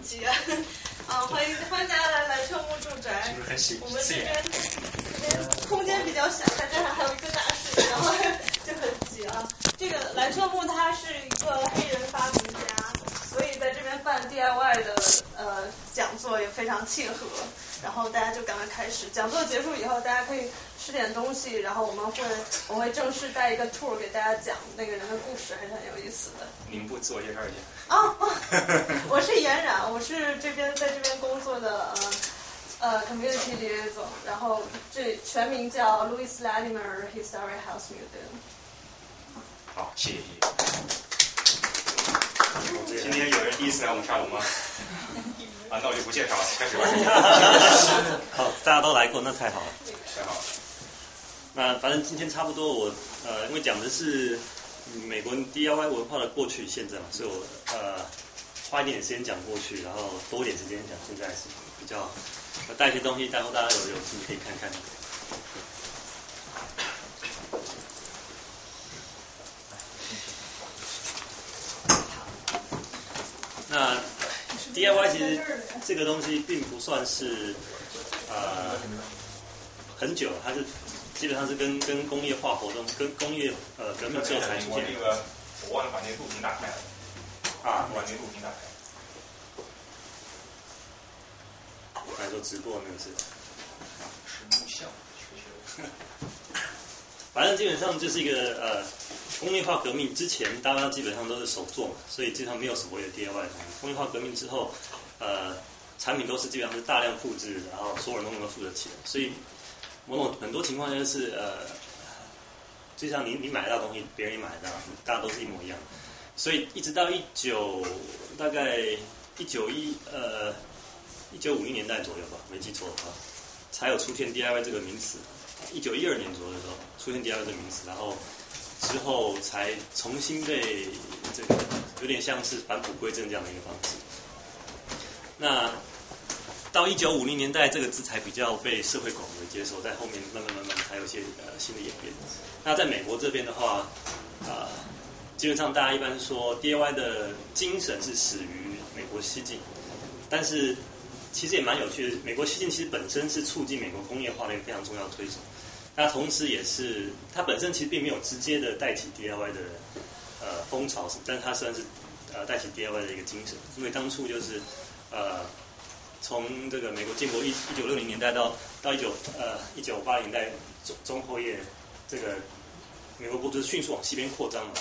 常急啊！啊，欢迎欢迎大家来来车木住宅。是不是很喜我们这边这边空间比较小，再加上还有一个大室，然后 就很挤啊。这个蓝车木它是一个黑人发明 DIY 的呃讲座也非常契合。然后大家就赶快开始，讲座结束以后，大家可以吃点东西，然后我们会我会正式带一个 tour 给大家讲那个人的故事，还是很有意思的。您不自我介绍一下？啊，哦 我是颜冉，我是这边在这边工作的呃呃 community liaison，然后这全名叫 Louis Latimer Historic House Museum。好，谢谢。今天有人第一次来我们沙龙吗？啊，那我就不介绍了，开始吧。好，大家都来过，那太好了。太好了。那反正今天差不多我，呃，因为讲的是美国 DIY 文化的过去现在嘛，所以我呃花一点点时间讲过去，然后多一点时间讲现在是比较我带一些东西，待会大家有有兴趣可以看看。那 DIY 其实这个东西并不算是呃很久，它是基本上是跟跟工业化活动、跟工业呃革命之后才出现我那。个我忘了把那个录屏打开了，啊我把那个录屏打开。来说直播那个是，是录像，确实。反正基本上就是一个呃工业化革命之前，大家基本上都是手做嘛，所以基本上没有所谓的 DIY 的东西。工业化革命之后，呃产品都是基本上是大量复制，然后所有人都能够付得起的，所以某种很多情况下是呃，就像你你买得到东西，别人也买得到，大家都是一模一样。所以一直到一九大概一九一呃一九五零年代左右吧，没记错的话，才有出现 DIY 这个名词。一九一二年左右的时候出现 DIY 这个名词，然后之后才重新被这个有点像是返璞归真这样的一个方式。那到一九五零年代，这个字才比较被社会广为接受，在后面慢慢慢慢才有一些呃新的演变。那在美国这边的话，啊、基本上大家一般说 DIY 的精神是始于美国西进，但是其实也蛮有趣的。美国西进其实本身是促进美国工业化的一个非常重要的推手，那同时也是它本身其实并没有直接的带起 DIY 的呃风潮，但它算是呃带起 DIY 的一个精神，因为当初就是呃从这个美国建国一一九六零年代到到一九呃一九八零年代中中后叶，这个美国国就是迅速往西边扩张嘛。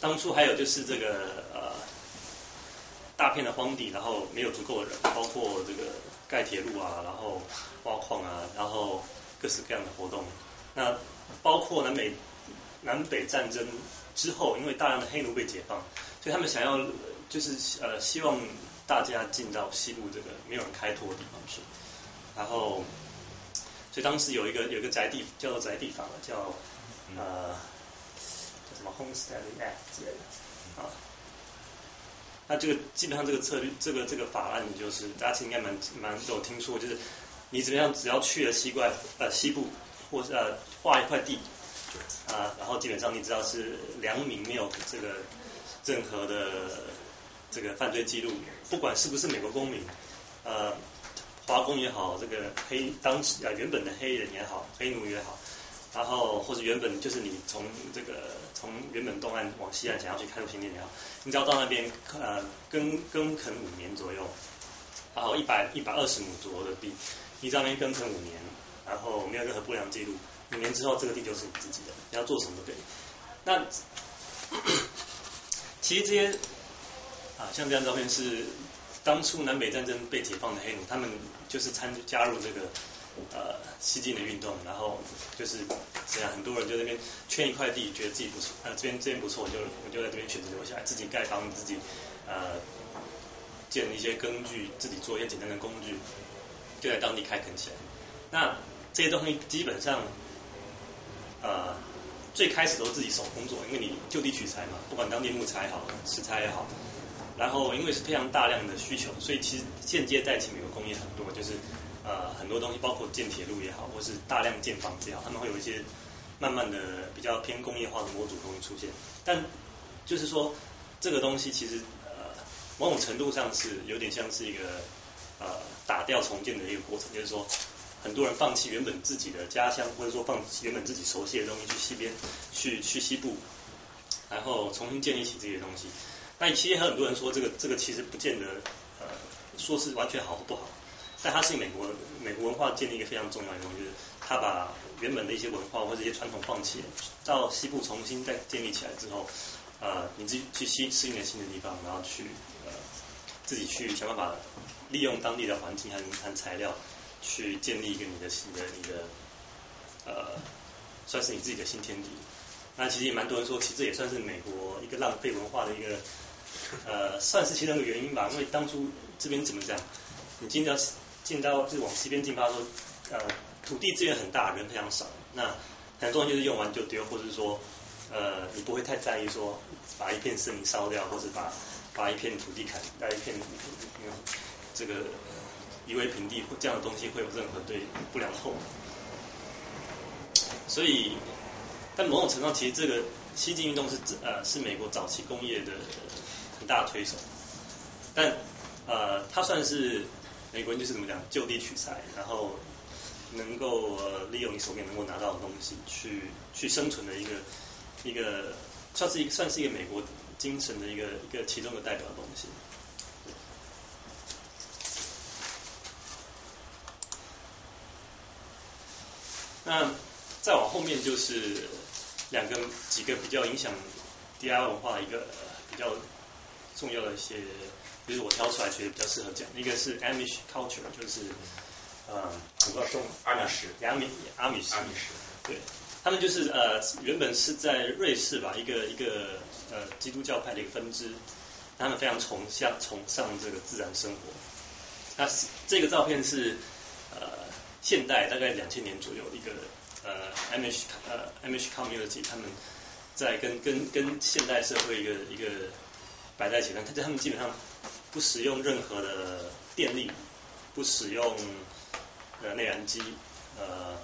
当初还有就是这个呃大片的荒地，然后没有足够的人，包括这个盖铁路啊，然后挖矿啊，然后各式各样的活动。那包括南北南北战争之后，因为大量的黑奴被解放，所以他们想要呃就是呃希望大家进到西部这个没有人开拓的地方去，然后所以当时有一个有一个宅地叫做宅地法，叫呃叫什么 Homesteading Act 之类的啊。那这个基本上这个策略，这个这个法案就是大家其实应该蛮蛮有听说，就是你怎么样，只要去了西怪呃西部，或是呃划一块地啊，然后基本上你知道是良民，没有这个任何的这个犯罪记录，不管是不是美国公民，呃华工也好，这个黑当时呃原本的黑人也好，黑奴也好。然后或者原本就是你从这个从原本东岸往西岸想要去开拓新店也好，你只要到那边呃耕耕垦五年左右，然后一百一百二十亩左右的地，你在那边耕垦五年，然后没有任何不良记录，五年之后这个地就是你自己的，你要做什么都可以。那 其实这些啊像这张照片是当初南北战争被解放的黑奴，他们就是参加入这个。呃，西进的运动，然后就是这样，很多人就那边圈一块地，觉得自己不错，呃，这边这边不错，我就我就在这边选择留下来，自己盖房子，自己呃建一些工具，自己做一些简单的工具，就在当地开垦起来。那这些东西基本上呃最开始都是自己手工做，因为你就地取材嘛，不管当地木材也好，石材也好，然后因为是非常大量的需求，所以其实间接带起美国工业很多，就是。呃，很多东西包括建铁路也好，或是大量建房子也好，他们会有一些慢慢的比较偏工业化的模组东西出现。但就是说，这个东西其实呃某种程度上是有点像是一个呃打掉重建的一个过程，就是说很多人放弃原本自己的家乡，或者说放弃原本自己熟悉的东西去西边，去去西部，然后重新建立起这些东西。那其实很多人说这个这个其实不见得呃说是完全好或不好，但它是美国美国文化建立一个非常重要的东西，就是他把原本的一些文化或者一些传统放弃，到西部重新再建立起来之后。呃，你自己去适适应了新的地方，然后去呃自己去想办法利用当地的环境和和材料，去建立一个你的新的你的呃算是你自己的新天地。那其实也蛮多人说，其实也算是美国一个浪费文化的一个呃算是其中一个原因吧。因为当初这边怎么讲，你进到进到就是往西边进发说，呃土地资源很大，人非常少，那很多人就是用完就丢，或者说。呃，你不会太在意说把一片森林烧掉，或者把把一片土地砍，把一片这个夷为平地，这样的东西会有任何对不良后果。所以，在某种程度上，其实这个西进运动是呃是美国早期工业的很大的推手，但呃它算是美国人就是怎么讲就地取材，然后能够呃利用你手边能够拿到的东西去去生存的一个。一个算是一个算是一个美国精神的一个一个其中的代表的东西。那再往后面就是两个几个比较影响 DIY 文化一个比较重要的一些，就是我挑出来觉得比较适合讲，一个是 Amish culture，就是呃，我告诉阿米什，阿米阿米什，阿米什，对。他们就是呃原本是在瑞士吧，一个一个呃基督教派的一个分支，他们非常崇尚崇尚这个自然生活。那这个照片是呃现代大概两千年左右一个呃，M H 呃，M H community 他们在跟跟跟现代社会一个一个摆在一起，但，他他们基本上不使用任何的电力，不使用呃内燃机，呃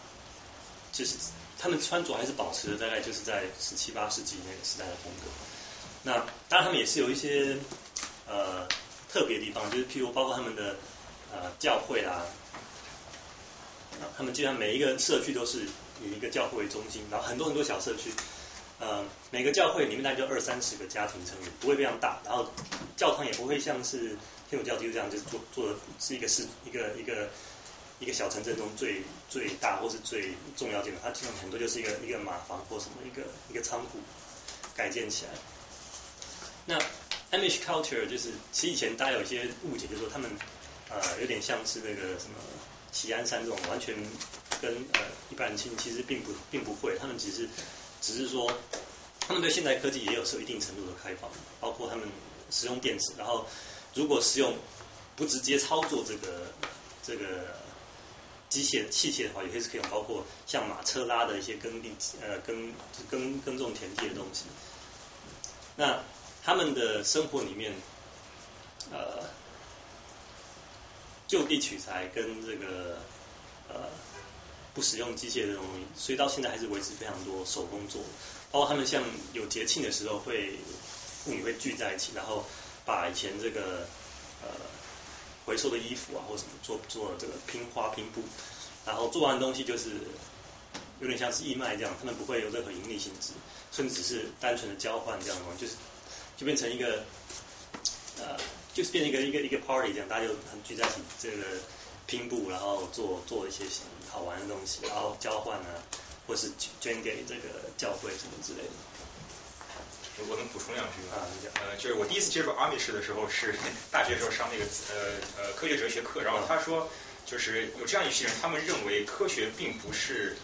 就是。他们穿着还是保持了大概就是在十七八世纪那个时代的风格。那当然他们也是有一些呃特别地方，就是譬如包括他们的呃教会啦，他们基本上每一个社区都是以一个教会为中心，然后很多很多小社区，呃每个教会里面大概就二三十个家庭成员，不会非常大，然后教堂也不会像是天主教基督这样，就是做做的是一个是一个一个。一个小城镇中最最大或是最重要的，它基本上很多就是一个一个马房或什么一个一个仓库改建起来。那 Amish culture 就是其实以前大家有一些误解，就是说他们呃有点像是那个什么喜安山这种完全跟呃一般人亲，其实并不并不会，他们只是只是说他们对现代科技也有受一定程度的开放，包括他们使用电池，然后如果使用不直接操作这个这个。机械器械的话，有些是可以用，包括像马车拉的一些耕地呃耕耕耕种田地的东西。那他们的生活里面，呃，就地取材跟这个呃不使用机械的东西，所以到现在还是维持非常多手工做。包括他们像有节庆的时候，会妇女会聚在一起，然后把以前这个呃。回收的衣服啊，或什么做做这个拼花拼布，然后做完东西就是有点像是义卖这样，他们不会有任何盈利性质，甚至只是单纯的交换这样的，就是就变成一个呃，就是变成一个一个一个 party 这样，大家就很聚在一起这个拼布，然后做做一些好玩的东西，然后交换啊，或是捐给这个教会什么之类的。我能补充两句吗？呃，就是我第一次接触阿米什的时候是大学时候上那个呃呃科学哲学课，然后他说就是有这样一批人，他们认为科学并不是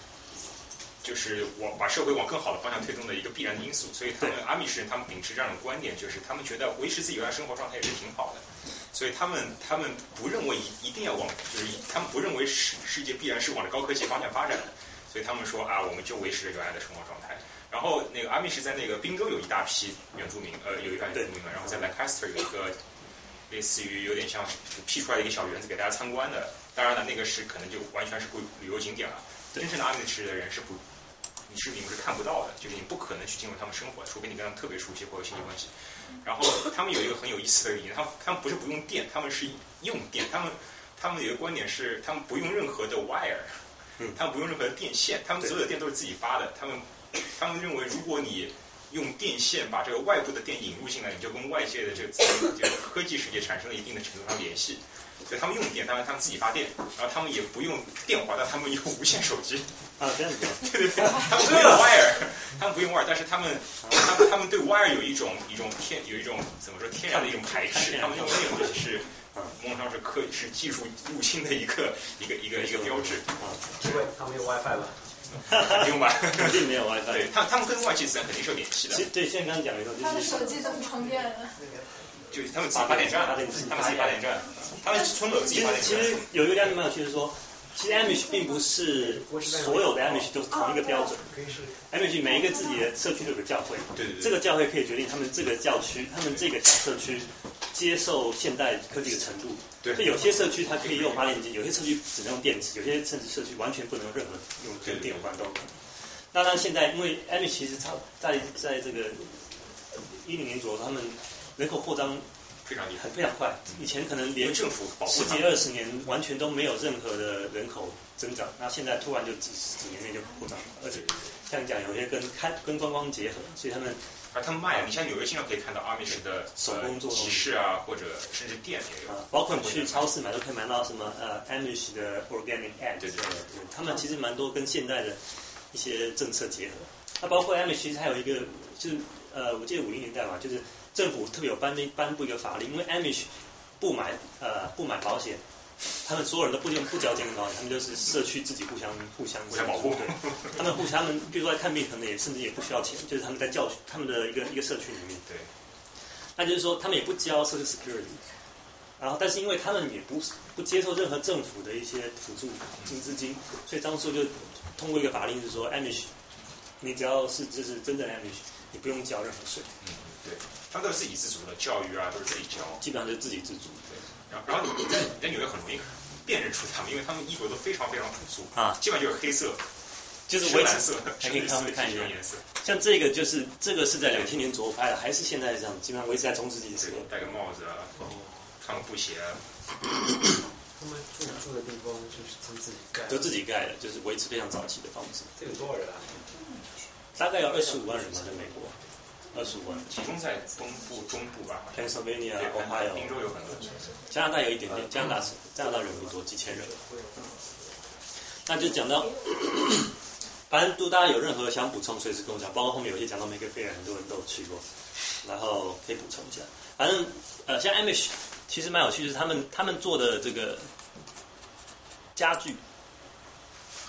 就是往把社会往更好的方向推动的一个必然的因素，所以他们阿米什人他们秉持这样的观点，就是他们觉得维持自己原来生活状态也是挺好的，所以他们他们不认为一一定要往就是他们不认为世世界必然是往着高科技方向发展的，所以他们说啊我们就维持着原来的生活状态。然后那个阿米什在那个宾州有一大批原住民，呃，有一大批原住民嘛。然后在 Lancaster 有一个类似于有点像辟出来的一个小园子给大家参观的。当然了，那个是可能就完全是旅旅游景点了。真正的阿米什的人是不，你是你们是看不到的，就是你不可能去进入他们生活，除非你跟他们特别熟悉或者亲戚关系。然后他们有一个很有意思的理念，他们他们不是不用电，他们是用电，他们他们有一个观点是，他们不用任何的 wire，他们不用任何的电线，他们所有的电都是自己发的，他们他们认为如果你用电线把这个外部的电引入进来，你就跟外界的这个这个科技世界产生了一定的程度上联系。所以他们用电，当然他们自己发电，然后他们也不用电话，但他们用无线手机。啊，这样子。对对对，他们不用 wire，他们不用 wire，但是他们他们他们对 wire 有一种一种天有一种怎么说天然的一种排斥，他们认为那种东西是某种上是科是技术入侵的一个一个一个一个标志。啊，因为他们用 WiFi 吧？不用吧？肯定没有 WiFi。对，他他们跟外界自然肯定是有联系的。对，现在刚刚讲的时候，他的手机怎么充电的？就他们自己发电站，他们自己发电站，他们村有自己发电站。其实有一个概念蛮有趣，是说，其实 Amish 并不是所有的 Amish 都是同一个标准。Amish 每一个自己的社区都有个教会，对对对，这个教会可以决定他们这个教区、他们这个小社区接受现代科技的程度。对，有些社区它可以用发电机，有些社区只能用电池，有些甚至社区完全不能用任何用跟电有关都可能。那那现在因为 Amish 其实它在在这个一零年左右，他们人口扩张。非常厉害，非常快。以前可能连政府十几二十年完全都没有任何的人口增长，那现在突然就几几年内就扩张，而且像讲有些跟开跟观光结合，所以他们而他们卖，你像纽约经常可以看到阿米什的手工做集市啊，或者甚至店也有，包括你去超市买都可以买到什么呃 Amish 的 organic egg，对对对，他们其实蛮多跟现代的一些政策结合。那包括 Amish 其实还有一个就是呃我记得五零年代嘛，就是。政府特别有颁颁布一个法令，因为 Amish 不买呃不买保险，他们所有人都不用不交健康保险，他们就是社区自己互相互相互相保护，他们互相他们比如说在看病可能也甚至也不需要钱，就是他们在教他们的一个一个社区里面，对，那就是说他们也不交 Social Security，然后但是因为他们也不不接受任何政府的一些辅助金资金，所以当初就通过一个法令是说 Amish，你只要是就是真正的 Amish，你不用交任何税，嗯对。他们都是自给自足的，教育啊都是自己教，基本上都是自给自足。对，然后然后你在你在纽约很容易辨认出他们，因为他们衣服都非常非常朴素啊，基本上就是黑色，就是深蓝色，还可以看看一下颜色。像这个就是这个是在两千年左右拍的，还是现在这样，基本上维持在中世纪的时候。戴个帽子啊，穿个布鞋啊。他们住住的地方就是他们自己盖，都自己盖的，就是维持非常早期的房子。这有多少人啊？大概有二十五万人吧，在美国。二十五万，集中在东部、中部吧。Pennsylvania、Ohio、宾州有很多。加拿大有一点点，加拿大是加拿大人不多，几千人。那就讲到，反正都大家有任何想补充，随时跟我讲。包括后面有些讲到 Make Fair，很多人都有去过，然后可以补充一下。反正呃，像 Amish 其实蛮有趣，是他们他们做的这个家具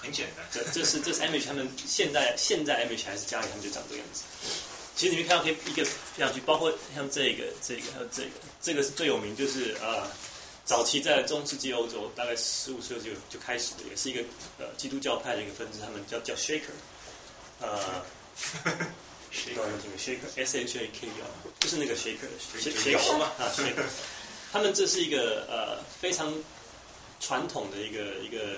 很简单。这这是这是 Amish 他们现在现在 Amish 还是家里他们就长这个样子。其实你们看到可以一个样去，包括像这个、这个还有这个，这个是最有名，就是呃，早期在中世纪欧洲，大概十五世纪就就开始的，也是一个呃基督教派的一个分支，他们叫叫 Shaker，呃，Shaker，S H A K E R，就是那个 Shaker，Shaker 嘛啊 Shaker，他们这是一个呃非常传统的一个一个。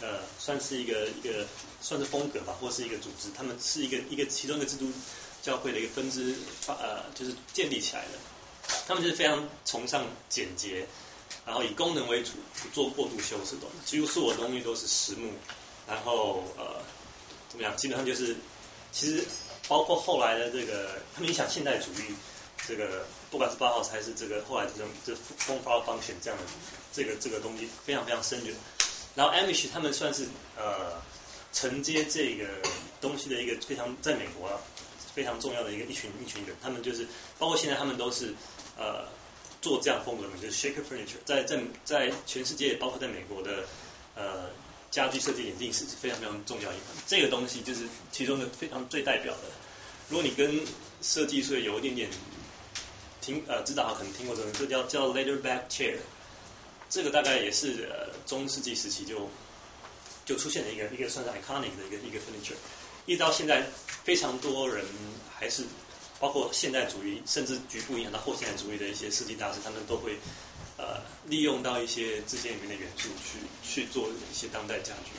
呃，算是一个一个算是风格吧，或是一个组织，他们是一个一个其中一个基督教会的一个分支发呃，就是建立起来的。他们就是非常崇尚简洁，然后以功能为主，不做过度修饰的。几乎所有东西都是实木，然后呃怎么样？基本上就是其实包括后来的这个，他们影响现代主义这个，不管是八号还是这个后来这种这风发方选这样的这个这个东西，非常非常深远。然后 Amish 他们算是呃承接这个东西的一个非常在美国啊非常重要的一个一群一群人，他们就是包括现在他们都是呃做这样风格的，就是 Shaker Furniture，在在在全世界包括在美国的呃家居设计眼镜是非常非常重要一环。这个东西就是其中的非常最代表的。如果你跟设计师有一点点听呃知道可能听过这个，这叫叫 Leather Back Chair。这个大概也是呃中世纪时期就就出现了一个一个算是 iconic 的一个一个 furniture，一直到现在非常多人还是包括现代主义，甚至局部影响到后现代主义的一些设计大师，他们都会呃利用到一些这些里面的元素去去做一些当代家具。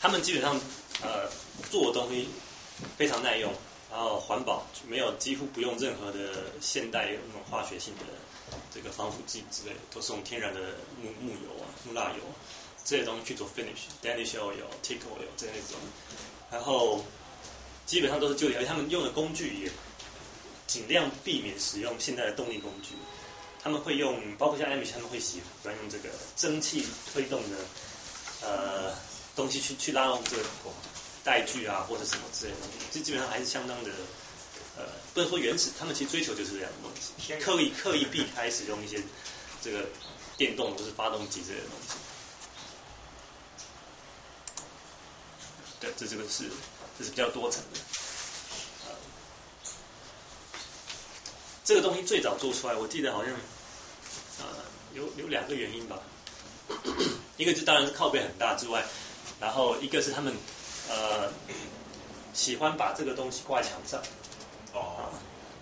他们基本上呃做的东西非常耐用，然后环保，没有几乎不用任何的现代那种化学性的这个防腐剂之类的，都是用天然的木木油啊、木蜡油这些东西去做 finish，Danish oil、Teak oil 这类种，然后基本上都是旧的，而且他们用的工具也尽量避免使用现代的动力工具。他们会用，包括像 M 他们会喜欢用这个蒸汽推动的呃东西去去拉动这个带具啊或者什么之类的东西，这基本上还是相当的呃不能说原始，他们其实追求就是这样的东西，刻意刻意避开使用一些这个电动或是发动机之类的东西。对，这这个是这是比较多层的。这个东西最早做出来，我记得好像呃有有两个原因吧，一个就当然是靠背很大之外，然后一个是他们呃喜欢把这个东西挂在墙上，哦，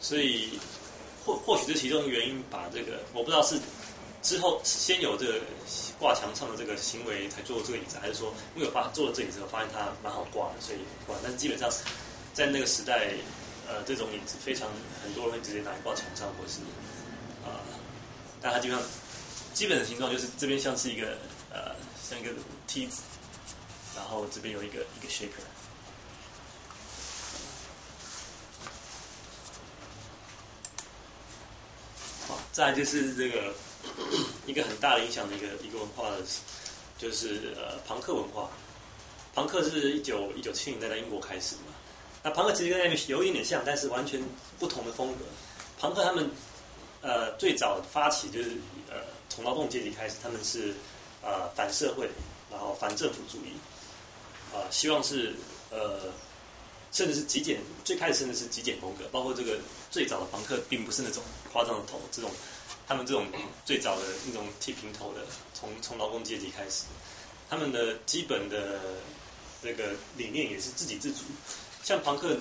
所以或或许是其中的原因，把这个我不知道是之后先有这个挂墙上的这个行为才做这个椅子，还是说因为发做了这椅子，发现它蛮好挂的，所以挂，但是基本上在那个时代。呃，这种椅子非常很多人会直接拿来挂墙上，或是啊，但它基本上基本的形状就是这边像是一个呃像一个梯子，然后这边有一个一个 shaker。好，再来就是这个 一个很大的影响的一个一个文化的，就是呃朋克文化。朋克是一九一九七零年代在英国开始嘛。那朋克其实跟 MC 有一点点像，但是完全不同的风格。朋克他们呃最早发起就是呃从劳动阶级开始，他们是呃反社会，然后反政府主义，啊希望是呃甚至是极简，最开始甚至是极简风格，包括这个最早的朋克并不是那种夸张的头，这种他们这种最早的那种剃平头的，从从劳工阶级开始，他们的基本的那个理念也是自给自足。像朋克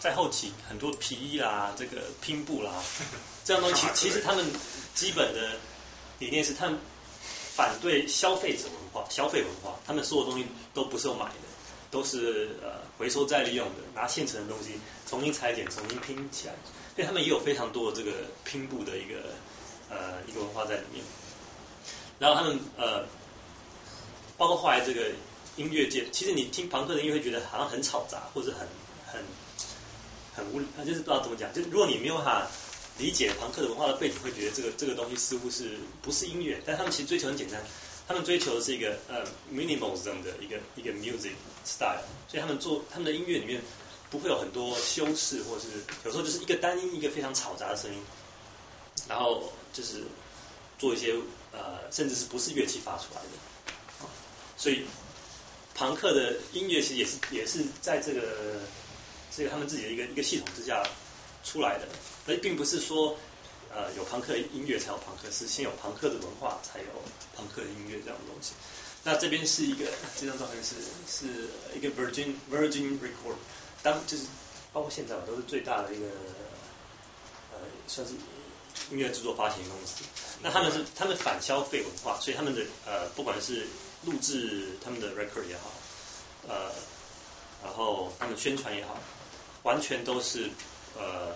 在后期很多皮衣啦，这个拼布啦，这样东西 其实他们基本的理念是，他们反对消费者文化、消费文化，他们所有东西都不是买的，都是呃回收再利用的，拿现成的东西重新裁剪、重新拼起来，所以他们也有非常多的这个拼布的一个呃一个文化在里面。然后他们呃包括后来这个。音乐界，其实你听朋克的音乐会觉得好像很吵杂，或者很很很无，就是不知道怎么讲。就是如果你没有法理解朋克的文化的背景，会觉得这个这个东西似乎是不是音乐？但他们其实追求很简单，他们追求的是一个呃 minimalism 的一个一个 music style，所以他们做他们的音乐里面不会有很多修饰，或是有时候就是一个单音，一个非常吵杂的声音，然后就是做一些呃甚至是不是乐器发出来的，所以。朋克的音乐其实也是也是在这个这个他们自己的一个一个系统之下出来的，而并不是说呃有朋克音乐才有朋克，是先有朋克的文化才有朋克音乐这样的东西。那这边是一个这张照片是是一个 Virgin Virgin Record，当就是包括现在我都是最大的一个呃算是音乐制作发行公司。那他们是他们反消费文化，所以他们的呃不管是录制他们的 record 也好，呃，然后他们宣传也好，完全都是呃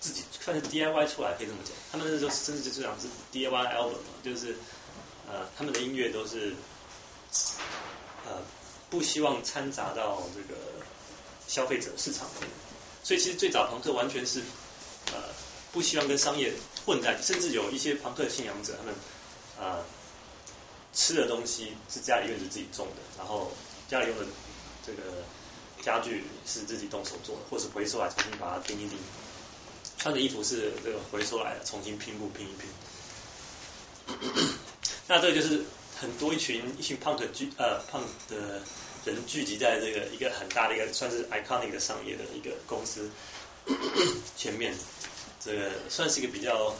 自己算是 DIY 出来，可以这么讲。他们那时候甚至就这样是 DIY album，就是呃他们的音乐都是呃不希望掺杂到这个消费者市场里面。所以其实最早朋克完全是呃不希望跟商业混在，甚至有一些朋克信仰者他们啊。吃的东西是家里院子自己种的，然后家里用的这个家具是自己动手做的，或是回收来重新把它钉一钉。穿的衣服是这个回收来的，重新拼布拼一拼。那这个就是很多一群一群 punk 聚呃 punk 的人聚集在这个一个很大的一个算是 iconic 的商业的一个公司 前面，这个算是一个比较。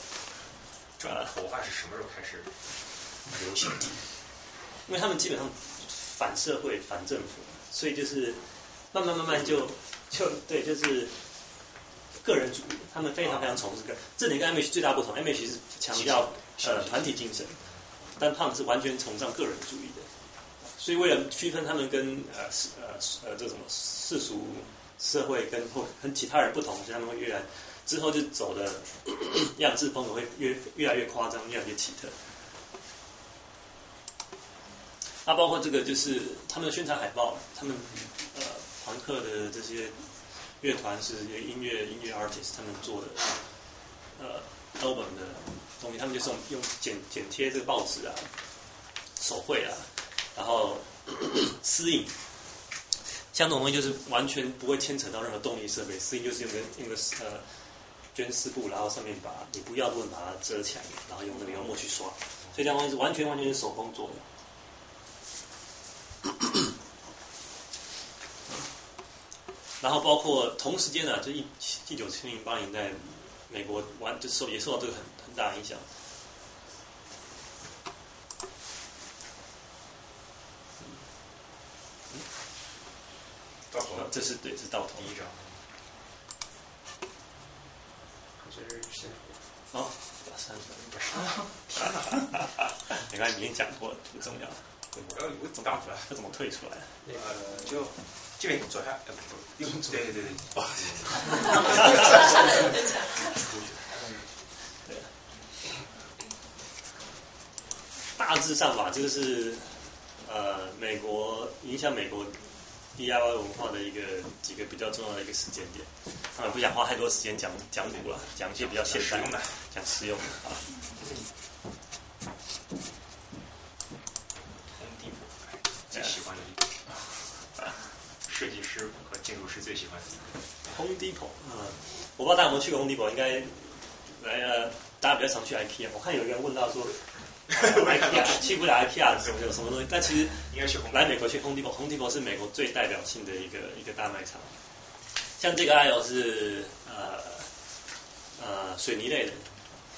这头发是什么时候开始？流行，因为他们基本上反社会、反政府，所以就是慢慢慢慢就就对，就是个人主义，他们非常非常崇这个。这点跟 M H 最大不同，M H 是强调呃团体精神，但他们是完全崇尚个人主义的，所以为了区分他们跟呃呃呃这种世俗社会跟或跟其他人不同，所以他们会越来之后就走的样式风格会越越来越夸张，越来越奇特。那包括这个就是他们的宣传海报，他们呃朋克的这些乐团是音乐音乐 artist 他们做的呃 album 的东西，他们就是用剪剪贴这个报纸啊，手绘啊。然后 私印，像这种东西就是完全不会牵扯到任何动力设备，私印就是用个用个呃绢丝布，然后上面把你不要部分把它遮起来，然后用那个油墨去刷，所以这样东西是完全完全是手工做的。然后包括同时间呢，就一一九七零八零代，美国完就受也受到这个很很大影响。到头了这是对，是到头一张。这是谁？哦，三分不是。你看，已经讲过，不重要。我要有个大出来，这怎么退出来？呃，就这边左下，右，对对对对。哇。大致上吧，就是呃，美国影响美国。DIY 文化的一个几个比较重要的一个时间点，啊，不想花太多时间讲讲古了，讲一些比较现代的，讲实用的啊。最喜欢的一个设计师和建筑师最喜欢的。Home Depot，嗯，我不知道大家有没有去过 Home Depot，应该来呃，大家比较常去 IKEA，我看有人问到说。IKEA 去不了 IKEA 什么有什么东西？但其实应该去来美国去 Home Depot，Home Depot 是美国最代表性的一个一个大卖场。像这个 aisle 是呃呃水泥类的，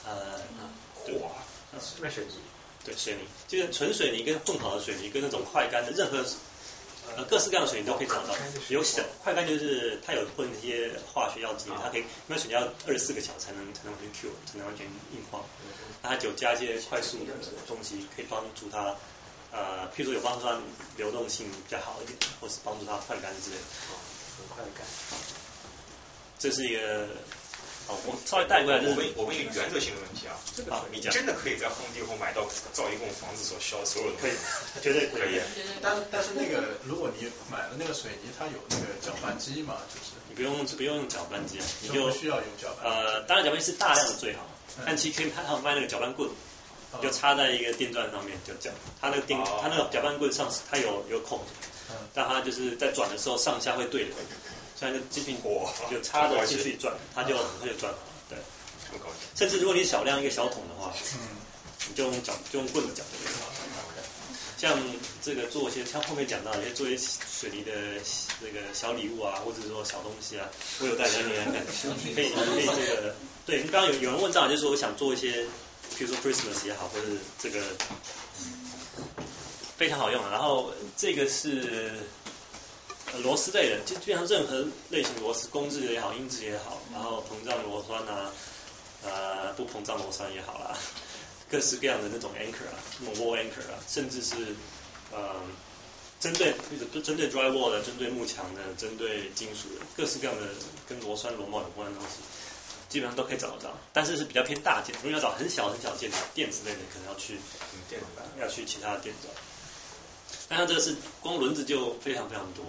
呃哇，卖水泥，对水泥，就是纯水泥跟混合的水泥跟那种快干的任何。呃，各式各样的水你都可以找到。有小快干就是它有混一些化学药剂，它可以因为水泥要二十四个小时才能才能完全 cure，才能完全硬化。那它就加一些快速的东西，可以帮助它呃，譬如说有帮助它流动性比较好一点，或是帮助它快干之类的。很快干。这是一个。哦，我稍微带过来。我问，我问一个原则性的问题啊，这个你真的可以在红地后买到造一栋房子所需要所有的？可以，绝对可以。但但是那个，如果你买了那个水泥，它有那个搅拌机嘛，就是你不用不用用搅拌机，你就需要用搅拌。呃，当然搅拌机是大量的最好，但其实可以它还有卖那个搅拌棍，就插在一个电钻上面就这样，它那个电它那个搅拌棍上它有有孔，但它就是在转的时候上下会对 的。像就机器火就插着继续转，它就它就转，对。甚至如果你小量一个小桶的话，嗯，你就用脚就用棍子搅就可以了。像这个做一些，像后面讲到一些做一些水泥的那个小礼物啊，或者说小东西啊，我有带来给你看，可以可以这个，对，刚刚有有人问到，就是说我想做一些，比如说 Christmas 也好，或者这个非常好用。然后这个是。螺丝类的，就基本上任何类型螺丝，公制也好，英制也好，然后膨胀螺栓啊，呃，不膨胀螺栓也好啦，各式各样的那种 anchor 啊，那种 wall anchor 啊，甚至是呃，针对针对 dry wall 的，针对幕墙的，针对金属的，各式各样的跟螺栓螺帽有关的东西，基本上都可以找得到。但是是比较偏大件，如果要找很小很小件的电子类的，可能要去电子要去其他的店找。但它这个是光轮子就非常非常多。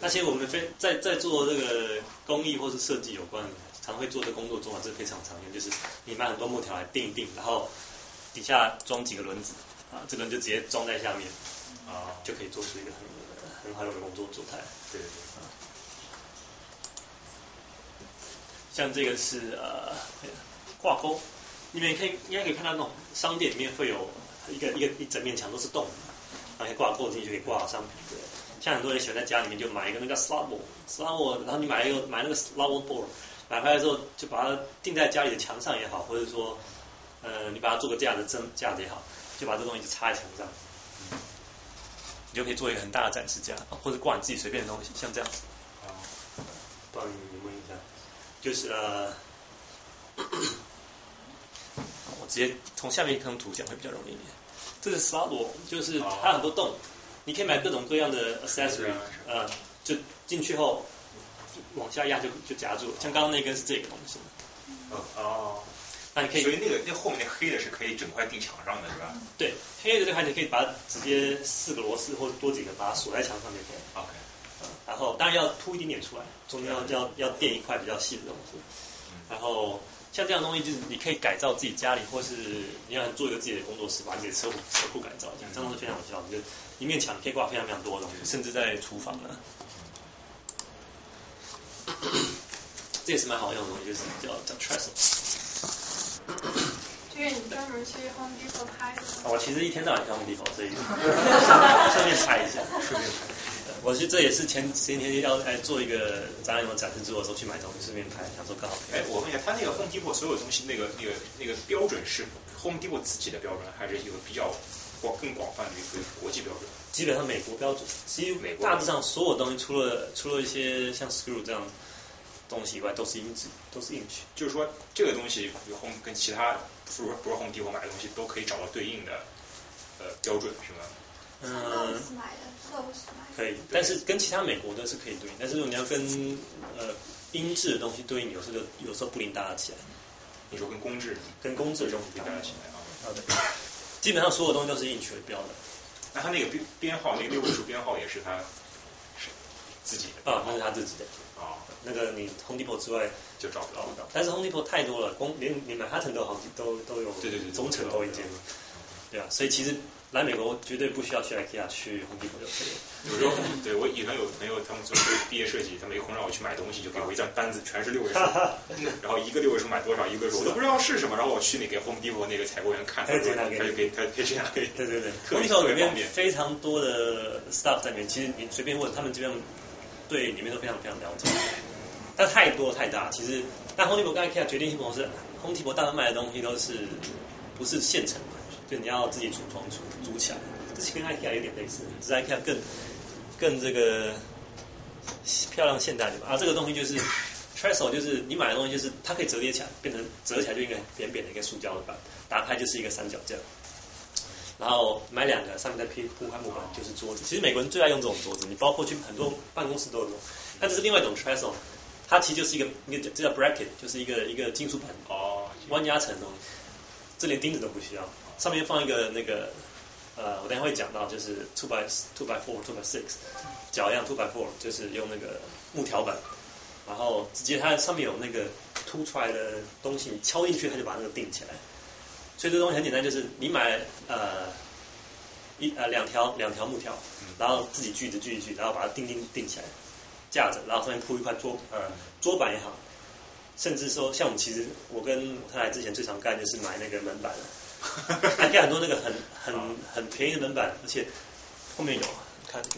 那其实我们非在在做这个工艺或是设计有关，常会做的工作中啊，这非常常见，就是你买很多木条来钉一钉，然后底下装几个轮子，啊，这轮就直接装在下面，啊，就可以做出一个很很好的工作状态。对对对。像这个是呃挂钩，你们可以应该可以看到那种商店里面会有一个一个一整面墙都是洞，然后挂钩进去就可以挂商品。像很多人喜欢在家里面就买一个那个 slab，slab，然后你买一个买那个 slab board，买回来之后就把它钉在家里的墙上也好，或者说呃你把它做个架子真架子也好，就把这东西就插在墙上，你就可以做一个很大的展示架，或者挂你自己随便的东西，像这样子。啊，帮你问一下，就是呃，我直接从下面一张图讲会比较容易一点。这是 slab，就是它很多洞。你可以买各种各样的 accessory，呃，就进去后往下压就就夹住了，像刚刚那根是这个东西。哦哦。那你可以，所以那个那后面那黑的是可以整块钉墙上的，是吧？对，黑的这块你可以把它直接四个螺丝或者多几个把它锁在墙上就可以。OK。然后当然要凸一点点出来，中间要要要垫一块比较细的东西。然后像这样东西就是你可以改造自己家里，或是你要做一个自己的工作室，把自己的车库车库改造一下，这样东西非常有效。就一面墙可以挂非常非常多的东西，甚至在厨房呢。这也是蛮好用的东西，就是叫叫 trestle。这个你专门去 Home Depot 拍的？我其实一天到晚去 Home Depot，所以顺便拍一下，顺便拍。我觉得这也是前前天要来做一个展览有展示之后的时候去买东西，顺便拍，想说刚好。哎，我问一下，他那个 Home Depot 所有东西那个那个那个标准是 Home Depot 自己的标准，还是有比较广更广泛的一个国际标准？基本上美国标准，几乎大致上所有东西，除了除了一些像 screw 这样东西以外，都是英制，都是 inch。就是说，这个东西 Home 跟其他不是不是 Home Depot 买的东西都可以找到对应的呃标准，是吗？嗯，可以，但是跟其他美国的是可以对应，但是如果你要跟呃英制的东西对应，有时候就有时候不灵搭得起来。你说跟公制？跟公制的东西搭得起来啊？好的。基本上所有东西都是硬曲的标的。那他那个编编号，那个六位数编号也是他是自己的？啊，那是他自己的。啊，那个你 Home Depot 之外就找不到。但是 Home Depot 太多了，公连连曼哈顿都好几都都有，对对对，中层都一间。对啊，所以其实。来美国绝对不需要去 IKEA，去 Home Depot 就可以了。有时候，对我以前有朋友，他们做毕业设计，他没空让我去买东西，就给我一张单子，全是六位数，然后一个六位数买多少，一个数我都不知道是什么，然后我去那个 Home Depot 那个采购员看，他就他就给他可以这样给。对对对，Home Depot 里面非常多的 stuff 在里面，其实你随便问他们，基本上对里面都非常非常了解。但太多太大，其实但 Home Depot 跟 IKEA 决定性不同是，Home Depot 大部分卖的东西都是不是现成的，就你要自己组装组组起来。这是跟 IKEA 有点类似，只是 IKEA 更更这个漂亮现代的吧。啊，这个东西就是 trestle，就是你买的东西就是它可以折叠起来，变成折起来就一个扁扁的一个塑胶的板，打开就是一个三角架。然后买两个，上面再铺铺块木板就是桌子。其实美国人最爱用这种桌子，你包括去很多办公室都有用。但这是另外一种 trestle，它其实就是一个一个这叫 bracket，就是一个一个金属板哦，弯压成的东西，这连钉子都不需要，上面放一个那个。呃，我等下会讲到，就是 two by two by four two by six，脚样 two by four，就是用那个木条板，然后直接它上面有那个凸出来的东西，你敲进去它就把那个钉起来。所以这东西很简单，就是你买呃一呃两条两条木条，然后自己锯子锯一锯，然后把它钉钉钉起来，架着，然后上面铺一块桌呃桌板也好，甚至说像我们其实我跟他来之前最常干就是买那个门板了。还有很多那个很很很便宜的门板，而且后面有，看这个，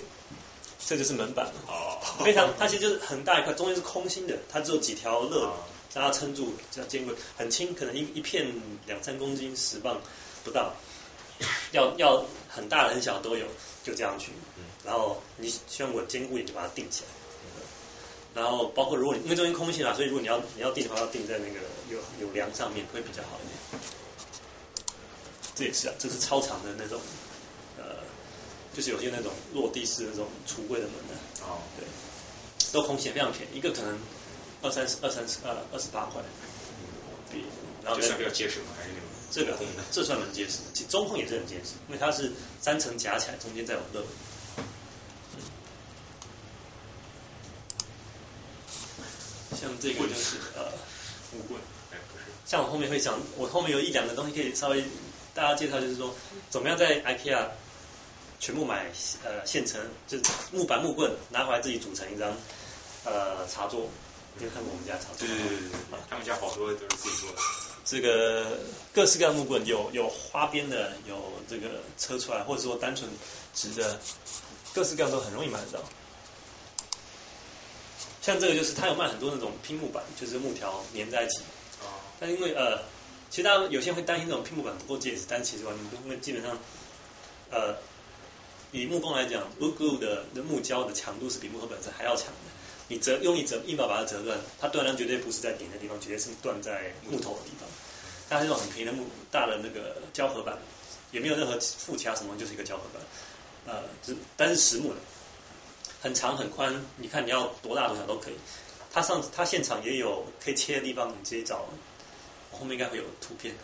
这就是门板，哦，非常，它其实就是很大一块，中间是空心的，它只有几条乐让它撑住，这样坚固，很轻，可能一一片两三公斤，十磅不到，要要很大的很小都有，就这样去，然后你希望稳坚固一点，就把它定起来，然后包括如果你因为中间空心啊，所以如果你要你要定的话，要定在那个有有梁上面会比较好一点。这也是啊，这是超长的那种，呃，就是有些那种落地式那种橱柜的门的，哦，对，都空心，非常便宜，一个可能二三十、二三十、呃二十八块，比，然后算比较结实吗？还是那种？这个这算蛮结实，中控也是很结实，因为它是三层夹起来，中间再有乐。像这个就是呃 木棍，哎不是，像我后面会讲，我后面有一两个东西可以稍微。大家介绍就是说，怎么样在 IKEA 全部买呃现成，就是木板木棍拿回来自己组成一张呃茶桌。你有看过我们家茶桌？对对对对，他们家好多都是自己做的。这个各式各样木棍，有有花边的，有这个车出来，或者说单纯直的，各式各样都很容易买得到。像这个就是他有卖很多那种拼木板，就是木条粘在一起。哦。但因为呃。其实大家有些人会担心这种拼木板不够结实，但其实完全不，因为基本上，呃，以木工来讲，Uglu 的的木胶的强度是比木头本身还要强的。你折用力折，硬把把它折断，它断量绝对不是在顶的地方，绝对是断在木头的地方。它这种很平的木大的那个胶合板，也没有任何附卡什么，就是一个胶合板。呃，是但是实木的，很长很宽，你看你要多大多小都可以。它上它现场也有可以切的地方，你直接找，后面应该会有图片，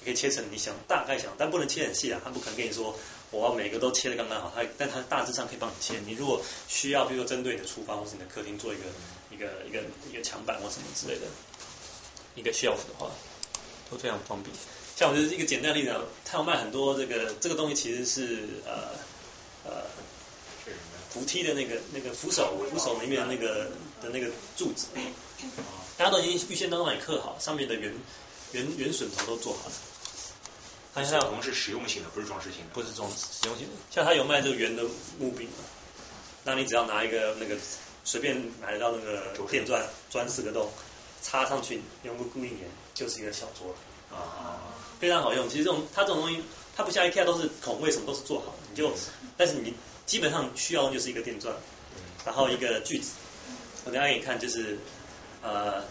你可以切成你想大概想，但不能切很细啊，他不可能跟你说我要每个都切的刚刚好，他但他大致上可以帮你切。你如果需要，比如说针对你的厨房或是你的客厅做一个一个一个一个墙板或什么之类的，一个 shelf 的话，都非常方便。像我就是一个简单的例子，他要卖很多这个这个东西，其实是呃呃扶梯的那个那个扶手扶手里面的那个的那个柱子，大家都已经预先都帮你刻好，上面的圆圆圆榫头都做好了。它像我们是实用性的，不是装饰性的。不是装实用性的，像它有卖这个圆的木柄，那你只要拿一个那个随便买得到那个电钻，钻四个洞，插上去，用个固定点，就是一个小桌了。啊，非常好用。其实这种它这种东西，它不像 IKEA 都是孔位什么都是做好的，你就，但是你基本上需要的就是一个电钻，然后一个锯子。我等下给你看，就是呃，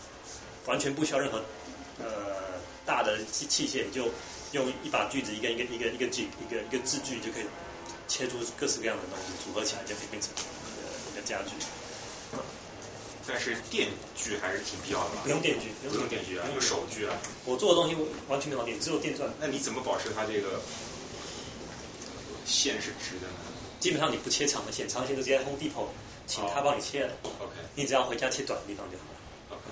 完全不需要任何呃大的器器械，你就用一把锯子，一个一个一个一个锯，一个一个字锯就可以切出各式各样的东西，组合起来就可以变成一个家具。但是电锯还是挺必要的吧？不用电锯，不用电锯啊，用手锯啊。我做的东西完全没有电，只有电钻。那你怎么保持它这个线是直的呢？基本上你不切长的线，长线就直接 Home Depot，请他帮你切了。OK。你只要回家切短的地方就好了。OK。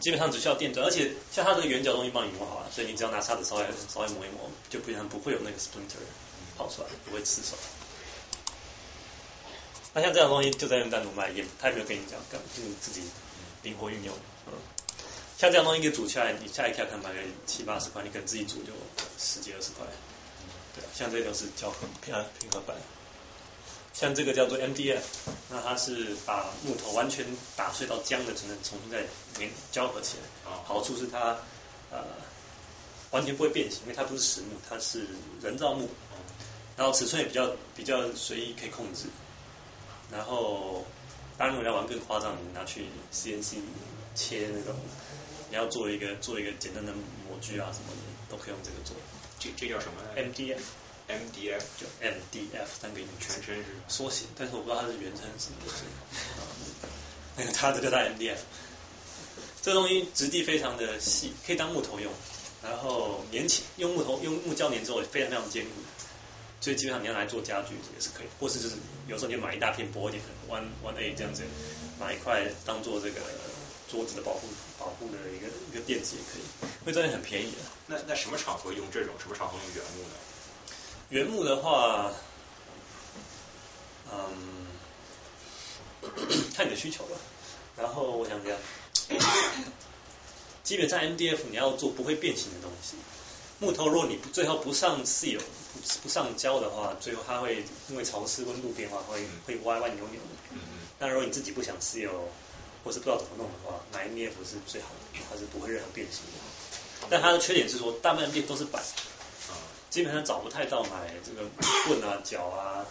基本上只需要电钻，而且像它这个圆角东西帮你磨好了，所以你只要拿叉子稍微稍微磨一磨，就不然不会有那个 splinter 跑出来，不会刺手。那像这样东西就在用单独卖，也他也没有跟你讲，干就自己灵活运用。嗯，像这样东西给煮起来，你下一看看买个七八十块，你可能自己煮就十几二十块。对，像这都是胶合平平合板，像这个叫做 MDF，那它是把木头完全打碎到浆的只能，重新再连胶合起来。好处是它呃完全不会变形，因为它不是实木，它是人造木。然后尺寸也比较比较随意可以控制。然后，当然如果要玩更夸张，你拿去 CNC 切那种，你要做一个做一个简单的模具啊什么的，都可以用这个做。这这叫什么？MDF。MDF 就 MDF 三个音全称是缩写，但是我不知道它是原称是什么。那个它这个叫 MDF。这个东西质地非常的细，可以当木头用，然后粘起用木头用木胶粘之后也非常非常坚固。所以基本上你要来做家具也是可以，或是就是有时候你买一大片薄一点的 one one A 这样子，买一块当做这个桌子的保护保护的一个一个垫子也可以，因为这边很便宜的。那那什么场合用这种？什么场合用原木呢？原木的话，嗯，看你的需求吧。然后我想讲，基本上 MDF 你要做不会变形的东西。木头，如果你不最后不上 seal 不不上胶的话，最后它会因为潮湿、温度变化会会歪歪扭扭的。嗯嗯。那如果你自己不想 seal 或是不知道怎么弄的话，买 MDF 是最好的，它是不会任何变形的。但它的缺点是说，大部分 MDF 都是板，基本上找不太到买这个棍啊、脚啊，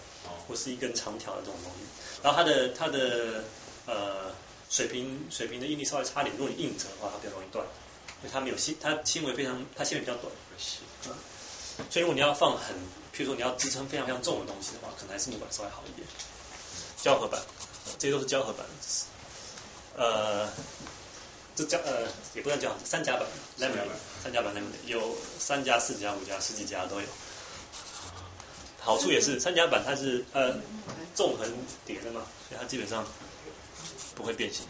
或是一根长条的这种东西。然后它的它的呃水平水平的应力稍微差点，如果你硬折的话，它比较容易断。因为它没有纤，它纤维非常，它纤维比较短，嗯，所以如果你要放很，譬如说你要支撑非常非常重的东西的话，可能还是木板稍微好一点。胶合板，这些都是胶合板，呃，这叫呃也不算叫，三夹板，三夹板，l e m o n 有三家、四家、五家、十几家都有。好处也是三夹板它是呃纵横叠的嘛，所以它基本上不会变形。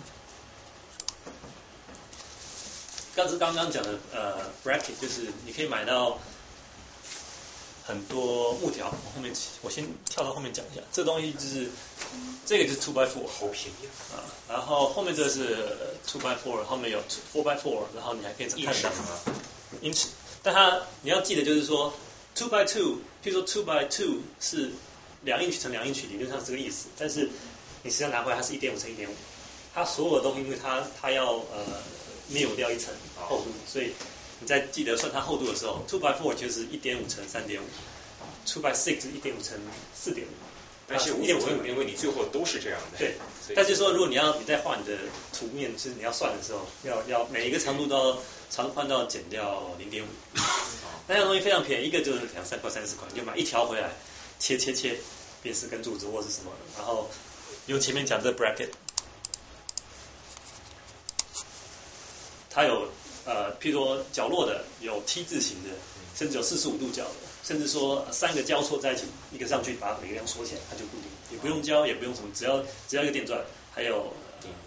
刚是刚刚讲的呃 bracket 就是你可以买到很多木条，后面我先跳到后面讲一下，这东西就是这个就是 two by four，好便宜啊，然后后面这是 two by four，后面有 four by four，然后你还可以看到。因此，但它你要记得就是说 two by two，譬如说 two by two 是两英尺乘两英尺，理论上是这个意思，但是你实际上拿回来它是一点五乘一点五，它所有的东西因为它它要呃。没有掉一层。厚度，所以你在记得算它厚度的时候，two by four 就是一点五乘三点五，two by six 一点五乘四点五，但是无所谓，因为你最后都是这样的。对，但是说如果你要你在画你的图面，就是你要算的时候，要要每一个长度都要长宽都要减掉零点五。那样东西非常便宜，一个就是两三块、三四块，你就买一条回来，切切切，变四根柱子或是什么，然后用前面讲这 bracket，它有呃，譬如说角落的，有 T 字形的，甚至有四十五度角的。甚至说三个交错在一起，一个上去把每个样锁起来，它就固定，也不用胶，也不用什么，只要只要一个电钻，还有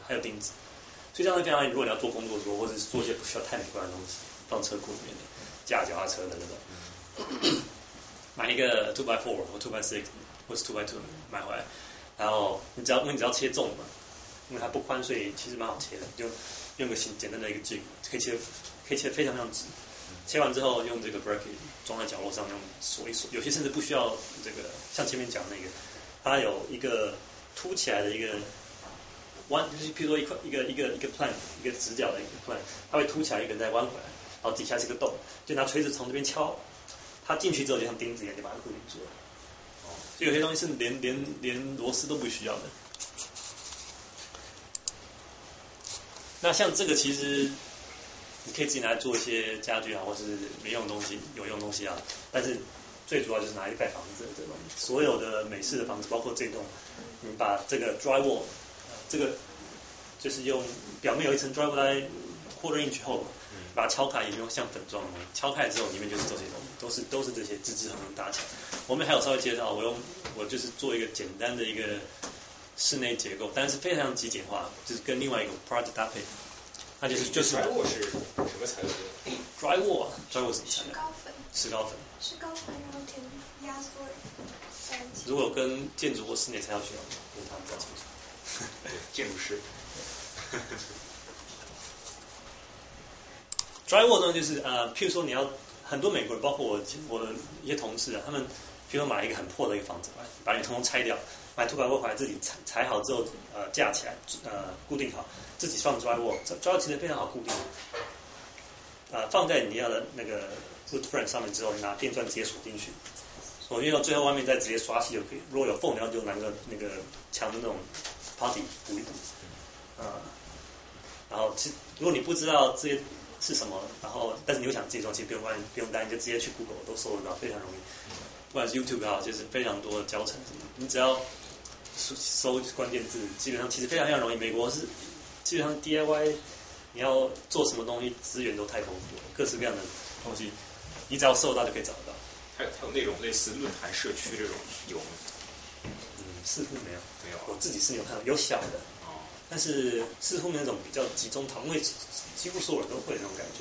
还有钉子，所以这样非常如果你要做工作桌，或者是做一些不需要太美观的东西，放车库里面的，架脚踏车的那种，买一个 two by four 或 two by six 或是 two by two 买回来，然后你只要因为你只要切重嘛，因为它不宽，所以其实蛮好切的，就用个简简单的一个锯，可以切可以切非常非常直。切完之后用这个 bracket 装在角落上，用锁一锁。有些甚至不需要这个，像前面讲那个，它有一个凸起来的一个弯，就是譬如说一块一个一个一个 plan 一个直角的一个 plan，它会凸起来一个再弯回来，然后底下是个洞，就拿锤子从这边敲，它进去之后就像钉子一样就把它固定住了。哦，就有些东西是连连连螺丝都不需要的。那像这个其实。你可以自己拿来做一些家具啊，或是没用的东西、有用东西啊。但是最主要就是拿来盖房子，对吧？所有的美式的房子，包括这栋，你把这个 drywall，这个就是用表面有一层 drywall 来 quarter inch 厚，把它敲开，也用像粉状的，敲开之后里面就是这些东西，都是都是这些支支横横搭起来。我们还有稍微介绍，我用我就是做一个简单的一个室内结构，但是非常极简化，就是跟另外一个 project 搭配。那就是就是材料是什么材料？Drywall，Drywall 是石膏粉。石膏粉。石膏粉，然后填压缩。如果跟建筑或室内材料学，跟他们比较清楚。建筑师。Drywall 呢，就是呃，譬如说你要很多美国人，包括我我的一些同事啊，他们譬如买一个很破的一个房子，把你通通拆掉。买土板锅回来自己裁裁好之后，呃架起来，呃固定好，自己放 drywall，drywall 其实非常好固定，呃放在你要的那个 wood frame 上面之后，拿电钻直接锁进去，锁进到最后外面再直接刷漆就可以，如果有缝，然后就拿个那个墙的那种 putty 补一补，呃，然后其如果你不知道这些是什么，然后但是你又想自己装，其实不用关不用担心，就直接去 Google 都搜得到，非常容易，不管是 YouTube 也好，就是非常多的教程，你只要。搜关键字，基本上其实非常非常容易。美国是基本上 DIY，你要做什么东西，资源都太丰富了，各式各样的东西，你只要搜到就可以找得到。还有还有那种类似论坛社区这种有吗？嗯，似乎没有。没有。我自己是有看到有小的，哦，但是似乎那种比较集中讨论，因为几乎所有人都会那种感觉。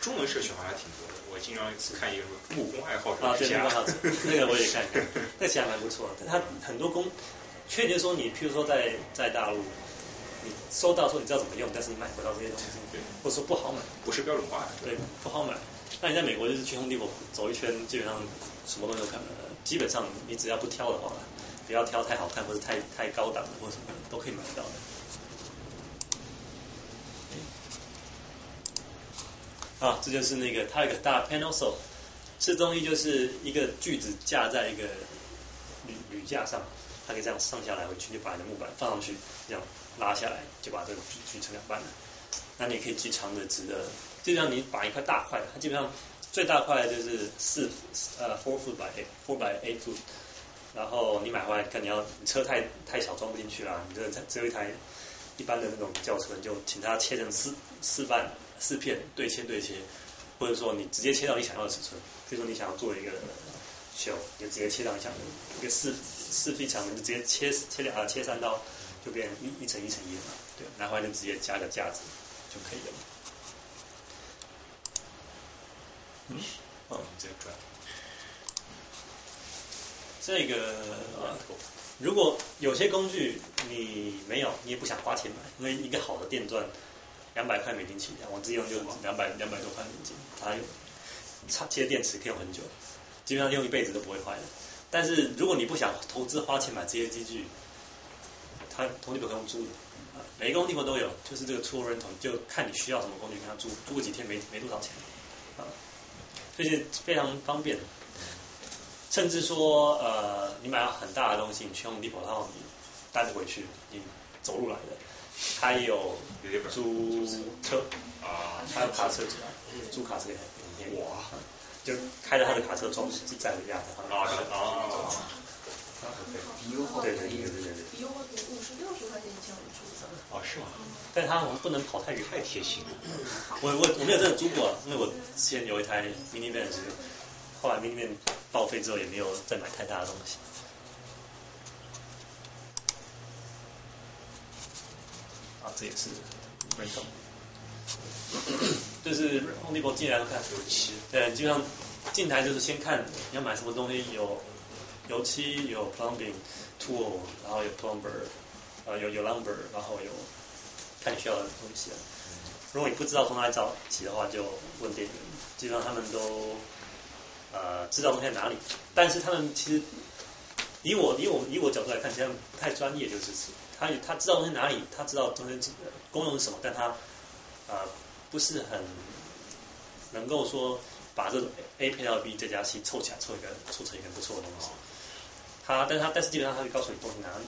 中文社区好像还挺多的，我经常看一个木工爱好者啊，对，那个我也看看，那其实还蛮不错的。他很多工。确切说你，譬如说在在大陆，你收到说你知道怎么用，但是你买不到这些东西，对，或者说不好买，不是标准化的，对，不好买。那你在美国就是去 Home Depot 走一圈，基本上什么东西都看到，基本上你只要不挑的话，不要挑太好看或者太太高档的或什么都可以买到的。啊，这就是那个它有个大 panel saw，这东西就是一个锯子架在一个铝铝架上。它可以这样上下来回去，就把你的木板放上去，这样拉下来，就把这个锯锯成两半了。那你可以锯长的、直的，就像你把一块大块，它基本上最大块就是四呃 four foot by four by eight foot。然后你买回来，看你要你车太太小装不进去啦，你这只有一台一般的那种轿车，就请他切成四四半四片对切对切，或者说你直接切到你想要的尺寸，比如说你想要做一个球，就直接切到你想一个四。四臂长的就直接切切两啊切三刀就变一一层一层一的嘛，对，然后就直接加个架子就可以了。嗯，哦，这个转。这个如果有些工具你没有，你也不想花钱买，因为一个好的电钻两百块美金起跳，我自己用就两百两百多块美金，它插接电池可以用很久，基本上用一辈子都不会坏的。但是如果你不想投资花钱买这些机具，它同地方可以用租的，每一个地方都有，就是这个 tool rental，就看你需要什么工具，跟他租，租个几天没没多少钱，啊，所以非常方便。甚至说呃，你买了很大的东西，你去 Home Depot，然后你带着回去，你走路来的，它也有租车啊，还有卡车子，租卡车也很便宜。哇，就开着他的卡车装载着鸭子。啊啊。对对对对对对。比优惠便宜五十六十块钱一千五租。哦，是吗？但它好像不能跑太远。太贴心了。我我我没有真的租过，因为我之前有一台 mini van 是，后来 mini van 报废之后也没有再买太大的东西。啊，这也是 rental，就是 Home Depot 进来都看油漆，对，基本上进台就是先看你要买什么东西，有油漆，有 plumbing tool，然后有 plumber，呃有有 lumber，然后有看你需要的东西啊。如果你不知道从哪里找起的话，就问店员，基本上他们都呃知道东西在哪里，但是他们其实以我以我以我角度来看，其实不太专业，就是他他知道东西哪里，他知道东西功用是什么，但他呃不是很能够说把这种 A 配到 B 再加 C 凑起来凑一个凑成一个不错的东西。他但是他但是基本上他会告诉你东西哪里。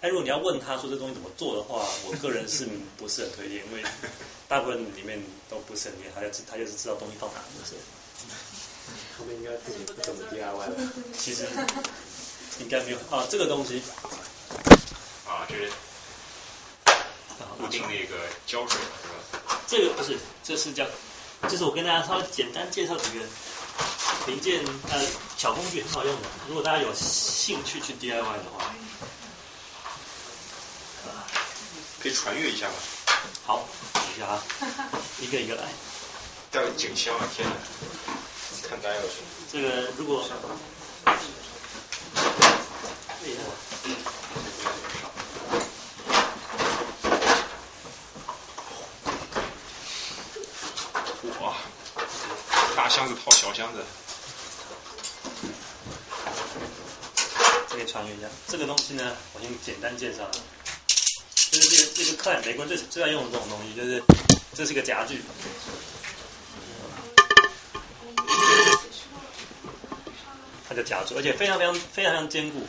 但如果你要问他说这东西怎么做的话，我个人是不是很推荐，因为 大部分里面都不是很厉害，他就他就是知道东西放哪就是。他们应该自己不怎么 DIY 了。其实应该没有啊，这个东西啊，这是固定那个胶水是吧？这个不是，这是叫，就是我跟大家稍微简单介绍几个零件呃小工具，很好用的。如果大家有兴趣去 DIY 的话，可以传阅一下吗？好，等一下啊，一个一个来。带个景箱啊，天哪！看呆了。这个如果。哇，箱子套小箱子。这个传阅一下，这个东西呢，我先简单介绍。就是这个这个克莱玫瑰最最爱用的这种东西，就是这是个夹具。它就夹住，而且非常非常非常非常坚固。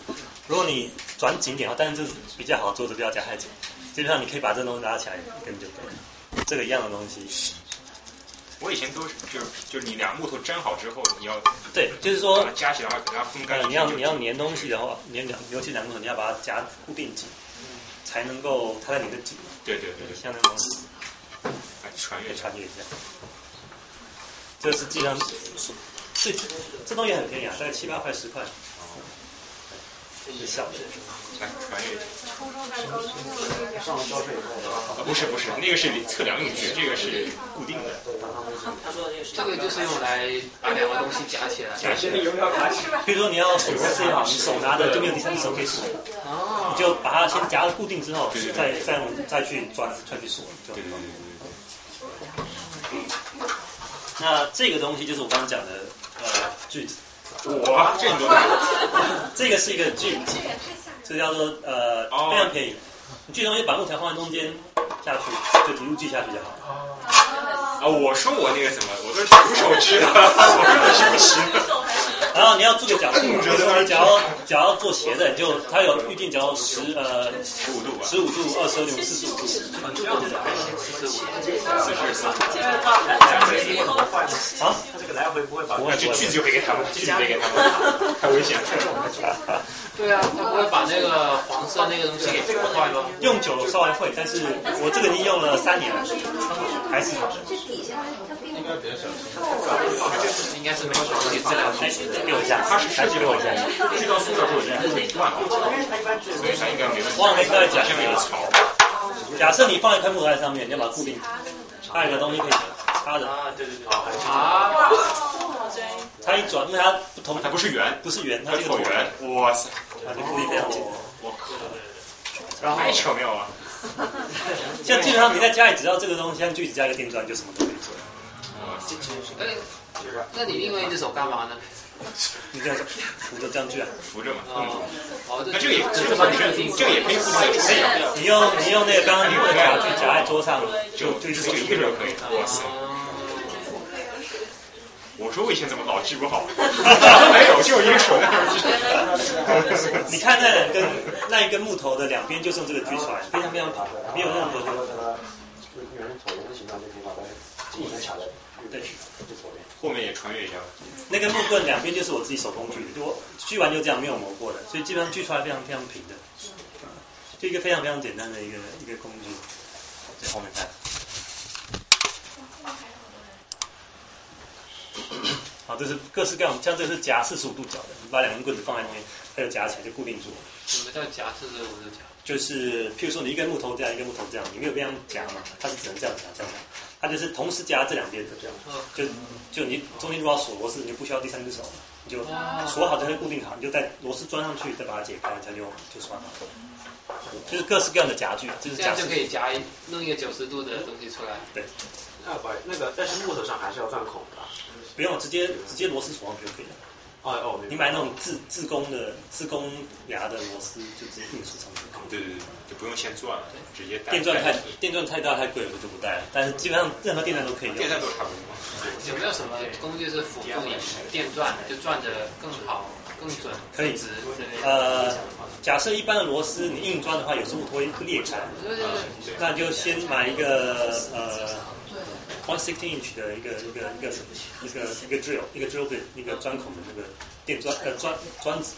如果你转紧点的话，但是这比较好，桌子不要夹太紧。基本上你可以把这东西拉起来一根就可以了。这个一样的东西。我以前都是就是就是你俩木头粘好之后，你要对，就是说夹起来给它风干。你要你要粘东西的话，粘两尤其两木头，你要把它夹固定紧，才能够它在你的紧。对对对，像那种。哎，传阅传阅一下。这是基本上是这东西很便宜啊，大概七八块十块。是小的。来传阅。上了交税以后。不是不是，那个是测量用具，这个是固定的。他说这个就是用来把两个东西夹起来。夹起来有没有夹起来？比如说你要手撕好，你手拿着就没有第三只手可以锁。哦。你就把它先夹固定之后，再再用再去转再去锁。对对对对。那这个东西就是我刚刚讲的呃锯子。哇，这个多！这个是一个锯子，这叫做呃非常便宜。你锯东西把木条放在中间下去，就一路锯下去就好。啊，我说我那个什么，我都是徒手锯的，我根本锯不行。然后你要做个角度，你脚要脚要做斜的，就它有预定角十呃十五度，十五度、二十二度、四十五度。啊，他这个来回不会把，就锯子就给他们，锯子给他们，太危险了。对啊，他不会把那个黄色那个东西给破坏吗？用久了稍微会，但是我这个已经用了三年了，还是好的。应该比较小心。应该是没有什么质给我一下，他是设计给我一下。锯到塑料之后人会断好，所以它应该没问题。忘了跟大家讲，下面有槽。假设你放一块木头在上面，你要把它固定，它有个东西可以插着。啊，对对对。啊。它一转，因为它不同，它不是圆，不是圆，它是椭圆。哇塞，它就固定非常紧。我靠，太巧妙了。像基本上你在家里只要这个东西，像锯子加一个电钻，就什么都可以做。哎，那你另外一只手干嘛呢？你这样扶着这样锯啊？扶着嘛。哦，那这个也这个本身这个也可以扶着，可以。你用你用那个刚刚你的夹具夹在桌上，就就就一个就可以了。哇塞。我说我以前怎么老记不好？没有，就一个手在那儿 你看那两根那一根木头的两边就是用这个锯出来，非常非常平，没有任何的。就有人椭圆的形状就可以把它尽可能卡在对，就左边。后面也穿越一下。那根木棍两边就是我自己手工锯的，就我锯完就这样，没有磨过的，所以基本上锯出来非常非常平的，就一个非常非常简单的一个一个工具。在后面看。好，这是各式各样，像这是夹四十五度角的，你把两根棍子放在中间，它就夹起来就固定住了。什么叫夹四十五度角？就是譬如说你一根木头这样，一根木头这样，你没有这样夹嘛，它是只能这样夹这样夹，它就是同时夹这两边的这样，就就你中间如果要锁螺丝，你就不需要第三只手了，你就锁好就会固定好，你就在螺丝装上去，再把它解开，它就就拴好了。就是各式各样的夹具，就是夹这样就可以夹一弄一个九十度的东西出来。对，那不好意思那个但是木头上还是要钻孔的啊。不用直接直接螺丝锁上去就可以了。哦哦，你买那种自自工的自工牙的螺丝，就直接硬锁上去就可以。对对对，就不用先转了，直接带。电钻太电钻太大太贵，我就不带了。但是基本上任何电钻都可以用。电钻都差不多。有没有什么工具是辅助你电钻，就转的更好、更准、可以？呃，假设一般的螺丝你硬钻的话，有时候会裂开，那就先买一个呃 one sixteen inch 的一个一个一个一个一个 drill 一个 drill bit 一个钻孔的那个电钻呃钻钻子，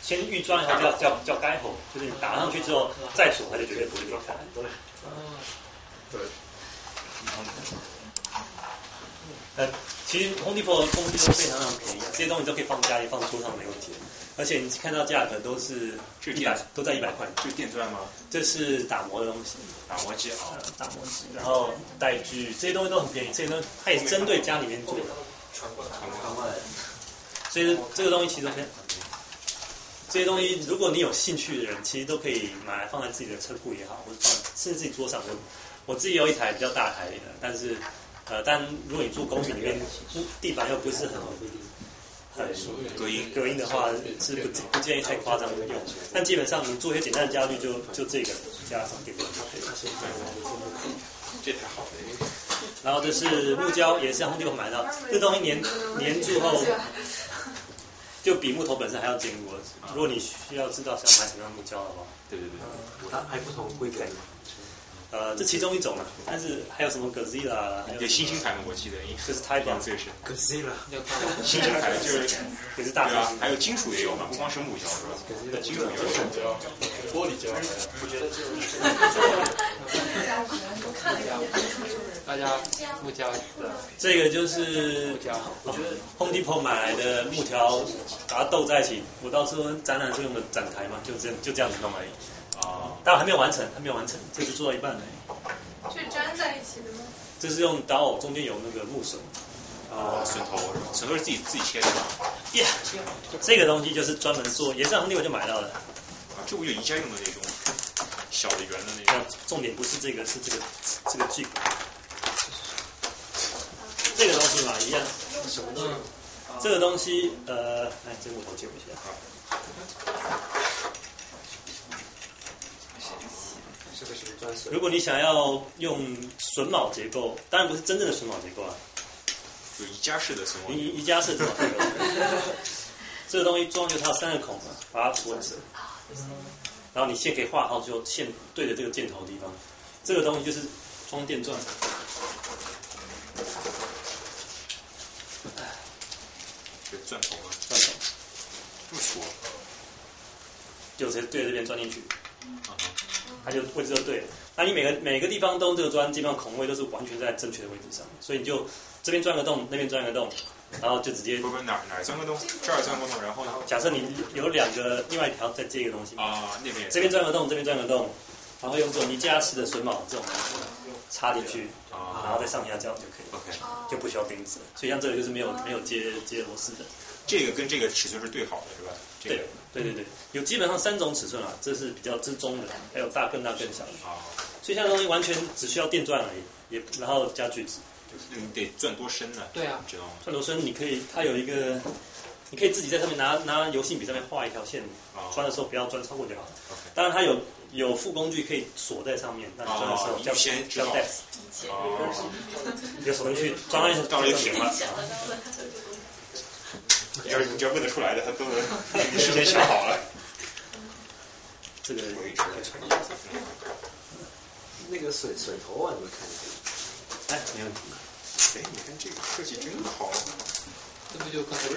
先预钻一下叫叫叫该口，就是你打上去之后再锁，它就绝对不会裂开。对。呃，其实 Home Depot 的工具都非常非常便宜，这些东西都可以放家里放桌上没问题。而且你看到价格都是一百，都在一百块。这是电钻吗？这是打磨的东西，打磨机啊，打磨机，然后带锯，这些东西都很便宜，这些东西它也是针对家里面做的。传过来，传过来。所以这个东西其实很便宜。这些东西如果你有兴趣的人，其实都可以买来放在自己的车库也好，或者放甚至自己桌上。我我自己有一台比较大台的，但是呃，但如果你住公寓里面，地板又不是很很隔音隔音的话，是不不建议太夸张的用。但基本上你做一些简单的家具，就就这个加上电钻就可以了。这太好了。然后这是木胶，也是在 Home Depot 买到，这东西粘粘住后，就比木头本身还要坚固。如果你需要知道是要买什么样的木胶的话，对对对，它还不同规格。呃，这其中一种啊，但是还有什么 Godzilla，还有新兴牌的，我记得，就是 Type 最是 Godzilla，新兴牌就是 也是大对啊，还有金属也有嘛，不光是木胶是吧？金属也有，玻璃胶，我觉得就大家木胶的，这个就是我觉得 Home Depot 买来的木条，把它斗在一起。我到时候展览是用的展台嘛，就这就这样子弄而已。啊，但还没有完成，还没有完成，这是做到一半的。是粘在一起的吗？这是用刀，中间有那个木榫。哦，榫头？榫头是自己自己切的吗？耶，这个东西就是专门做，也是 Home Depot 就买到的。啊，这不就宜家用的那种小的圆的那种？重点不是这个，是这个这个锯。这个东西嘛，一样。什么东西？这个东西，呃，来，这个我头借我一下。这个是钻榫。如果你想要用榫卯结构，当然不是真正的榫卯结构啊，就宜家式的榫卯。宜宜家式榫卯结构。这个东西装就它有三个孔嘛，把它锁死。然后你线可以画好，就线对着这个箭头的地方。这个东西就是装电钻。这钻头吗？钻头。这么粗？就直接对着这边钻进去。它就位置就对了。那你每个每个地方都这个砖，基本上孔位都是完全在正确的位置上，所以你就这边钻个洞，那边钻个洞，然后就直接。不不，哪哪钻个洞？这儿钻个洞，然后呢？假设你有两个，另外一条再接一个东西。啊，那边。这边钻个洞，这边钻个洞，然后用这种尼加式的榫卯这种插进去，然后再上下这样就可以。OK。就不需要钉子，所以像这个就是没有没有接接螺丝的。这个跟这个尺寸是对好的，是吧？对对对对，有基本上三种尺寸啊，这是比较之中的，还有大更大更小的。啊。所以像东西完全只需要电钻而已，也然后加锯子。就是你得钻多深呢？对啊。知道吗？钻多深你可以，它有一个你可以自己在上面拿拿油性笔上面画一条线，钻的时候不要钻超过就好了。当然它有有副工具可以锁在上面，那你钻的时候叫叫 d e s 有锁进去，装上去装上就行了。你要你要问得出来的，他都能 事先想好了。这个那个水水头啊，你们看一下。哎，没问题。哎，你看这个设计真好。这不就刚才？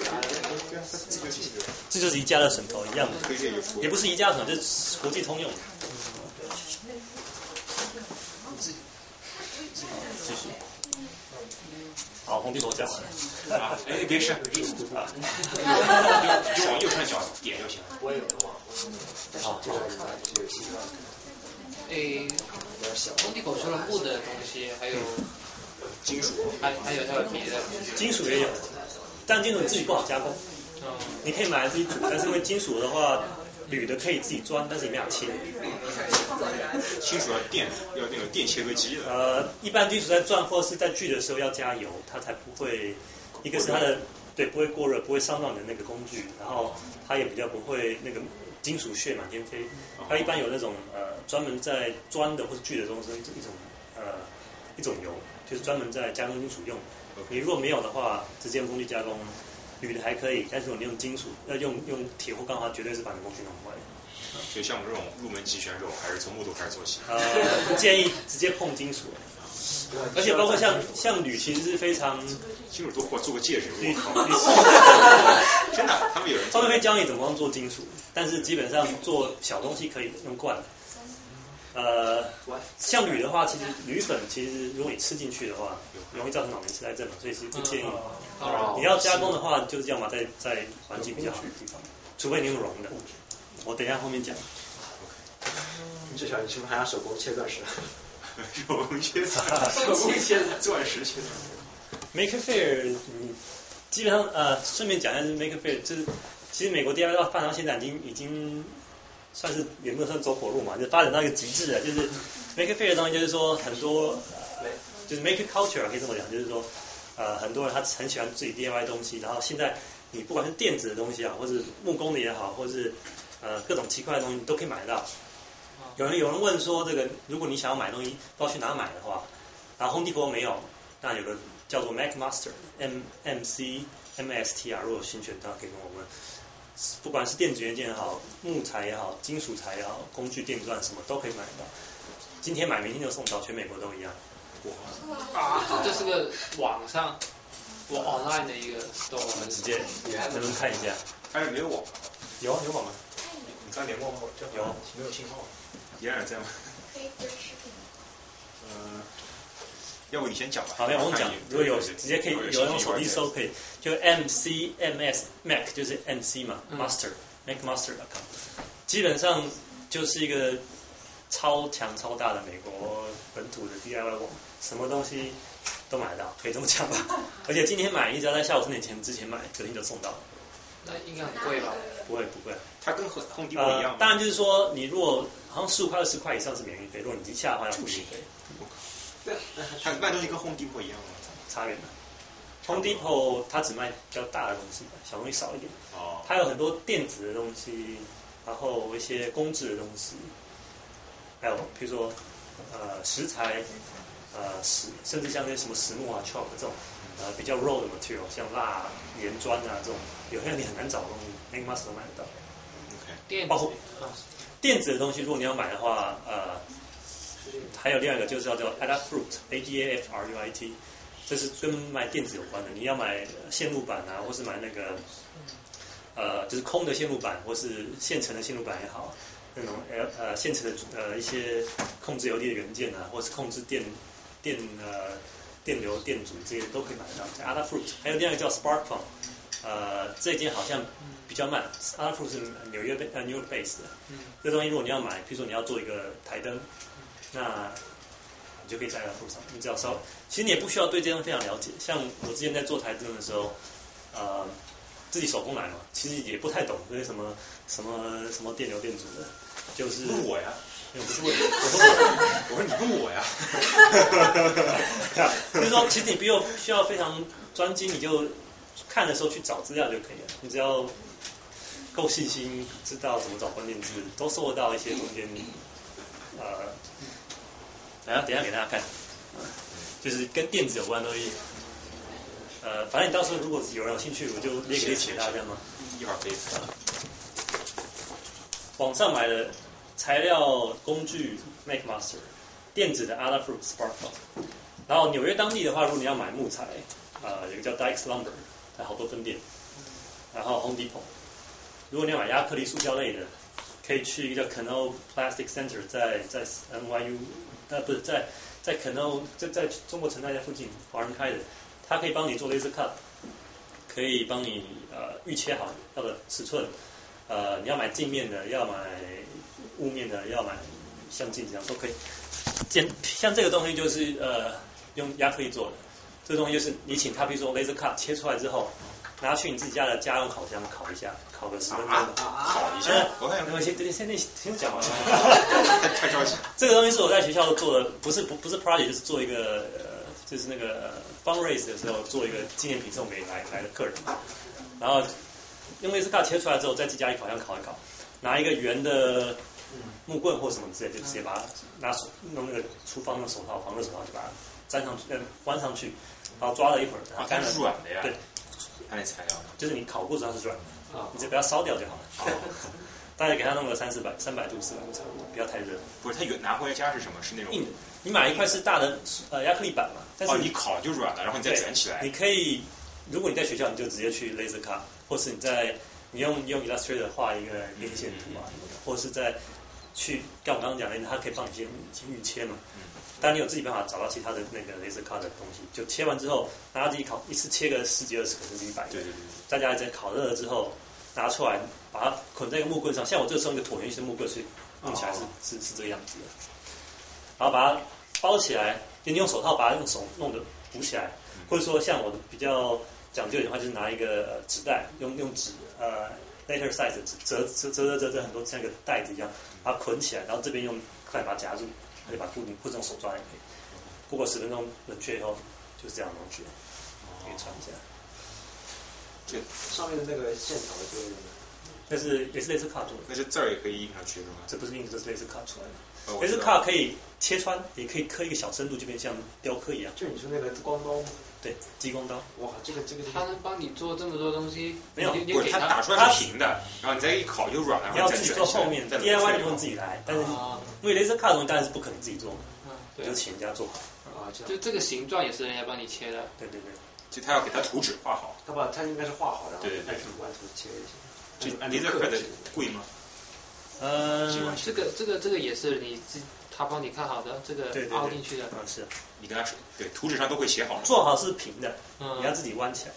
这就是宜家的枕头一样的，也不是宜家的，这是国际通用。继续。好，红地头讲完了。啊，哎，别试。啊。就往右上角点就行了。我也有往。好，这个这个习惯。诶，红地狗除了木的东西，还有金属，还还有还有别的。金属也有，但金属自己不好加工。你可以买来自己煮，但是因为金属的话，铝的可以自己钻，但是你没法切。金属要电，要那种电切割机的。呃，一般金属在钻或是在锯的时候要加油，它才不会，一个是它的对不会过热，不会伤到你的那个工具，然后它也比较不会那个金属屑满天飞。它一般有那种呃专门在钻的或是锯的东西一种呃一种油，就是专门在加工金属用。你如果没有的话，直接用工具加工。铝的还可以，但是你用金属，要用用铁或钢的话，绝对是把你工具弄坏。所以像我们这种入门级选手，还是从木头开始做起。呃，不建议直接碰金属。而且包括像像铝，其实是非常金属做过做个戒指，铝 真的，他们有人他们会教你怎么做金属，但是基本上做小东西可以用惯。呃，像铝的话，其实铝粉其实如果你吃进去的话，容易造成老年痴呆症嘛，所以是不建议。你要加工的话，就是要么在在环境比较好的地方，除非你用熔的。我等一下后面讲。至少你是不是还要手工切钻石？手工切钻石，手工切钻石切。Make Fair，你基本上呃，顺便讲一下，Make Fair 就是其实美国 DIY 发展到现在已经已经。算是也没有算走火入嘛，就发展到一个极致了，就是 make fair 的东西，就是说很多，就是 make culture 可以这么讲，就是说呃很多人他很喜欢自己 DIY 东西，然后现在你不管是电子的东西啊，或者木工的也好，或者是呃各种奇怪的东西，你都可以买到。有人有人问说这个，如果你想要买东西，不知道去哪买的话，然后 Home Depot 没有，那有个叫做 Mac Master M M C M S T R，如果有兴趣的话可以跟我们。不管是电子元件也好，木材也好，金属材也好，工具电钻什么都可以买到。今天买明天就送到，全美国都一样。哇，这是个网上我 online 的一个 store，我们直接能不能看一下？还是没有网？有有网吗？你刚连过吗？有，没有信号。依然在吗？嗯。要不你先讲吧。好，那我讲，如果有直接可以有人用手机搜可以，就 M C M S Mac 就是 M C 嘛，Master Mac Master com，基本上就是一个超强超大的美国本土的 D I Y 网，什么东西都买得到，可以这么讲吧。而且今天买，你只要在下午四点前之前买，隔天就送到。那应该很贵吧？不会不会，它跟和 Home Depot 一样。当然就是说，你如果好像十五块二十块以上是免运费，如果你一下的话要付运费。它卖东西跟 Home Depot 一样吗？差远了。Home Depot 它只卖比较大的东西，小东西少一点。哦。它有很多电子的东西，然后一些工具的东西，还有比如说呃石材，呃石，甚至像那些什么石木啊、chalk 这种呃比较 raw 的 material，像蜡、圆砖啊这种，有些你很难找的东西 m a k e Master 都买得到。OK。电包括电子的东西，如果你要买的话，呃。还有另外一个就是叫做 Adafruit，A D A F R U I T，这是跟卖电子有关的。你要买线路板啊，或是买那个呃，就是空的线路板，或是现成的线路板也好，那种呃呃现成的呃一些控制邮递的元件啊，或是控制电电呃电流电阻这些都可以买得到。Adafruit，还有另外一个叫 Sparkfun，呃，这件好像比较慢。Adafruit 是纽约呃 New York base 的，这东西如果你要买，比如说你要做一个台灯。那你就可以在它路上，你只要稍，其实你也不需要对这东西非常了解。像我之前在做台灯的时候，呃，自己手工来嘛，其实也不太懂那些什么什么什么电流电阻的，就是问我呀，我。不是问，我说你问我呀，就是说其实你不用需要非常专精，你就看的时候去找资料就可以了，你只要够细心，知道怎么找关键字，都搜得到一些中间呃，等下等下给大家看，就是跟电子有关的东西。呃，反正你到时候如果有人有兴趣，我就列给其他家吗？一会儿可以。网上买的材料工具 MakeMaster，电子的 Adafruit Sparkplug，然后纽约当地的话，如果你要买木材，呃，有个叫 Dykes Lumber，它好多分店，然后 Home Depot，如果你要买亚克力塑胶类的，可以去一个叫 Canal Plastic Center，在在 NYU，那不是在在 Canal 在在中国城大家附近，华人开的，他可以帮你做 laser cut，可以帮你呃预切好要的尺寸。呃，你要买镜面的，要买雾面的，要买像镜这样都可以。简像这个东西就是呃用亚克力做的，这个东西就是你请他比如说 laser cut 切出来之后，拿去你自己家的家用烤箱烤一下，烤个十分钟。烤一下。我看有些对先先先讲完。太着急。这个东西是我在学校做的，不是不不是 project，就是做一个呃就是那个 fundraise 的时候做一个纪念品送给来来的客人，然后。用类似卡切出来之后，在自己家里烤箱烤一烤，拿一个圆的木棍或什么之类，就直接把它拿手弄那个厨房的手套，防热手套就把它粘上去，呃，关上去，然后抓了一会儿，它干了。是软的呀。对。它那材料。就是你烤过之后它是软的，你就不要烧掉就好了。大概给它弄个三四百、三百度、四百度差不多，不要太热。不是，它原拿回家是什么？是那种硬的。你买一块是大的呃亚克力板嘛？哦，你烤就软了，然后你再卷起来。你可以，如果你在学校，你就直接去 laser cut。或是你在你用用 Illustrator 画一个连线图啊什么的，或者是在去像我刚刚讲的，它可以帮你先先预切嘛。但你有自己办法找到其他的那个 laser cut 的东西，就切完之后，拿自己烤，一次切个十几二十个甚至一百个。对对对。大家在烤热了之后拿出来，把它捆在一个木棍上，像我这是用一个椭圆形的木棍，是弄起来是是是这个样子的。然后把它包起来，你用手套把它用手弄的鼓起来，或者说像我比较。讲究的话，就是拿一个纸袋，用用纸呃 letter size 折折折折折折很多像一个袋子一样，把它捆起来，然后这边用筷把它夹住，可以把固定，或者用手抓也可以。过个十分钟冷却以后，就是这样冷却，可以穿一下。这上面的那个线条的就那是也是类似卡住的。那是字儿也可以印上去的吗？这不是印，这是类似卡出来的。类似卡可以切穿，也可以刻一个小深度，就变像雕刻一样。就你说那个光刀。对，激光刀。哇，这个这个。他能帮你做这么多东西？没有，不是他打出来是平的，然后你再一烤就软了。你要自己做后面，DIY 不用自己来，但是因为镭射卡东西当然是不可能自己做嘛，就请人家做好。啊，就这个形状也是人家帮你切的。对对对。就他要给他图纸画好。他把他应该是画好，然后对对对，完图切一下。就镭射卡的贵吗？呃，这个这个这个也是你自。他帮你看好的，这个凹进去的，嗯是，你跟他说，对，图纸上都会写好，做好是平的，你要自己弯起来。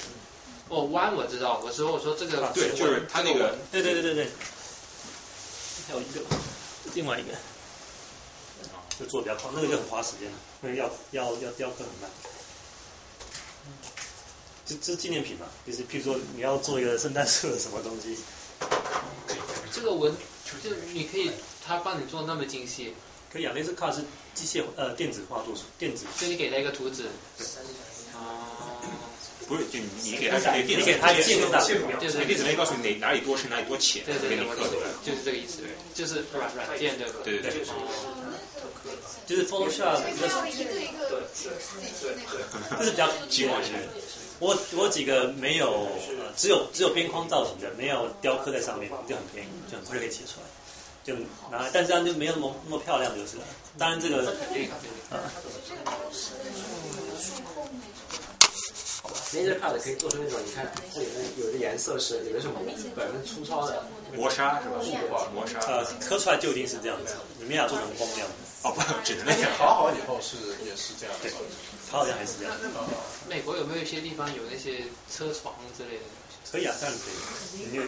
哦，弯我知道，我说我说这个，对，就是他那个，对对对对对。还有一个，另外一个，就做比较快，那个就很花时间了，那个要要要雕刻很慢。这这是纪念品嘛，就是譬如说你要做一个圣诞树的什么东西。这个纹就你可以，他帮你做那么精细。可以啊，那是卡是机械呃电子化做出电子。就你给他一个图纸。对。啊。不是，就你你给他电子，你给他一个电子电子能告诉你哪哪里多深哪里多浅，对对对，刻出来，就是这个意思，就是软软件的，对对对。就是 Photoshop。这是比较激光型。我我几个没有，只有只有边框造型的，没有雕刻在上面，就很便宜，就很快就可以切出来。就拿，但是这样就没有那么那么漂亮就是了。当然这个，啊。Laser cut 可以做出那种，你看这里面有的颜色是，有的是本身粗糙的磨砂是吧？磨砂。呃，刻出来就一定是这样子，你没法做成光亮的。哦，不，只能那样。烤好以后是也是这样的。烤好像还是这样。美国有没有一些地方有那些车床之类的？可以啊，当然可以。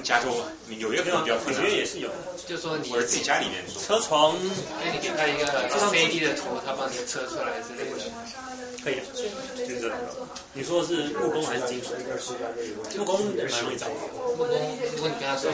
加州嘛，纽约可能比较困难。纽约也是有，就说你我是自己家里面做。车床，那你给他一个 C D 的图，他帮你测出来之类的。可以，就是这个。你说是木工还是金属？木工蛮容易找的。木工，如果你跟他说，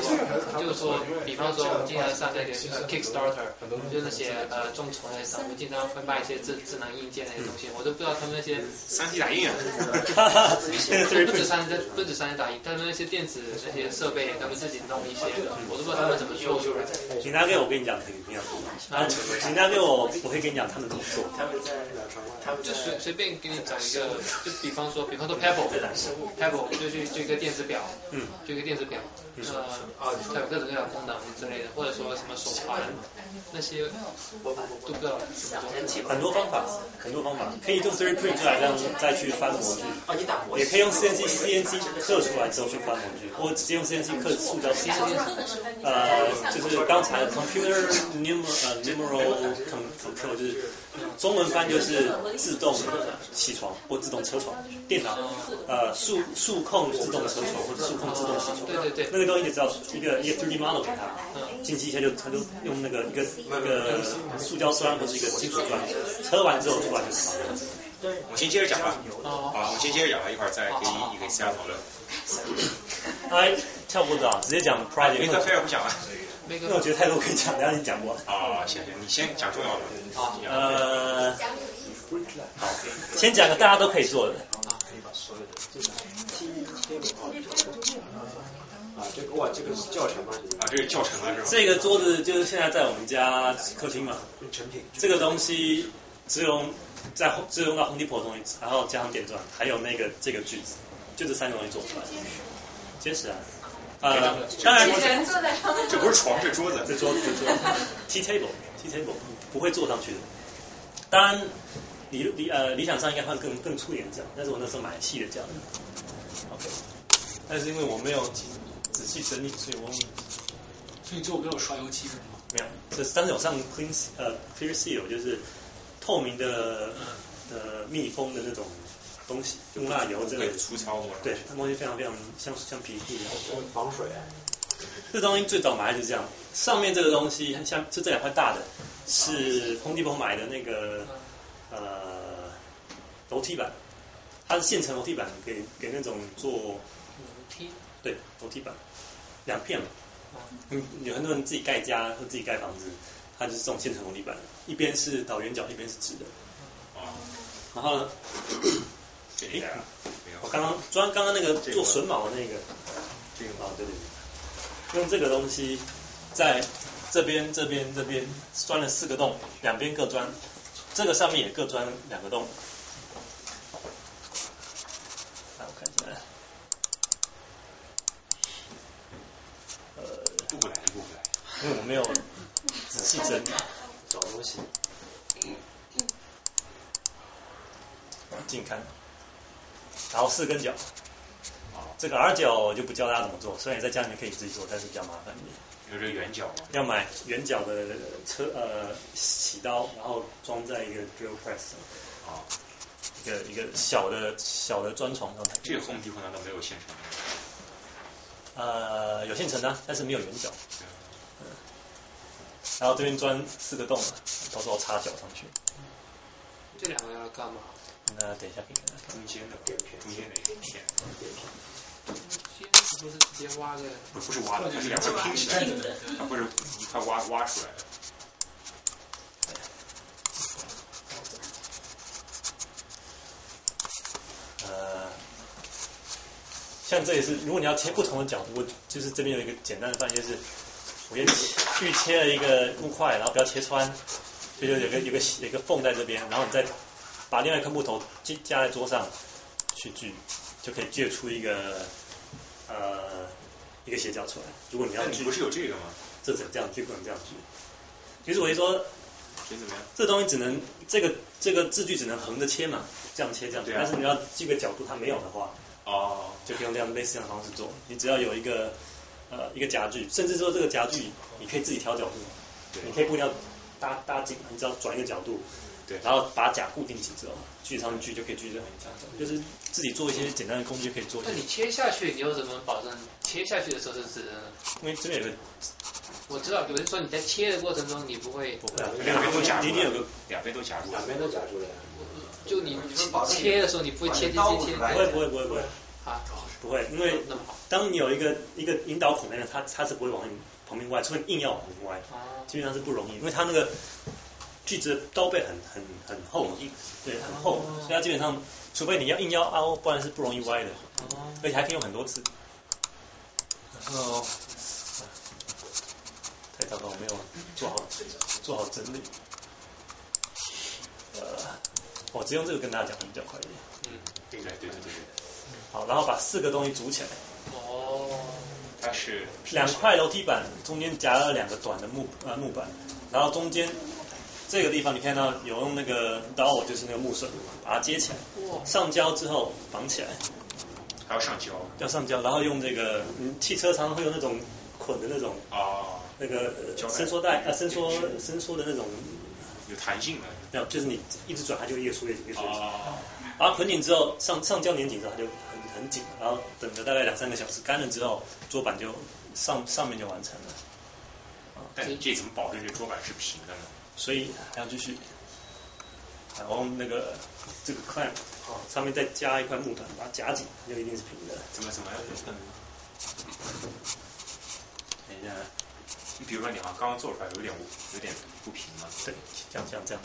就是说，比方说我们经常上那个 Kickstarter，就那些呃众筹那上，我们经常会卖一些智智能硬件那些东西，我都不知道他们那些三 D 打印啊，不止三 D 不止三 D 打印，他们那些电子那些设备，他们自己弄一些，我都不知道他们怎么做出来。请拿给我，跟你讲，肯定要做。啊，请拿给我，我会跟你讲他们怎么做。他们在两床外，就随随便给你讲一个，就比方说，比方说 Pebble，Pebble 就就就一个电子表，嗯，就一个电子表，呃，它有各种各样的功能之类的，或者说什么手环那些，都不知道怎么做。很多方法，很多方法，可以用 3D print 出来，这样再去翻模具。哦，你打模也可以用 CNC CNC 刻出来之后去翻模具，或直接用 CNC 刻塑胶纸。呃，就是刚才 computer numer 呃 numeral control 就是中文翻就是自动起床或自动车床，电脑呃数数控自动车床或者数控自动起床。对对对。那个东西你只要一个一个 3D model 给它，进去一下就它就用那个一个一个塑胶砖或者一个金属砖，车完之后出来就是长这样子。我先接着讲吧。好，我先接着讲吧，一会儿再给你给其他讨论。哎，跳不多啊，直接讲 project。梅克菲尔不讲了。那我觉得太多可以讲，刚才你讲过。啊，行行，你先讲重要的。呃，好，先讲个大家都可以做的。啊，这个哇，这个是教程吗？啊，这是教程啊是吧？这个桌子就是现在在我们家客厅嘛。成品。这个东西只用在只有用到红底普东西，然后加上点钻，还有那个这个锯子，就这三种东西做出来。结实啊。呃，当然，这不是床，是桌子，这桌子，这桌子，tea table，tea table，不会坐上去的。当然，理理呃理想上应该换更更粗一点胶，但是我那时候买细的胶。OK，但是因为我没有仔细整理，所以我所以最后没有刷油漆是吗？没有，这但是有上 clean 呃 clear seal 就是透明的呃密封的那种。东西用蜡油这个粗糙嘛，对，它东西非常非常像像皮肤一样，防水。这东西最早买就是这样，上面这个东西像就这两块大的，是空地 e 买的那个呃楼梯板，它是现成楼梯板，给给那种做楼梯，对楼梯板，两片嘛，嗯，有很多人自己盖家或自己盖房子，它就是这种现成楼梯板，一边是倒圆角，一边是直的，哦，然后呢？哎，我刚刚钻刚刚那个做榫卯的那个，这个。啊对对对，用这个东西在这边这边这边钻了四个洞，两边各钻，这个上面也各钻两个洞。来我看一下，呃，不过来不过来，因为我没有仔细整理，找东西，近看。然后四根脚，这个 R 脚就不教大家怎么做，虽然在家里面可以自己做，但是比较麻烦一点。有这圆角要买圆角的车呃洗刀，然后装在一个 drill press 啊，一个一个小的小的砖床上。这个 Home Depot 难道没有现成的？呃，有现成的，但是没有圆角。嗯。然后这边钻四个洞，到时候插脚上去。这两个要干嘛？那等一下给你中间的片，中间的一个片。中间不是直接挖的？不不是挖的，它是两块拼起来的，它不是一块挖挖出来的。呃，像这也是，如果你要切不同的角度，就是这边有一个简单的范，就是我先预切了一个木块，然后不要切穿，就就有个有个有一个缝在这边，然后你再。把另外一颗木头夹夹在桌上去锯，就可以锯出一个呃一个斜角出来。如果你要锯，不是有这个吗？这只能这样锯，不能这样锯。其实我一说，怎么样？这东西只能这个这个字距只能横着切嘛，这样切这样。但是你要这个角度，它没有的话，哦，就可以用这样类似这样的方式做。你只要有一个呃一个夹具，甚至说这个夹具你可以自己调角度，你可以不一定要搭搭紧，你只要转一个角度。对，然后把甲固定起之后，锯上面锯就可以锯得很强，就是自己做一些简单的工具可以做。那你切下去，你又怎么保证切下去的时候是直的呢？因为这边有个，我知道，有人说你在切的过程中你不会，不会，两边都夹住，一定有个两边都夹住，两边都夹住了。呀。就你切的时候你不会切切切切，不会不会不会不会。啊，不会，因为当你有一个一个引导孔那个，它它是不会往你旁边歪，除非硬要往旁边歪，基本上是不容易，因为它那个锯子都被很很很厚，对，很厚，所以它基本上除非你要硬要凹，不然是不容易歪的，而且还可以用很多次。然后太糟糕，我没有做好做好整理。呃，我只用这个跟大家讲会比较快一点。嗯，对对对对对。好，然后把四个东西组起来。哦。它是两块楼梯板，中间夹了两个短的木呃木板，然后中间这个地方你看到有用那个刀，就是那个木榫，把它接起来。上胶之后绑起来。还要上胶。要上胶，然后用这个嗯汽车常常会有那种捆的那种啊，那个伸缩带啊伸缩伸缩的那种。有弹性的。没有，就是你一直转，它就越缩越紧，越缩越紧。然后捆紧之后，上上胶粘紧之后，它就很很紧。然后等着大概两三个小时干了之后，桌板就上上面就完成了。但你这怎么保证这桌板是平的呢？所以还要继续，然后那个这个块上面再加一块木板，把它夹紧，就一定是平的。怎么怎么样？等一下。你比如说，你好像刚刚做出来有点有点不平嘛？对，这样这样这样。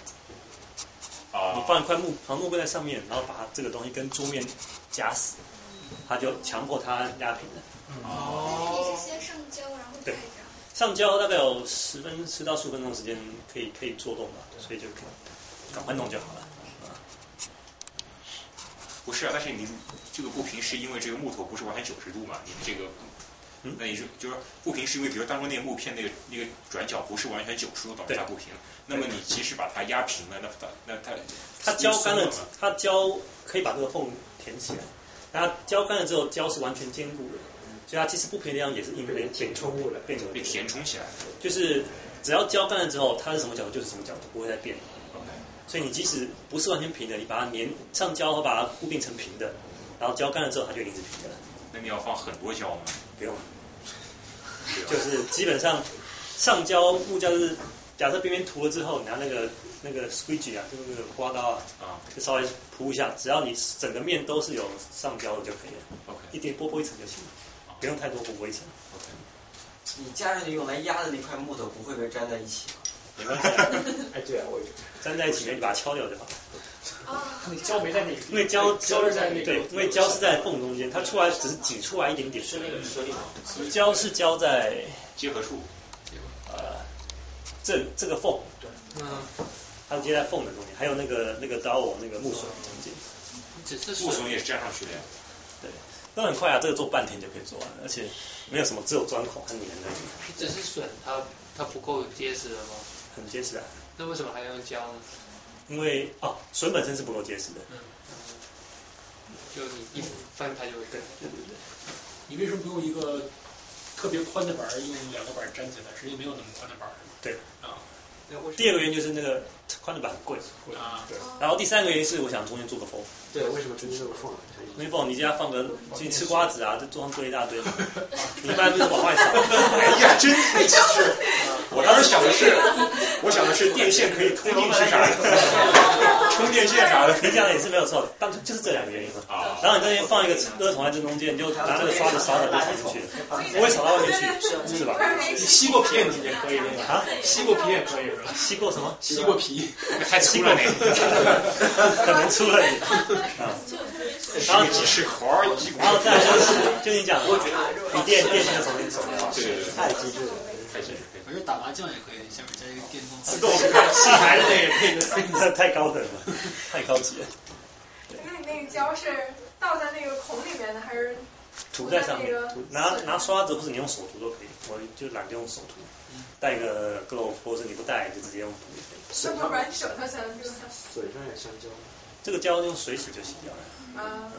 啊。你放一块木放木棍在上面，然后把这个东西跟桌面夹死，它就强迫它压平了。哦。你是先上胶，然后再上胶大概有十分十到十五分钟时间可以可以做动吧，所以就赶快弄就好了。不是啊，但是你这个不平是因为这个木头不是完全九十度嘛？你这个。那也是就是不平，是因为比如当中那个木片那个那个转角不是完全九十度导致它不平。那么你即使把它压平了，那它那它它胶干了，它胶可以把这个缝填起来。然后胶干了之后，胶是完全坚固的，所以它其实不平的样也是因为被填充物了，变成被填充起来。就是只要胶干了之后，它是什么角度就是什么角度，不会再变。所以你即使不是完全平的，你把它粘上胶和把它固定成平的，然后胶干了之后，它就一定是平的了。那你要放很多胶吗？不用。就是基本上上胶木胶是，假设边边涂了之后，拿那个那个 squeegee 啊，就是那个刮刀啊，啊，就稍微铺一下，只要你整个面都是有上胶的就可以了。OK，一点波波一层就行了，不用太多波波一层。OK，你加上去用来压的那块木头不会被粘在一起吗？没关系，哎对啊，我粘在一起，你把它敲掉就好了。啊，那胶没在那，因为胶胶是在那对，因为胶是在缝中间，它出来只是挤出来一点点。是那个颗粒吗？胶是胶在结合处，呃，这这个缝，对，嗯，它接在缝的中间，还有那个那个刀网那个木榫中间。木榫也是粘上去的呀。对，那很快啊，这个做半天就可以做完，而且没有什么，只有钻孔和粘的。只是榫，它它不够结实了吗？很结实啊。那为什么还要用胶呢？因为哦，笋本身是不够结实的。嗯。就你一翻它就会对对对对。你为什么不用一个特别宽的板儿，用两个板儿粘起来？实际没有那么宽的板儿。对。啊。第二个原因就是那个宽的板很贵。贵啊。对。然后第三个原因是我想中间做个缝。对，为什么中间做个缝？没缝，你家放个去吃瓜子啊，这桌上堆一大堆。你一般都是往外扫。哎呀，真太机智！我当时想的是，我想的是电线可以通进去啥的，充电线啥的。你讲的也是没有错，当初就是这两个原因嘛。啊。然后你这边放一个垃圾桶在正中间，你就拿那个刷子扫扫就扫进去了，不会扫到外面去，是吧？你吸过皮也可以？啊，吸过皮也可以是吧？吸过什么？吸过皮，太粗了你，可能粗了你。啊。然后几十口儿，然后再就是就你讲，你电电线从那走掉，对对对，太机智了，太机智。我觉得打麻将也可以，下面加一个电动自动洗牌的那个那个，那 太高等了，太高级了。那你那个胶是倒在那个孔里面的，还是涂在上面？涂拿拿刷子或者你用手涂都可以，我就懒得用手涂，带个 glove 或者你不带就直接用涂就可以。那不然手上才能用。水上也上胶。这个胶用水洗就洗掉了。啊。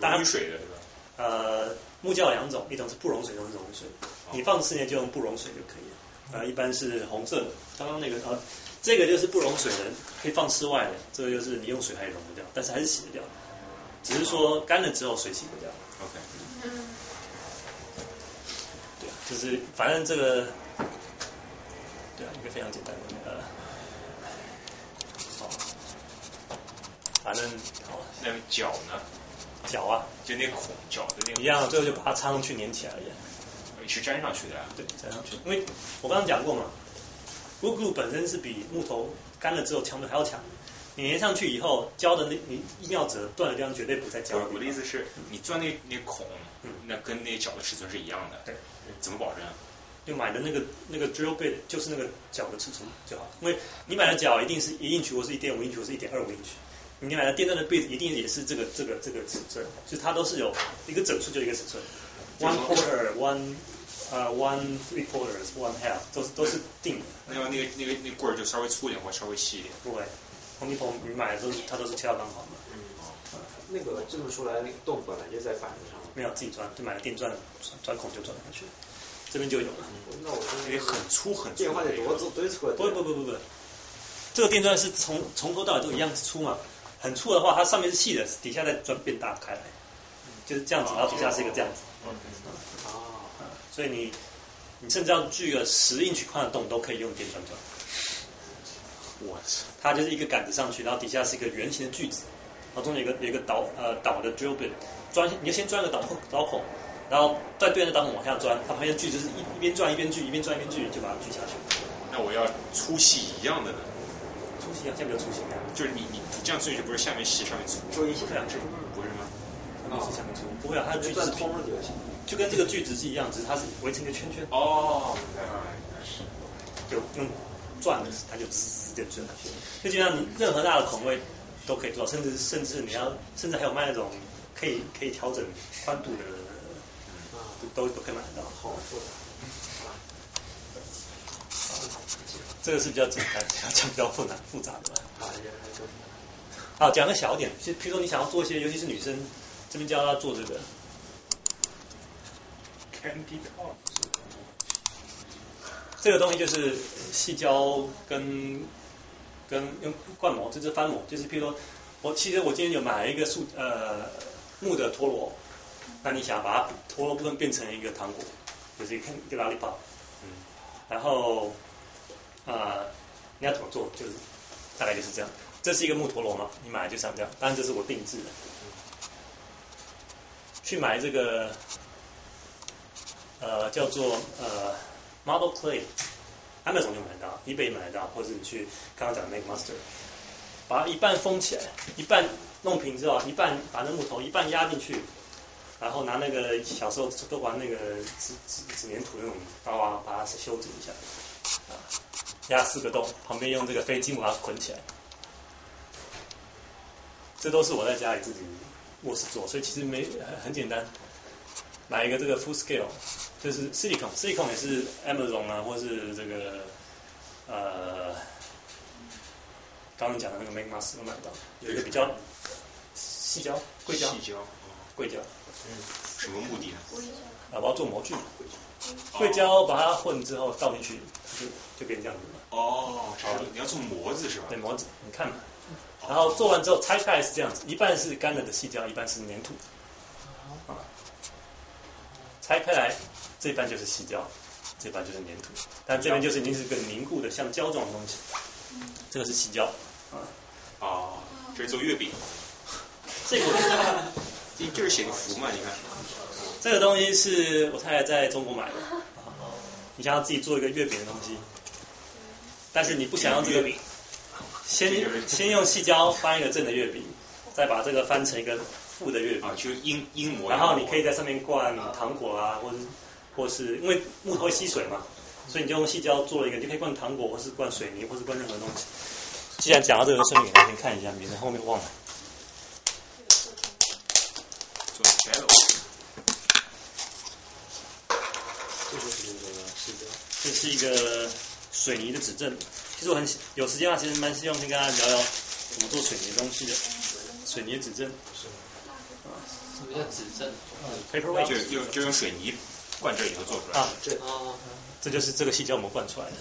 溶水的是吧？呃，木胶两种，一种是不溶水，一种是溶水。你放四年就用不溶水就可以了。呃，一般是红色的，刚刚那个呃，这个就是不溶水的，可以放室外的，这个就是你用水还溶不掉，但是还是洗得掉，只是说干了之后水洗不掉。OK，对，就是反正这个，对啊，一个非常简单的呃，好，反正好，那脚呢？脚啊，就那孔脚的那个一样，最后就把它插上去粘起来了。是粘上去的呀？对，粘上去，因为我刚刚讲过嘛，wood glue 本身是比木头干了之后强度还要强。你粘上去以后，胶的那你一定要折，断的地方绝对不在胶。我的意思是你钻那那孔，那跟那脚的尺寸是一样的。对，怎么保证？就买的那个那个 drill bit 就是那个脚的尺寸就好，因为你买的脚一定是一英尺或是一点五英尺或是一点二五英尺，你买的电钻的 bit 一定也是这个这个这个尺寸，就它都是有一个整数就一个尺寸，one quarter one 呃 one three quarters one half 都是都是定的。那么那个那个那棍儿就稍微粗一点或稍微细一点。不会，红米 pomp 你买的都是它都是切到刚好的。嗯。那个这么说来，那个洞本来就在板子上。没有自己钻，就买了电钻，钻孔就钻上去了。这边就有了。那我觉得很粗很粗。电话得多粗多粗。不不不不不，这个电钻是从从头到尾都一样粗嘛，很粗的话，它上面是细的，底下再钻变大开来，就是这样子，然后底下是一个这样子。哦。所以你你甚至要锯个十英尺宽的洞都可以用电钻钻。我操！它就是一个杆子上去，然后底下是一个圆形的锯子，然后中间有一个有一个导呃导的 drill bit，钻你要先钻个导导孔。然后再对着导孔往下钻，它旁边锯就是一一边转一边锯，一边转一边锯，就把它锯下去。那我要粗细一样的呢？粗细一样，这样比较粗细一样。就是你你你这样锯就不是下面细上面粗？注意一不两只，不是吗？啊，是下面粗，不会啊，它的锯子通了就行。就跟这个锯子是一样，只是它是围成一个圈圈。哦，就用转的，它就直接转下去。就基本上你任何大的孔位都可以做到，甚至甚至你要，甚至还有卖那种可以可以调整宽度的。都都可以买得到，好复杂。这个是比较简单，讲比较复杂复杂的吧。啊，好，讲个小点，就譬如说你想要做一些，尤其是女生，这边教她做这个。Candy top。这个东西就是细胶跟跟用灌模，这是翻模，就是譬如说，我其实我今天有买了一个塑呃木的陀螺。那你想把它陀螺部分变成一个糖果，就是一个一个拉力棒，嗯，然后啊、呃，你要怎么做？就是大概就是这样。这是一个木陀螺嘛，你买就像这样。当然这是我定制的。去买这个呃叫做呃 model clay，Amazon 就买得到，eBay 买得到，或者你去刚刚讲的 Make Master，把它一半封起来，一半弄平之后，一半把那木头一半压进去。然后拿那个小时候都玩那个纸纸纸粘土那种刀啊，把它修整一下，啊，压四个洞，旁边用这个飞机木把它捆起来。这都是我在家里自己卧室做，所以其实没很简单。买一个这个 full scale，就是 silicon，silicon 也是 Amazon 啊，或是这个呃刚刚讲的那个 Make Master 都买到，有一个比较细胶、硅胶、细胶、硅胶。嗯，什么目的呢？啊，我要做模具，硅胶把它混之后倒进去，就就变这样子了。哦，好，你要做模子是吧？对，模子，你看嘛。然后做完之后拆开来是这样子，一半是干了的细胶，一半是粘土。啊，拆开来这半就是细胶，这半就是粘土，但这边就是已经是个凝固的像胶状的东西。这个是细胶。啊。哦，这是做月饼。这个。你就是写个福嘛，你看。这个东西是我太太在中国买的，你想要自己做一个月饼的东西，但是你不想要这个饼，先先用细胶翻一个正的月饼，再把这个翻成一个负的月饼，啊，就阴阴模。然后你可以在上面灌糖果啊，或者或是因为木头会吸水嘛，所以你就用细胶做了一个，就可以灌糖果，或是灌水泥，或是灌任何东西。既然讲到这个，顺便给大家看一下，免得后面忘了。做 cello，这就是那个细胶。这是一个水泥的指正。其实我很有时间的话，其实蛮希望先跟大家聊聊怎么做水泥的东西的。水泥指正。是。什么叫指正？paperweight 就就就用水泥灌这以后做出来。啊，这哦，这就是这个细胶膜灌出来的。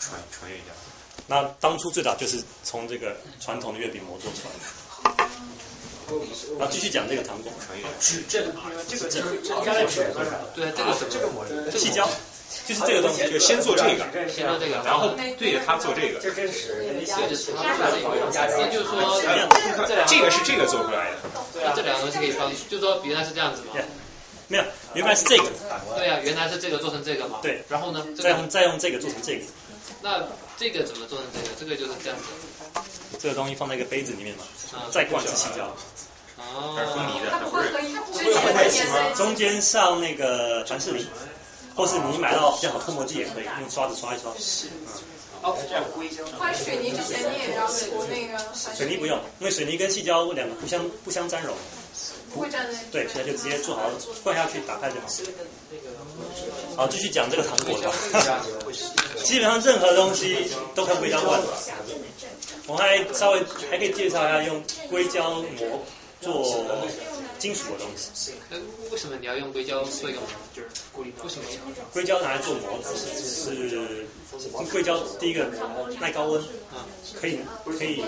传传阅一下。那当初最早就是从这个传统的月饼膜做出来的。然后继续讲这个糖果，纸这个这个就是加在纸上，对，这个这个膜细胶，就是这个东西，就先做这个，先做这个，然后对着它做这个。这跟纸，对着它做这个，那就是说这两这个是这个做出来的。对啊，这两个东西可以放，就说原来是这样子嘛。没有，原来是这个。对啊，原来是这个做成这个嘛。对。然后呢？再用再用这个做成这个。那这个怎么做成这个？这个就是这样子。这个东西放在一个杯子里面嘛，再灌一次细胶。哦。它是分离的，它不会不太细吗？中间上那个凡士林，或是你买到比较好脱模剂也可以，用刷子刷一刷。是哦，换水泥之前你也要涂那个。水泥不用，因为水泥跟细胶两个不相不相沾融。不会粘的。对，现在就直接做好，灌下去打开就好。好，继续讲这个糖果吧。基本上任何东西都可以硅胶灌。我还稍微还可以介绍一下用硅胶膜做金属的东西。那为什么你要用硅胶做一个膜？就是为什么？硅胶拿来做膜子是硅胶第一个耐高温，啊，可以可以，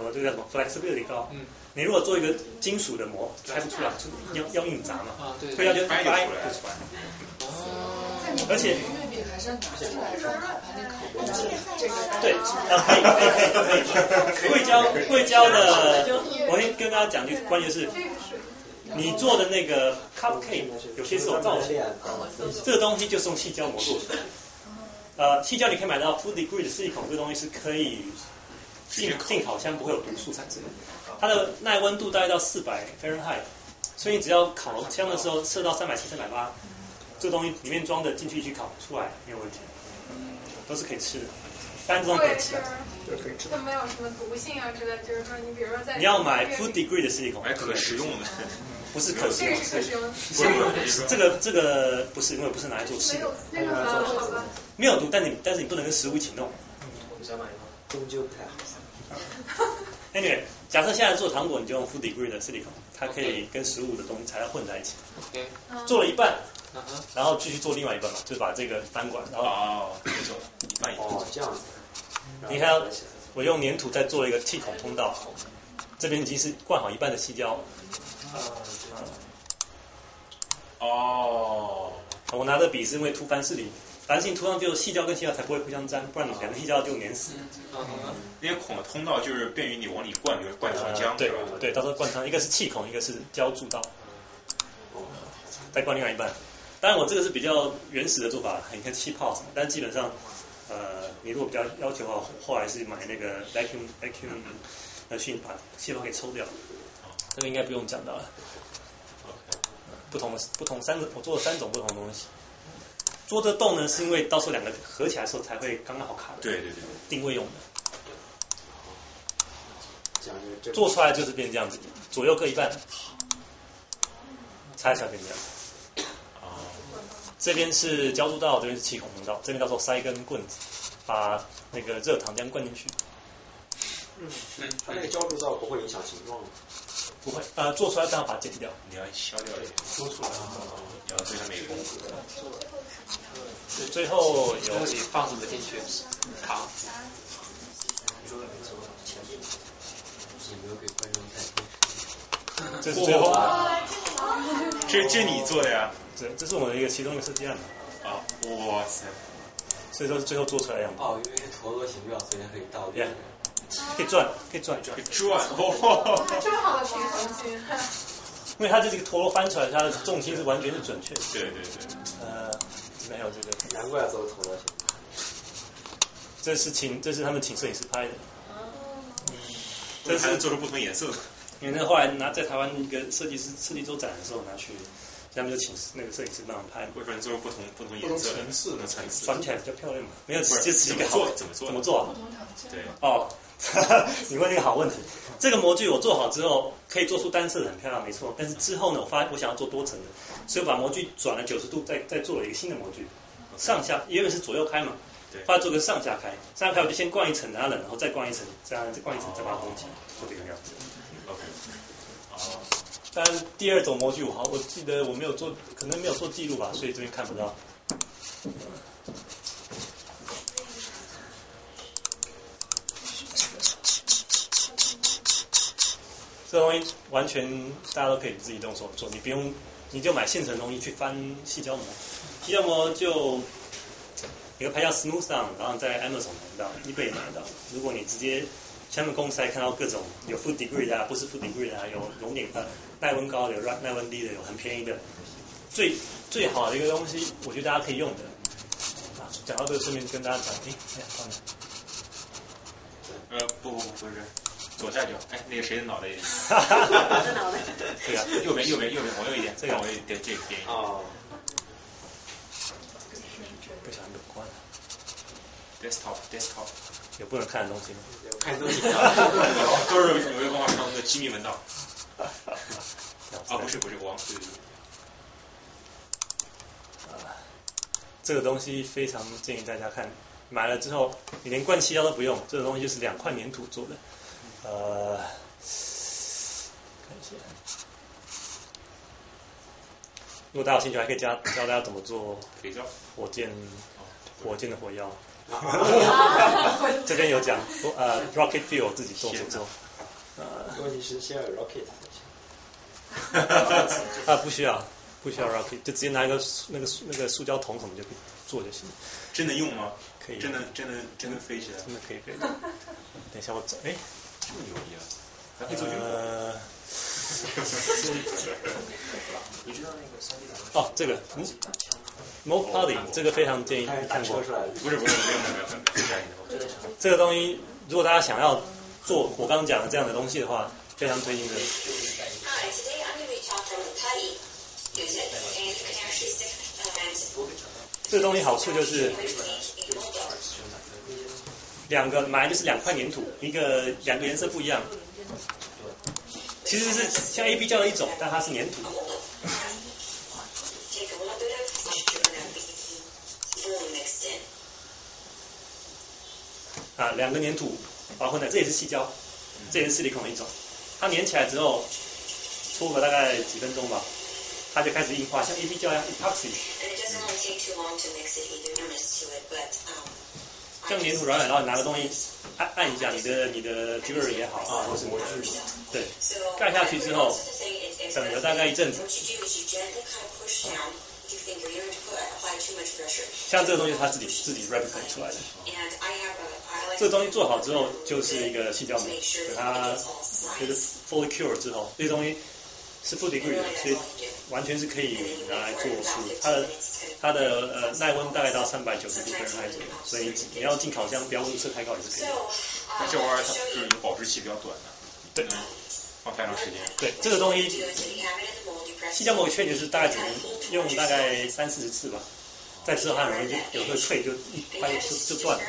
呃，这个叫什么 flexibility 高。嗯。你如果做一个金属的膜，拆不出来，就要要硬砸嘛。啊，对。硅胶就掰出来。哦。而且。对，啊可以可以可以。硅胶硅胶的，我先跟大家讲句关键是，你做的那个 cupcake 有些是有造型，这个东西就是用细胶膜做的。呃，细胶你可以买到 food degree 的四级孔这个东西是可以进进烤箱不会有毒素产生。它的耐温度大概到四百 Fahrenheit，所以你只要烤箱的时候设到三百七、三百八，这个东西里面装的进去去烤出来没有问题，都是可以吃的，单装可以吃，都可以吃。它没有什么毒性啊之类，就是说你比如说在你要买 food degree 的 silicone，买可食用的，不是可食用，这个是可食用的，不是这个这个不是因为不是拿来做吃的，没有毒，但你但是你不能跟食物一起弄。我想买一个，终究不太好。Anyway，假设现在做糖果，你就用 food degree 的 silicone，它可以跟食物的东西材料混在一起。OK，做了一半，然后继续做另外一半嘛，就把这个翻过来，然后哦，一半一半。哦，这样子。你看，我用粘土再做了一个气孔通道，这边已经是灌好一半的细胶。哦。我拿的笔是因为涂凡士林。凡士林涂上就细胶跟细胶才不会互相粘，不然你两个细胶就粘死。那些孔的通道就是便于你往里灌，比如灌糖浆，对吧？对，到时候灌汤，一个是气孔，一个是胶柱道。再灌另外一半。当然我这个是比较原始的做法，你看气泡什么，但基本上呃，你如果比较要求的话，后来是买那个 vacuum vacuum 要去把气泡给抽掉。这个应该不用讲到了。不同的不同三个，我做了三种不同的东西。做这洞呢，是因为到时候两个合起来的时候才会刚刚好卡。对对对。定位用的。做出来就是变这样子，左右各一半，拆一下变这样。啊。这边是浇筑道，这边是气孔通道，这边到时候塞一根棍子，把那个热糖浆灌进去。嗯。它那个浇筑道不会影响形状吗？不会，呃，做出来刚好把它剪掉。你要削掉一点。做出来。要对它美工。最后有你放什么进去？糖。这是最后。这这你做的呀？这这是我们一个其中一个设计案啊，哇塞！所以说是最后做出来的样子。哦，因为是陀螺形状，所以它可以倒变。可以转，可以转，可以转，哇！这么好的平衡性。因为它这个陀螺翻出来，它的重心是完全是准确的。对对对。呃，没有这个。难怪做陀螺形。这是请，这是他们请摄影师拍的。这是做出不同颜色。因为那后来拿在台湾一个设计师设计周展的时候拿去，他们就请那个摄影师帮忙拍。为什么不同不同颜色层次的层次？转起来比较漂亮嘛？没有，就是一个做怎么做？怎么做啊？对。哦，你问那个好问题。这个模具我做好之后，可以做出单色的很漂亮，没错。但是之后呢，我发现我想要做多层的，所以我把模具转了九十度，再再做了一个新的模具，上下因为是左右开嘛，对，把它做个上下开，上下开我就先灌一层，然后冷，然后再灌一层，这样再灌一层，再把它封起来，做这个样子。OK。但第二种模具，我好，我记得我没有做，可能没有做记录吧，所以这边看不到。这东西完全大家都可以自己动手做，你不用，你就买现成东西去翻细胶膜。细胶膜就一个牌叫 Smooth On，然后在 Amazon 买到，你可以买到。如果你直接他们公司还看到各种有 Full Degree 的、啊，不是 Full Degree 的、啊，有熔点的。耐温高的、有耐温低的，有很便宜的。最最好的一个东西，我觉得大家可以用的。啊，讲到这个，顺便跟大家讲，哎，哎，放哪？呃，不不不，不是，左下角，哎，那个谁的脑袋？哈哈哈哈脑袋。对啊，右边右边右边往右一点，这个往右点这个点一点。哦。不小心给关了。desktop desktop 有不能看的东西吗？有看东西。都是纽约光华商的机密文档。啊，不是不是光，对对对。啊，这个东西非常建议大家看，买了之后你连灌气胶都不用，这个东西就是两块粘土做的。呃，看一下，如果大家有兴趣，还可以教教大家怎么做肥皂火箭，火箭的火药。这边有讲，呃，rocket fuel 自己做不做？呃，问题是先有 rocket 啊，不需要，不需要 rocket，就直接拿一个那个那个塑胶桶什么就可以做就行。真的用吗？可以。真的真的真的飞起来？真的可以飞。等一下我找，哎，这么牛逼啊！还可以做军呃。你知道那个三 D 打哦，这个 m o p Party 这个非常建议看过。出来不是不是没有没有没有没有。这个东西如果大家想要做我刚刚讲的这样的东西的话，非常推荐的。这个东西好处就是两个买就是两块粘土，一个两个颜色不一样。其实是像 A B 胶的一种，但它是粘土。啊，两个粘土包混在，这也是细胶，这也是 silicone 的一种。它粘起来之后，搓个大概几分钟吧，它就开始硬化，像 A B 胶一样 epoxy。像粘土软软，然后你拿个东西按按一下，你的你的 jewelry 也好啊，或是模具，对，盖下去之后，等了大概一阵子。像这个东西它自己自己 replicate 出来的。这个东西做好之后就是一个细胶膜，给它就是 fully cure 之后，这些东西是 full degree 的，所以完全是可以拿来做书。它的它的呃耐温大概到三百九十度分开左右，所以你要进烤箱不要温度设太高也是可以的。那这玩意儿它就是有保质期比较短的，对，放太长时间。对，这个东西细胶膜缺点是大概只能用大概三四十次吧，再之后它很容易就有个脆就一掰就就断了。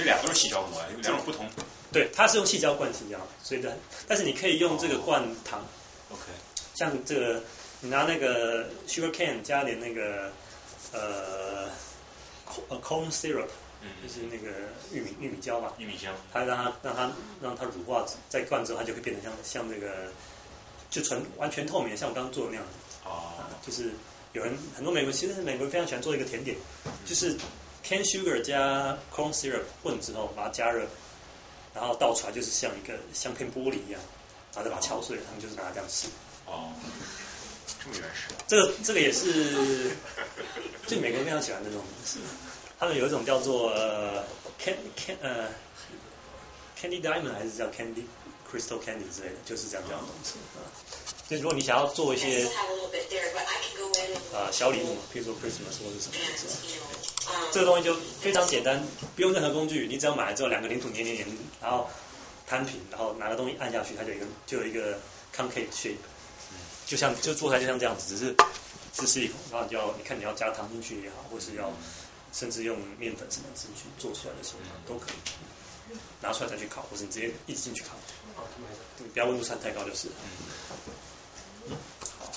这俩都是细胶膜，有两种不同。对，它是用细胶灌细胶，所以的，但是你可以用这个灌糖。OK。像这个，你拿那个 sugar cane 加点那个呃呃 corn syrup，就是那个玉米玉米胶嘛。玉米胶。它让它让它让它乳化，再灌之后，它就会变成像像那个就纯完全透明，像我刚刚做的那样子。哦。就是有人很多美国，其实美国人非常喜欢做一个甜点，就是 cane sugar 加 corn syrup 混之后，把它加热。然后倒出来就是像一个像片玻璃一样，然后再把它敲碎，他们就是拿来这样吃。哦，这么原始。这个这个也是，就美国人非常喜欢这种东西。他们有一种叫做呃 can can 呃 candy diamond 还是叫 candy crystal candy 之类的，就是这样这样的东西啊。就如果你想要做一些啊小礼物，比如说 Christmas 或者什么的，这个东西就非常简单，不用任何工具，你只要买了之后两个粘土粘粘粘，然后摊平，然后拿个东西按下去，它就有一个就有一个 concave shape，就像就做出来就像这样子，只是只是一口，然后你要你看你要加糖进去也好，或是要甚至用面粉什么进去做出来的时候都可以，拿出来再去烤，或是你直接一直进去烤，不要温度上太高就是。嗯，好，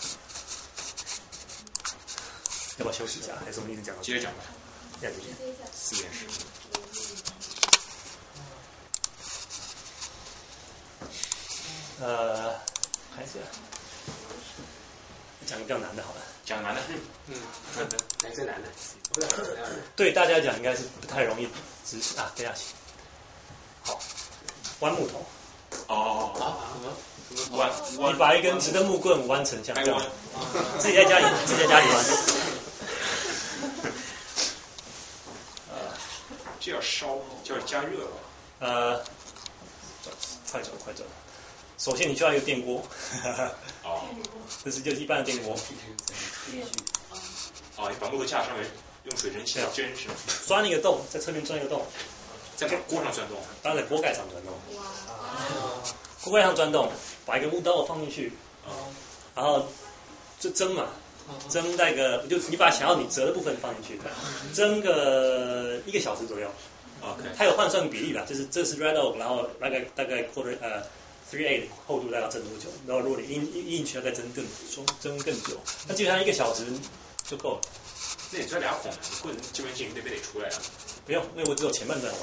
要不要休息一下？还是我们一直讲到？接着讲吧。下继续。四件事。呃，看一下，讲个比较难的好了。讲难的。嗯。来最难的。对大家讲应该是不太容易执行啊，等下去。好，弯木头。哦。啊？什么？弯弯。你把一根直的木棍弯成像这样，自己在家里自己在家里弯。呃，这要烧，就要加热。呃，快走快走。首先你需要一个电锅。哦。这是就是一般的电锅。哦，你把木头架上面用水蒸气来蒸是吗？钻一个洞，在侧面钻一个洞。在锅上钻洞？当然在锅盖上钻洞。锅盖上钻洞，把一个木刀放进去，然后就蒸嘛，蒸那个就你把想要你折的部分放进去，蒸个一个小时左右。OK。它有换算比例的，就是这是 red oak，然后大概大概 quarter 呃 three eight 厚度大概蒸多久？然后如果你硬硬硬去要再蒸更蒸蒸更久，那基本上一个小时就够了。那你钻俩孔，你棍这边进那边得出来啊。不用，因为我只有前半段玩。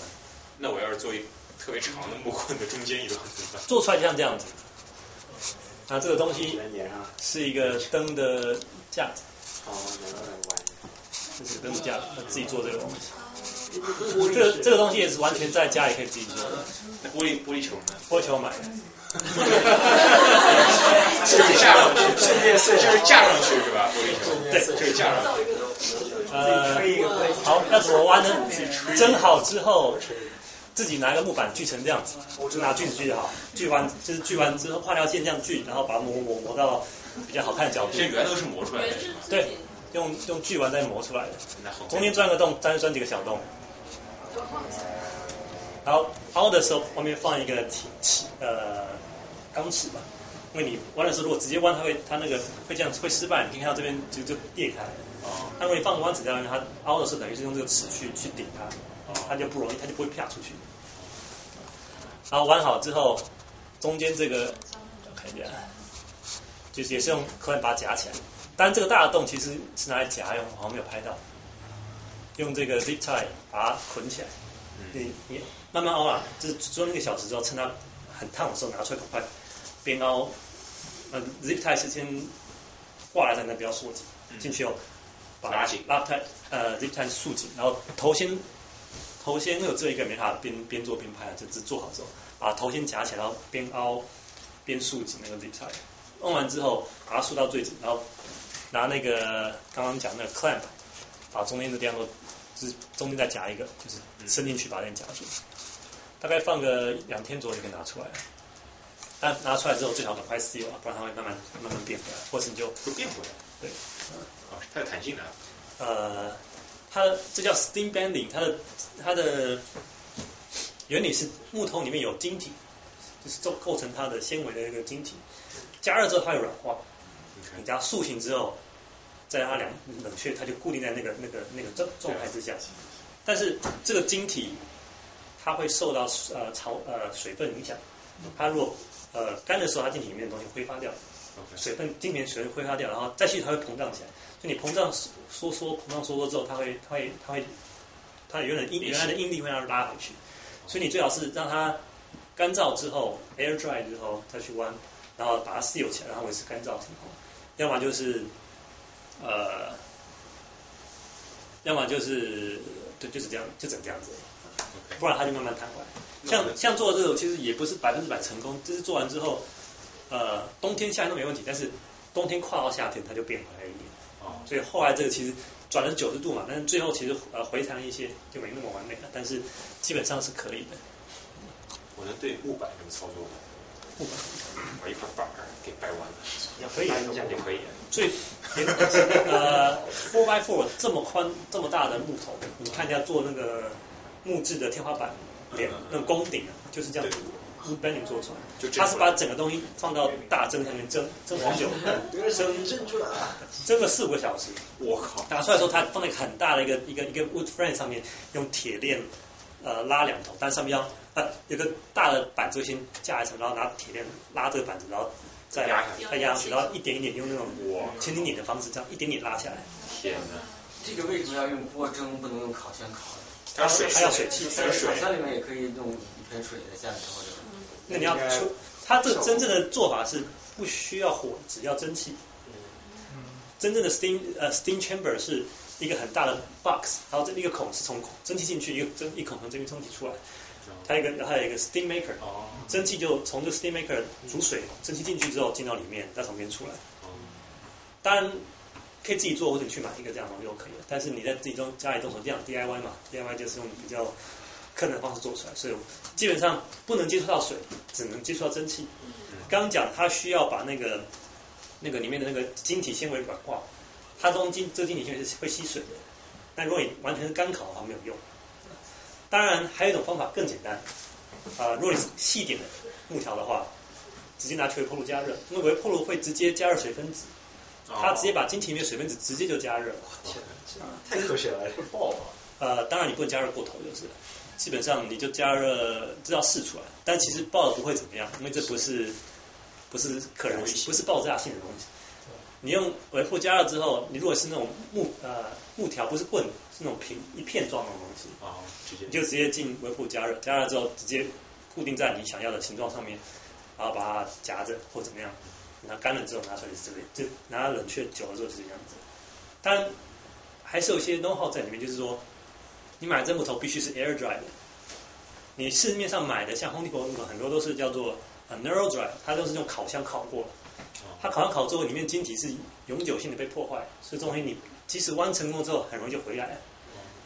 那我要是做一特别长的木棍的中间一段怎么办？做出来就像这样子。那这个东西是一个灯的架子。哦，难怪玩。这是灯的架子，自己做这个东西。这个这个东西也是完全在家里可以自己做玻璃玻璃球呢？玻璃球买的。就是架上去，就是架上去是吧？玻璃球。对，就是架上去。呃，好，要怎么弯呢？蒸好之后，自己拿个木板锯成这样子，就拿锯子锯就好。锯完就是锯完之后画条线这样锯，然后把它磨磨磨到比较好看的角度。这圆都是磨出来的。对，用用锯完再磨出来的。中间钻个洞，再钻几个小洞。然后凹的时候，外面放一个铁尺呃钢尺吧，因为你弯的时候如果直接弯，它会它那个会这样会失败，你可以看到这边就就裂开。哦。那如果你放弯尺在外面，它凹的时候等于是用这个尺去去顶它，哦，它就不容易，它就不会啪出去。然后弯好之后，中间这个看一下，就是也是用可以把它夹起来。当然这个大的洞其实是拿来夹用，好像没有拍到。用这个 zip tie 把它捆起来。你你慢慢凹啊，就是做那个小时之后，趁它很烫的时候拿出来，赶快边凹。呃，zip tie 是先挂来在那不要缩紧，进去后把拉紧，拉开，呃，zip tie 束紧，然后头先头先有这一个没法边边做边拍，就只做好之后，把头先夹起来，然后边凹边束紧那个 zip tie。弄完之后把它束到最紧，然后拿那个刚刚讲那个 clamp 把中间的地方都。就是中间再夹一个，就是伸进去把那夹住，大概放个两天左右就可以拿出来了。但拿出来之后最好赶快 seal 啊，不然它会慢慢慢慢变回来，或是你就会变回来。对，啊，它有弹性的。呃，它这叫 steam bending，它的它的原理是木头里面有晶体，就是构构成它的纤维的那个晶体，加热之后它会软化，你加塑形之后。再让它凉冷却，它就固定在那个那个那个状状态之下。但是这个晶体它会受到呃潮呃水分影响，它如果呃干的时候，它晶体里面的东西挥发掉，水分晶体水分挥发掉，然后再去它会膨胀起来。所以你膨胀收缩膨胀收缩之后，它会它会它会它原来应原来的应力会让它拉回去。所以你最好是让它干燥之后 air dry 之后再去弯，然后把它 seal 起来，然后维持干燥情况。要么就是呃，要么就是就，就是这样，就整这样子，不然它就慢慢弹回来。像像做这种，其实也不是百分之百成功，就是做完之后，呃，冬天夏天都没问题，但是冬天跨到夏天它就变回来一点。哦。所以后来这个其实转了九十度嘛，但是最后其实呃回弹了一些，就没那么完美了，但是基本上是可以的。我能对木板这么操作吗？木板。把一块板儿给掰弯了。也可以，这样就可以。最呃 four by four 这么宽这么大的木头，你看一下做那个木质的天花板脸那个宫顶啊，就是这样子 wood bending 做出来。他是把整个东西放到大蒸上面蒸，蒸很久，蒸蒸出来了，蒸了四五个小时。我靠！打出来之后，它放在很大的一个一个一个 wood frame 上面，用铁链呃拉两头，但上面要呃有个大的板子先架一层，然后拿铁链拉这个板子，然后。再压再压上去，然后一点一点用那种千斤顶的方式，这样一点点拉下来。天哪！这个为什么要用锅蒸，不能用烤箱烤呢？它水，还要水汽，还水。烤箱里面也可以弄一盆水在下面或者。那你要出，它这真正的做法是不需要火，只要蒸汽。真正的 steam 呃 steam chamber 是一个很大的 box，然后这一个孔是从蒸汽进去，一个蒸一孔从这边蒸汽出来。它一个它有一个 steam maker，蒸汽就从这个 steam maker 煮水，蒸汽进去之后进到里面，再从边出来。当然可以自己做，或者你去买一个这样的东西就可以了。但是你在自己中家里动手这样 DIY 嘛，DIY 就是用比较困难的方式做出来，所以基本上不能接触到水，只能接触到蒸汽。刚刚讲它需要把那个那个里面的那个晶体纤维软化，它中晶这晶体纤维是会吸水的。但如果你完全是干烤的话没有用。当然还有一种方法更简单，啊，如果你是细点的木条的话，直接拿去微波炉加热，因为微波炉会直接加热水分子，它直接把晶体里面水分子直接就加热。太科学了，会爆吗？呃，当然你不能加热过头就是，基本上你就加热，这要试出来，但其实爆了不会怎么样，因为这不是不是可燃不是爆炸性的东西。你用微波加热之后，你如果是那种木呃木条，不是棍，是那种平一片状的东西，啊，你就直接进微波加热，加热之后直接固定在你想要的形状上面，然后把它夹着或怎么样，等它干了之后拿出来是这个，就拿它冷却久了之后是这样子。但还是有一些 know how 在里面，就是说你买这木头必须是 air dry 的，你市面上买的像 Home Depot 很多都是叫做 narrow dry，它都是用烤箱烤过。它烤完烤之后，里面晶体是永久性的被破坏，所以这东西你即使弯成功之后，很容易就回来了。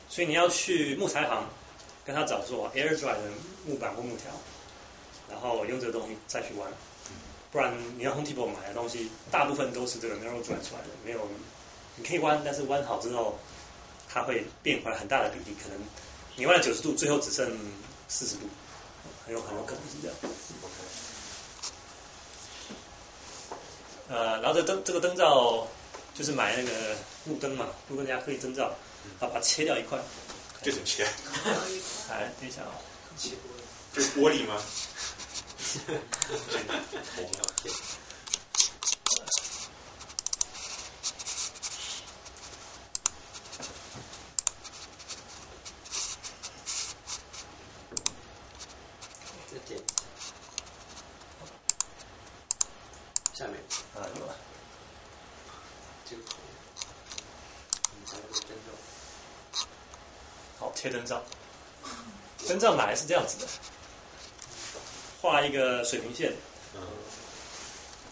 所以你要去木材行跟他找做 air dry 的木板或木条，然后用这个东西再去弯，不然你要 Home Depot 买的东西，大部分都是这个 narrow dry 出来的，没有你可以弯，但是弯好之后，它会变回来很大的比例，可能你弯了九十度，最后只剩四十度，很有很有可能是这样。呃，然后这灯这个灯罩就是买那个路灯嘛，路灯加可以灯罩，然后把它切掉一块。这怎么切？哎，等一下啊。切这是玻璃吗？再点一下，下面啊有了，这个口，我们还有个针罩。好，切灯罩。灯罩买来是这样子的，画一个水平线，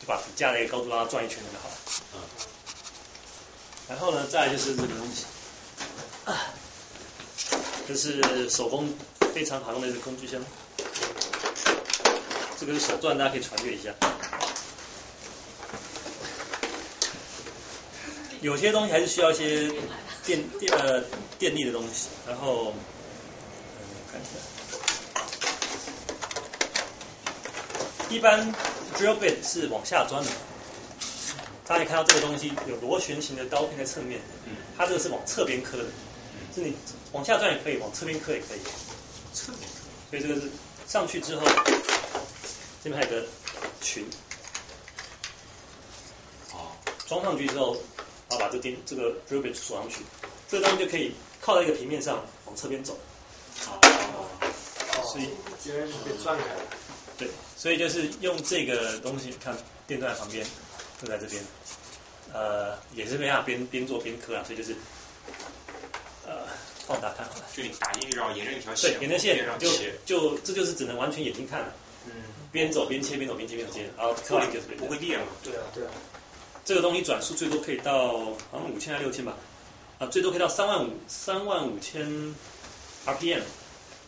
就把笔架的一个高度让它转一圈就好了。然后呢，再来就是这个东西，这是手工非常好用的一个工具箱。这个是手钻，大家可以传阅一下。有些东西还是需要一些电电呃电力的东西，然后嗯看一下，一般 drill bit 是往下钻的，大家看到这个东西有螺旋形的刀片在侧面，它这个是往侧边磕的，是你往下钻也可以，往侧边磕也可以，侧面所以这个是上去之后，这边还有个群，哦，装上去之后，然后把这钉这个 drill bit 锁上去，这个东西就可以靠在一个平面上往侧边走。所以原来是被转开的。对，所以就是用这个东西，看电钻旁边，就在这边，呃，也是这样边边做边刻啊，所以就是呃放大看好了。就你打进去，然后沿着一条线，对，沿着线就就这就是只能完全眼睛看了，嗯，边走边切，边走边切边走切，然后刻完就是不会裂嘛？对啊，对啊。这个东西转速最多可以到好像五千还是六千吧，啊，最多可以到三万五三万五千 RPM。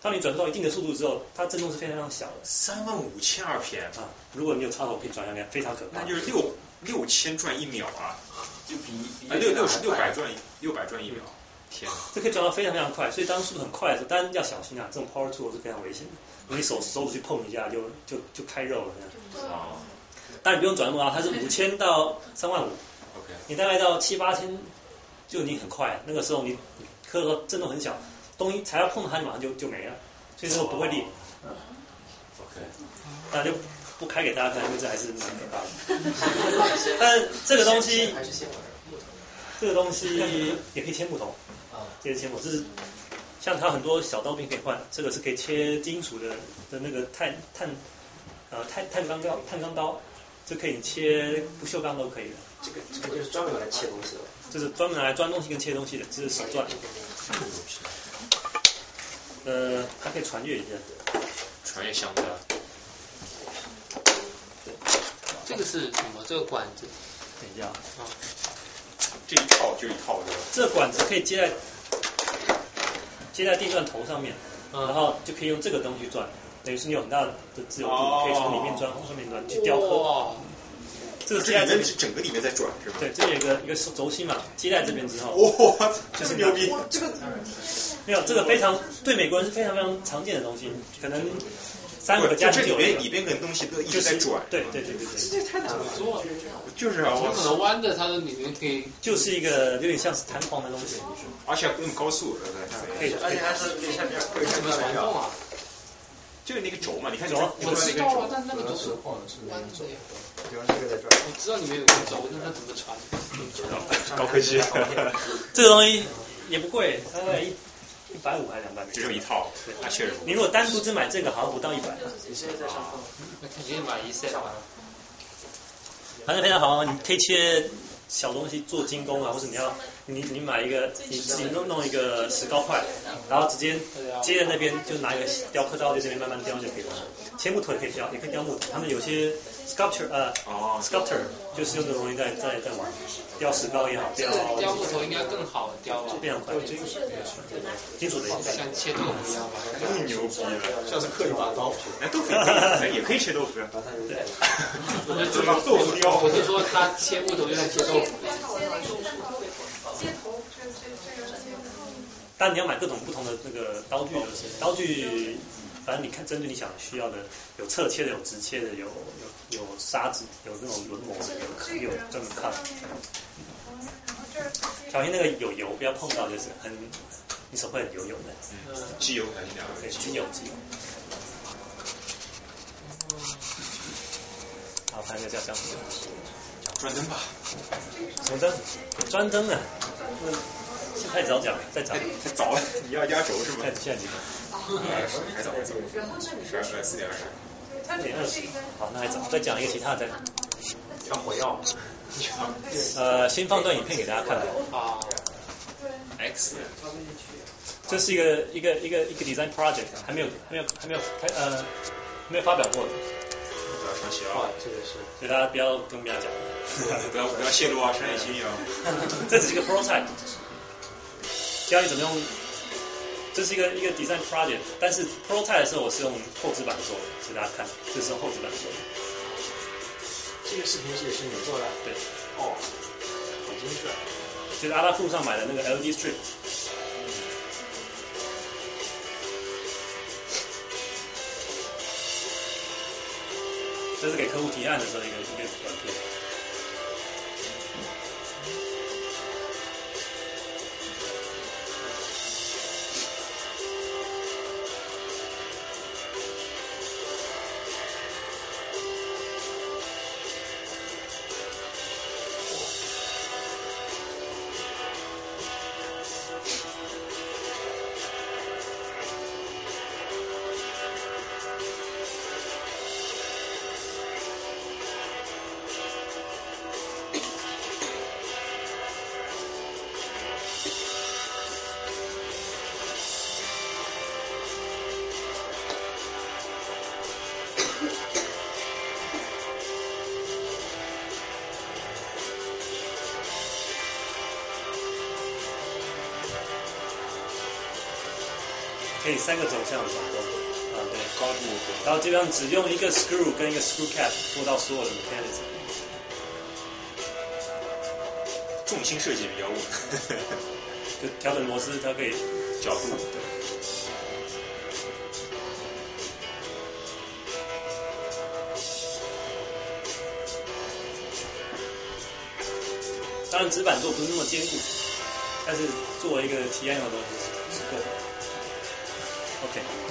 当你转速到一定的速度之后，它震动是非常非常小的三万五千 RPM，啊。如果你有插头可以转下来，非常可怕。那就是六六千转一秒啊，就比比啊六六十六百转六百转一秒，天哪！这可以转到非常非常快，所以当速度很快的时候，当然要小心啊，这种 power tool 是非常危险的，如果你手手指去碰一下就就就开肉了这样。哦但你不用转那么高，它是五千到三万五，，OK，你大概到七八千就已经很快，那个时候你你刻的时候震动很小，东西才要碰到它，你马上就就没了，所以这个不会裂。OK，那就不开给大家看，因为这还是蛮可怕的。但这个东西，还是先玩木头。这个东西也可以切木头，啊，这个切木头，这是像它很多小刀片可以换，这个是可以切金属的的那个碳碳呃碳碳钢刀碳钢刀，这可以切不锈钢都可以的。这个这个就是专门用来切东西的。这是专门来钻东西跟切东西的，这是手钻。呃，它可以传阅一下。传阅箱子。这个是什么？这个管子？等一下。啊。这一套就一套对吧？这管子可以接在接在电钻头上面，然后就可以用这个东西转，等于是你有很大的自由度，可以从里面钻从上面钻去雕刻。这个接在这里是整个里面在转是吧？对，这里有一个一个轴心嘛，接在这边之后。哇，这是牛逼！这个没有，这个非常对美国人是非常非常常见的东西，可能。三个加里边里边跟东西都一直在转，对对对对对。这太难做了，就是啊，我可能弯的，它的里面可以。就是一个有点像是弹簧的东西，而且不用高速，对不对？可以，而且还是可以下边会怎么传动啊？就是那个轴嘛，你看轴，我知道啊，但那个轴是弯的呀。比方这个在转。我知道里面有个轴，但它怎么传？高科技。这个东西也不贵，大概一。一百五还是两百？只有一套，确实。你如果单独只买这个，好像不到一百。你现在在上课？那肯定买一 set 啊。反正非常好，你可以切小东西做精工啊，或者你要你你买一个你自己弄弄一个石膏块，然后直接接在那边，就拿一个雕刻刀在这边慢慢雕就可以了。切木头也可以雕，也可以雕木头。他们有些 sculpture 呃，sculptor 就是用这种东西在在在玩，雕石膏也好，雕雕木头应该更好雕吧？非常快，金属金属的也像切豆腐一样吧？更牛逼了，像是刻一把刀，哎，都可以，也可以切豆腐呀。对，把豆腐雕。我是说他切木头就像切豆腐。但你要买各种不同的那个刀具就是刀具。反正你看，针对你想需要的，有侧切的，有直切的，有有有砂纸，有那种轮磨的，有有专门看。小心那个有油，不要碰到，就是很，你手会很油油的。嗯，机油还是两个？对，机油机油。好，看一下叫讲什么？讲专灯吧。什么灯？专灯啊。太早讲，再讲。太早了，你要压轴是吗？现在几点？还早，还早。十二点四点二十。三点二十。好，那还早，再讲一个其他的。要火药。呃，先放段影片给大家看。啊。X。这是一个一个一个一个 design project，还没有还没有还没有开呃没有发表过的。不要抄袭啊！这个是。所以大家不要跟别人讲。不要不要泄露啊，商业机密啊。这只是一个 prototype。教你怎么用，这是一个一个 design project，但是 prototype 的时候我是用厚纸板做的，给大家看，这是用厚纸板做的。这个视频是也是你做的？对。哦，好精致。就是阿拉库上买的那个 LED strip。这是给客户提案的时候一个一个短片。三个走向的转动，啊对，高度，然后基本上只用一个 screw 跟一个 screw cap 做到所有的 mechanism。重心设计比较稳，就调整螺丝它可以角度，对。当然纸板做不是那么坚固，但是作为一个体验用的东西。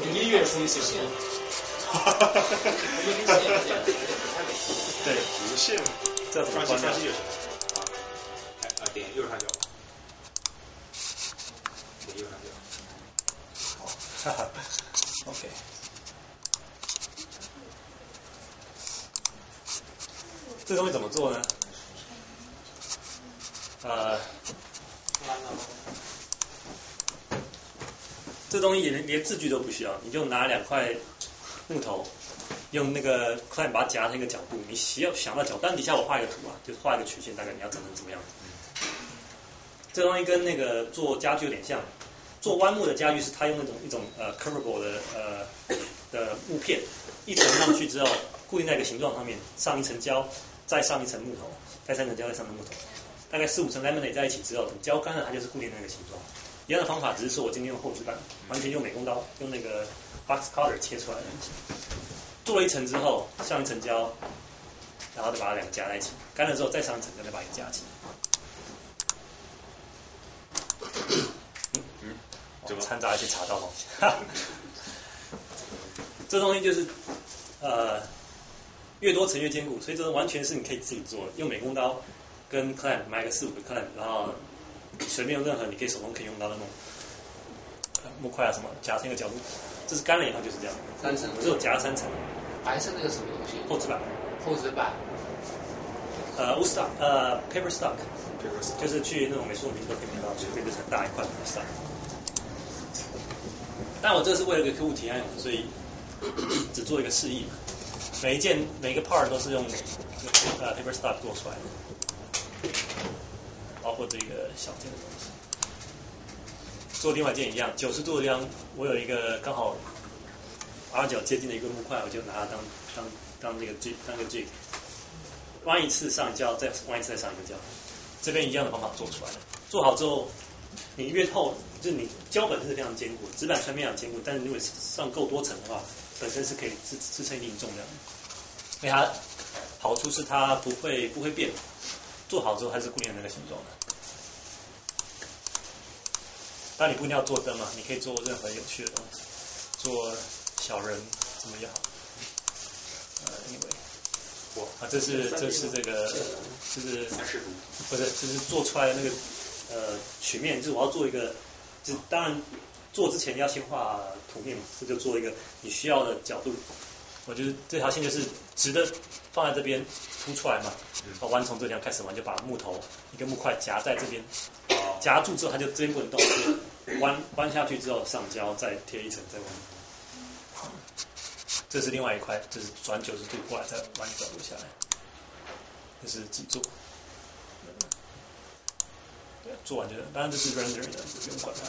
音乐风行。哈哈哈。对，无线，这怎么关机就行。啊，啊点右上角。点右上角。好，哈哈，OK。这东西怎么做呢？呃，这东西连连字句都不需要，你就拿两块木头，用那个快把它夹成一个角度，你需要想到角，但底下我画一个图啊，就画一个曲线，大概你要整成怎么样子。这东西跟那个做家具有点像，做弯木的家具是它用那种一种呃 curvable 的呃的木片，一层上去之后固定在一个形状上面，上一层胶，再上一层木头，再三层胶，再上层木头。大概四五层 laminate 在一起之后，等胶干了，它就是固定那个形状。一样的方法，只是说我今天用厚纸板，完全用美工刀，用那个 box cutter 切出来的。做了一层之后，上一层胶，然后再把它两个夹在一起，干了之后再上一层，再把它夹起来。嗯嗯，就掺杂一些茶道东西。这东西就是呃越多层越坚固，所以这完全是你可以自己做的，用美工刀。跟 clamp 买个四五个 clamp，然后随便用任何你可以手工可以用到的那种木块啊什么夹成一个角度，这是干了以后就是这样。三层。只有夹三层。白色那个什么东西？厚纸板。厚纸板。呃，wood stock，呃，paper stock，就是去那种美术品都可以买到，就是很大一块 stock。但我这是为了给客户提案用的，所以只做一个示意嘛。每一件每个 part 都是用呃 paper stock 做出来的，包括这个小件的东西。做另外一件一样，九十度的地方，我有一个刚好 R 角接近的一个木块，我就拿它当当当这个 G 当个 G，弯一次上胶，再弯一次再上一个胶，这边一样的方法做出来的。做好之后，你越透，就是你胶本身是非常坚固，纸板非常坚固，但是如果上够多层的话。本身是可以支支撑一定重量，因为它好处是它不会不会变，做好之后还是固定那个形状的。但你不一定要做灯嘛，你可以做任何有趣的东西，做小人怎么样？啊，这是这是这个，就是不是就是做出来的那个呃曲面，就是我要做一个，就当然。做之前要先画图面嘛，这就做一个你需要的角度。我觉得这条线就是直的放在这边凸出来嘛，弯从这地方开始弯，就把木头一个木块夹在这边，夹住之后它就这边不能动，弯弯下去之后上胶再贴一层再弯。这是另外一块，就是转九十度过来再弯一角度下来，这是脊柱？对，做完就当然这是 rendering 的，不用管它。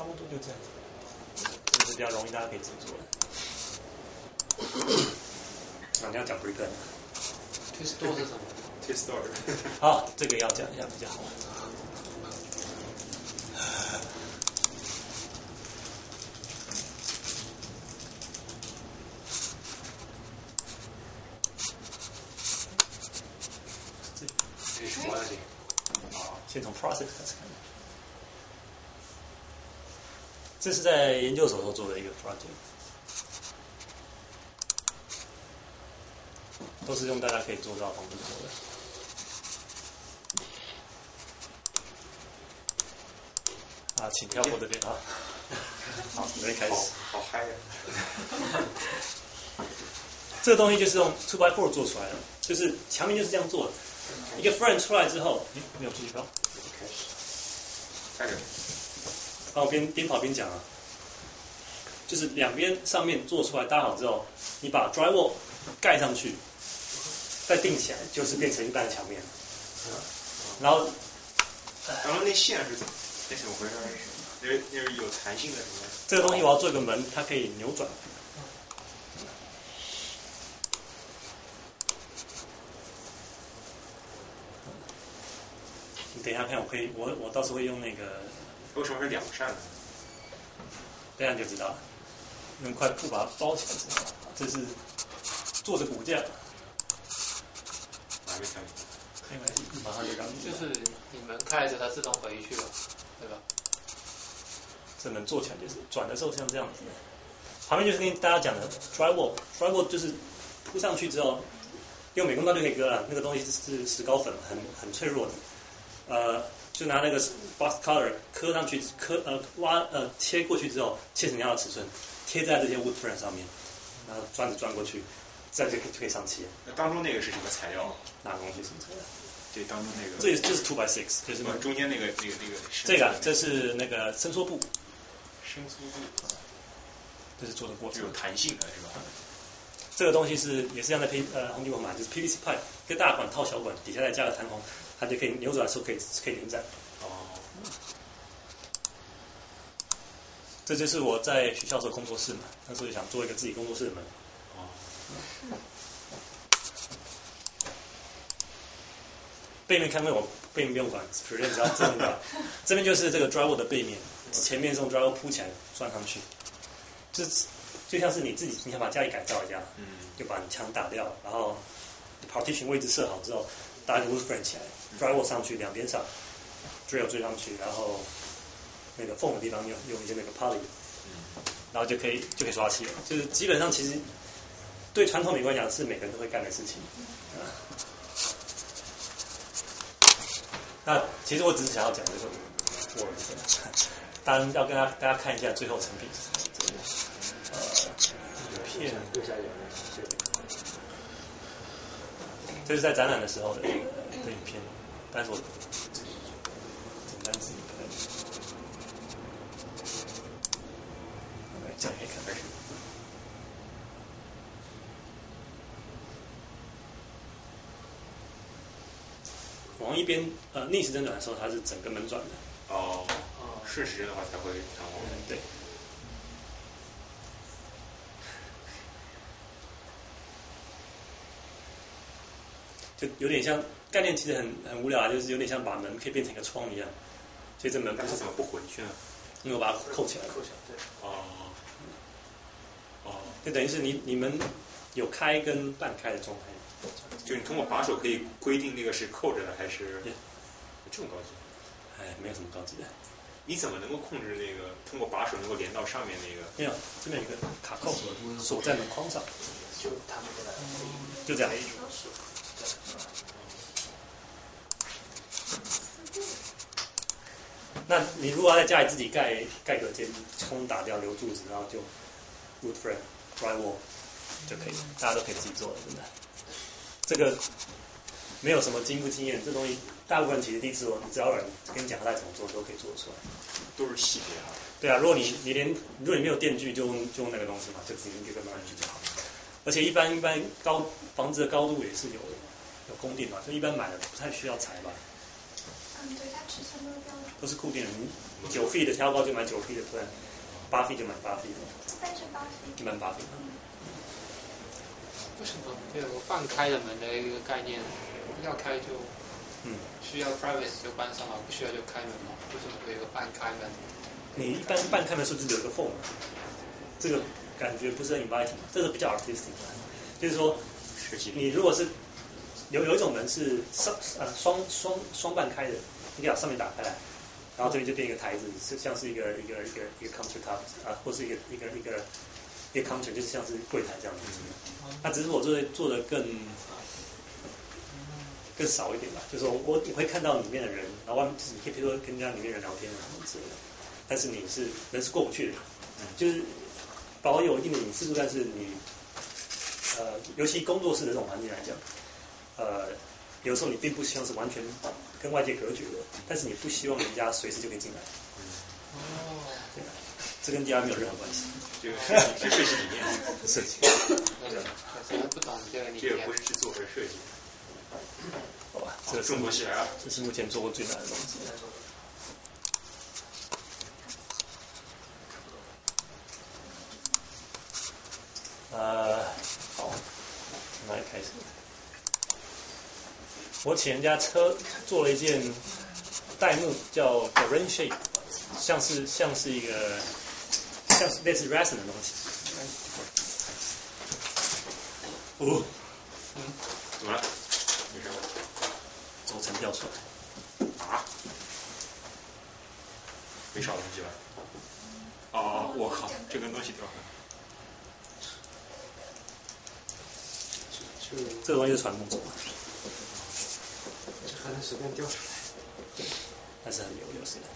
差不多就这样子，这是比较容易，大家可以自己做的。啊，你要讲 break 呢？Twist door 是什么？Twist door。好，这个要讲一下比较好。先从 process 开始看。这是在研究所时候做的一个 project，都是用大家可以做到方式做的。啊，请跳过这边啊。好，准备开始。好嗨呀！这个东西就是用 two by four 做出来的，就是墙面就是这样做的。一个 friend 出来之后，没有继续跑。开始。开始。好，我边边跑边讲啊，就是两边上面做出来搭好之后，你把 drywall 盖上去，再定起来，就是变成一半的墙面。然后，然后那线是怎么？那怎么回事？那那是有弹性的什么？这个东西我要做一个门，它可以扭转。你等一下看，我可以，我我到时候会用那个。为什么是两扇呢？这样就知道了。用块布把它包起来这是做的骨架。哪个开？开门，马上就让。就是你门开着，它自动回去了，对吧？这门做起来就是转的时候像这样子。旁边就是跟大家讲的 drywall，drywall 就是铺上去之后，用美工刀就可以割了。那个东西是石膏粉，很很脆弱的。呃。就拿那个 box cutter 刻上去，刻呃挖呃切过去之后，切成你要的尺寸，贴在这些 wood frame 上面，然后钻子钻过去，这样就可以就可以上漆。那当中那个是什么材料？哪个东西什么材料？对当中那个。这这是 two by six，就是中间那个那个那个。这个这是那个伸缩布。伸缩布。这是做的过程。有弹性的是吧？这个东西是也是让在 P 呃红地方买，就是 PVC pipe，一个大管套小管，底下再加个弹簧，它就可以扭转的时候可以可以连展。哦。这就是我在学校时候工作室嘛，那时候就想做一个自己工作室的门。哦。背面看面我背面不用管，主任只要正面 这边就是这个 drywall 的背面，前面是用 drywall 铺起来装上去，就就像是你自己你想把家里改造一样，嗯，就把你墙打掉，然后 partition 位置设好之后，搭一个 wood frame 起来，drywall 上去两边上，drill 追上去，然后那个缝的地方用用一些那个 poly，嗯，然后就可以就可以刷漆了，就是基本上其实对传统美观讲是每个人都会干的事情。那其实我只是想要讲就是我当然要跟大大家看一下最后成品是什么。呃，影片。这是在展览的时候的的影片，但是我简单自己拍。这样可以看开始。往一边呃逆时针转的时候，它是整个门转的。哦。顺时针的话才会弹簧。对。就有点像概念，其实很很无聊啊，就是有点像把门可以变成一个窗一样。所以这门不是怎么不回去呢？因为我把它扣起来。扣起来，对。哦。哦。就等于是你你们有开跟半开的状态。就你通过把手可以规定那个是扣着的还是？这么高级？哎，没有什么高级的。你怎么能够控制那个通过把手能够连到上面那个？没有，这边有一个卡扣锁在门框上。就弹出来。就这样。那你如果要在家里自己盖盖隔间，冲打掉留柱子，然后就 wood frame drywall 就可以，大家都可以自己做的，真的。这个没有什么经不经验，这东西大部分其实第一次做，你只要有人跟你讲他怎么做，都可以做得出来。都是细节啊。对啊，如果你你连如果你没有电锯，就用就用那个东西嘛，就直接一个慢慢锯就好。而且一般一般高房子的高度也是有有公定嘛，所以一般买的不太需要裁吧。嗯，对，它尺寸都是标准。都是固定的，九 feet 的挑高就买九 feet 的，不然八 feet 就买八 feet 的。一般是八 feet。一般八 feet。为什么没有个半开的门的一个概念？要开就，嗯，需要 privacy 就关上嘛，不需要就开门嘛？为什么会有个半开门？你一般半开门是不是留一个缝？这个感觉不是很 inviting，这是比较 artistic，就是说，你如果是有有一种门是双呃双双双半开的，你把上面打开来，然后这边就变一个台子，是像是一个一个一个一个 counter top 啊，或是一个一个一个一个 counter，就是像是柜台这样子。那只是我做的做的更更少一点吧，就是我我你会看到里面的人，然后外面你可以比如说跟人家里面人聊天啊什么之类的，但是你是人是过不去的，就是保有一定的隐私度，但是你呃尤其工作室的这种环境来讲，呃有时候你并不希望是完全跟外界隔绝的，但是你不希望人家随时就可以进来。哦。对，这跟 DR 没有任何关系。这个是设计理念，设计。我不懂这个理念。这个不是制作，是设计。好吧，这个中国起来了，这是目前做过最难的东西。呃，好，从哪里开始？我请人家车做了一件代幕，叫 The Rain Shape，像是像是一个像是类似 resin 的东西。哦，嗯，怎么了？没事吧。轴承掉出来。啊？没少东西吧？哦哦，我靠，这根东西掉了。这个东西是传统轴。这还能随便掉出来？但是很牛就是了。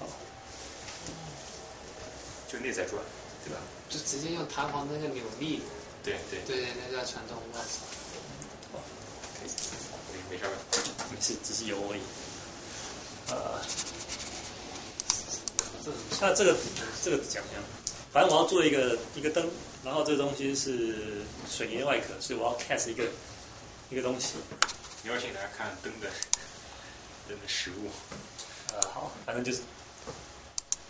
好，就内在转，对吧？就直接用弹簧那个扭力。对对。对对，那叫传动握手。哦，没没事吧？没事，只是油而已。呃，那这个这个讲讲，反正我要做一个一个灯，然后这个东西是水泥的外壳，所以我要 cast 一个一个东西。你要请大家看灯的灯的实物。呃，好，反正就是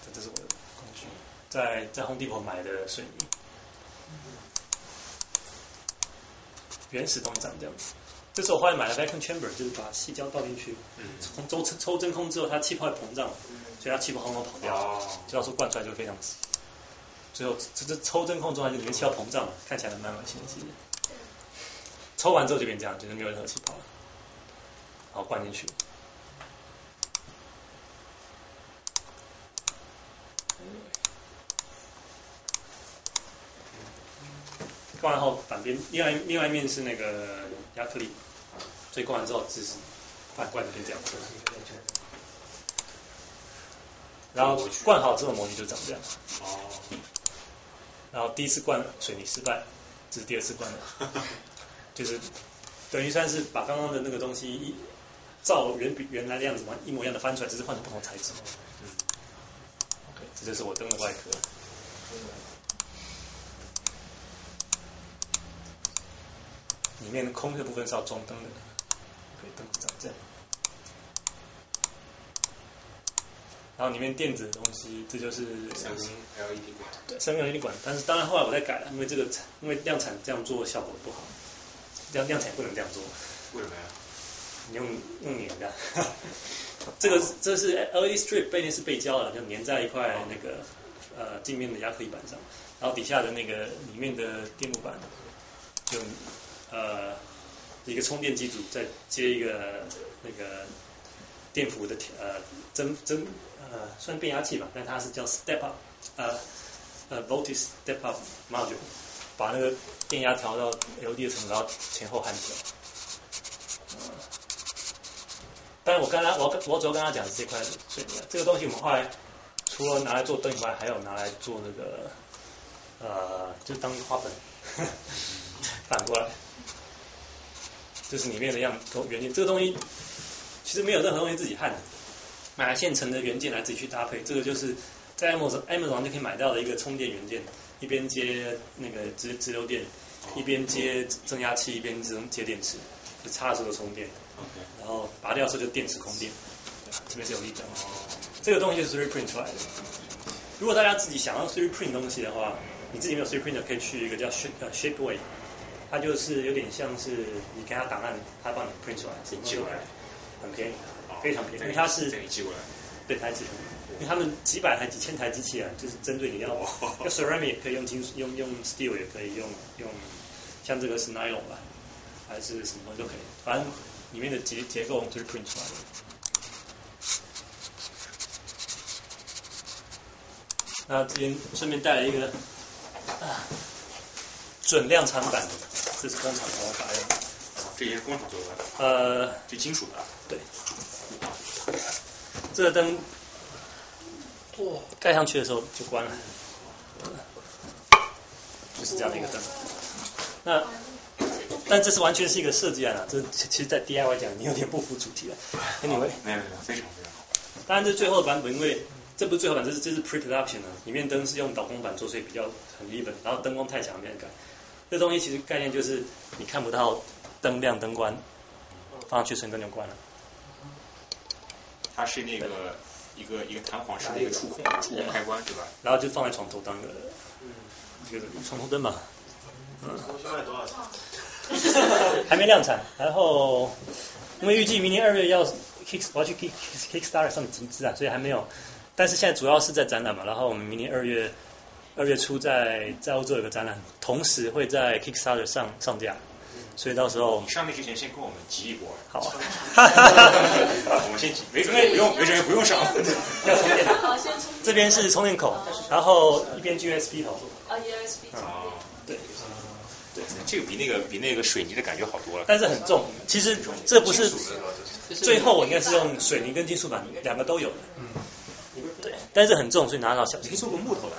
这这是我的工具，在在 Home Depot 买的水泥，原始东西长这样子。这是我后来买的 vacuum chamber，就是把细胶倒进去，从抽抽真空之后，它气泡会膨胀，所以它气泡轰轰跑掉，这样说灌出来就非常死。最后这这抽真空状态就里面气泡膨胀，看起来蛮恶心的其实。抽完之后就变这样，就是没有任何气泡了，然后灌进去。灌完后反边，另外另外一面是那个亚克力，所以灌完之后只是反灌就变这样。然后灌好之后模具就长这样。哦。然后第一次灌水泥失败，这是第二次灌的，就是等于算是把刚刚的那个东西一照原比原来的样子嘛一模一样的翻出来，只是换成不同材质。嗯。OK，这就是我灯的外壳。里面空的部分是要装灯的，可以灯长这样。然后里面电子的东西，这就是三星 LED 管。对，三星 LED 管。但是当然后来我再改了，因为这个因为量产这样做效果不好，量量产不能这样做。为什么呀？你用用粘的，这个这是 LED strip 背面是背胶的，就粘在一块那个呃镜面的亚克力板上，然后底下的那个里面的电路板就。呃，一个充电机组再接一个那个电伏的呃增增呃算变压器吧，但它是叫 step up 呃呃 voltage step up module，把那个电压调到 LED 的程度，然后前后焊接。但是我刚才我我主要跟他讲的这块水泥，这个东西我们后来除了拿来做灯以外，还有拿来做那个呃就当花盆，反过来。这是里面的样原件，这个东西其实没有任何东西自己焊的，买现成的原件来自己去搭配。这个就是在 Amazon Amazon 就可以买到的一个充电元件，一边接那个直直流电，一边接增压器，一边接接电池，就插的时候充电。然后拔掉的时候就电池空电。这边是有例证。这个东西是 3D print 出来的。如果大家自己想要 3D print 东西的话，你自己没有 3D print 可以去一个叫 Shape Shapeway。它就是有点像是你给他档案，他帮你 print 出来，自己寄过来，很便宜，非常便宜，因为它是寄过来，对，台机，因为他们几百台、几千台机器啊，就是针对你要，要 ceramic 也可以用金属，用用 steel 也可以用用，像这个是 nylon 吧，还是什么都可以，反正里面的结结构就是 print 出来的。那这边顺便带了一个啊准量产版的。这是工厂做的，这也是工厂做的。呃，就金属的。对。这个灯，盖上去的时候就关了，就是这样的一个灯。那，但这是完全是一个设计案啊，这其实，在 DIY 讲，你有点不符主题了。Anyway，没有没有，非常非常好。当然，这最后的版本，因为这不是最后版，这是这是 pre-production 啊，里面灯是用导光板做，所以比较很基本，然后灯光太强没人改。这东西其实概念就是你看不到灯亮灯关，放上去瞬间就关了。它是那个一个一个弹簧式的一个触控触控开关对吧？然后就放在床头当个这个床头灯嘛。嗯。卖多少钱？还没量产，然后因为预计明年二月要 kick 我要去 kick kickstarter 上集资啊，所以还没有。但是现在主要是在展览嘛，然后我们明年二月。二月初在在欧洲有个展览，同时会在 Kickstarter 上上架，所以到时候你上面之前先跟我们集一波。好，我们先集，没准备不用，没准备不用上，要充电。好，先充。这边是充电口，然后一边 USB 头。啊，USB 啊，对，对。这个比那个比那个水泥的感觉好多了。但是很重，其实这不是最后我应该是用水泥跟金属板两个都有的。嗯。对，但是很重，所以拿到小心。你做过木头的？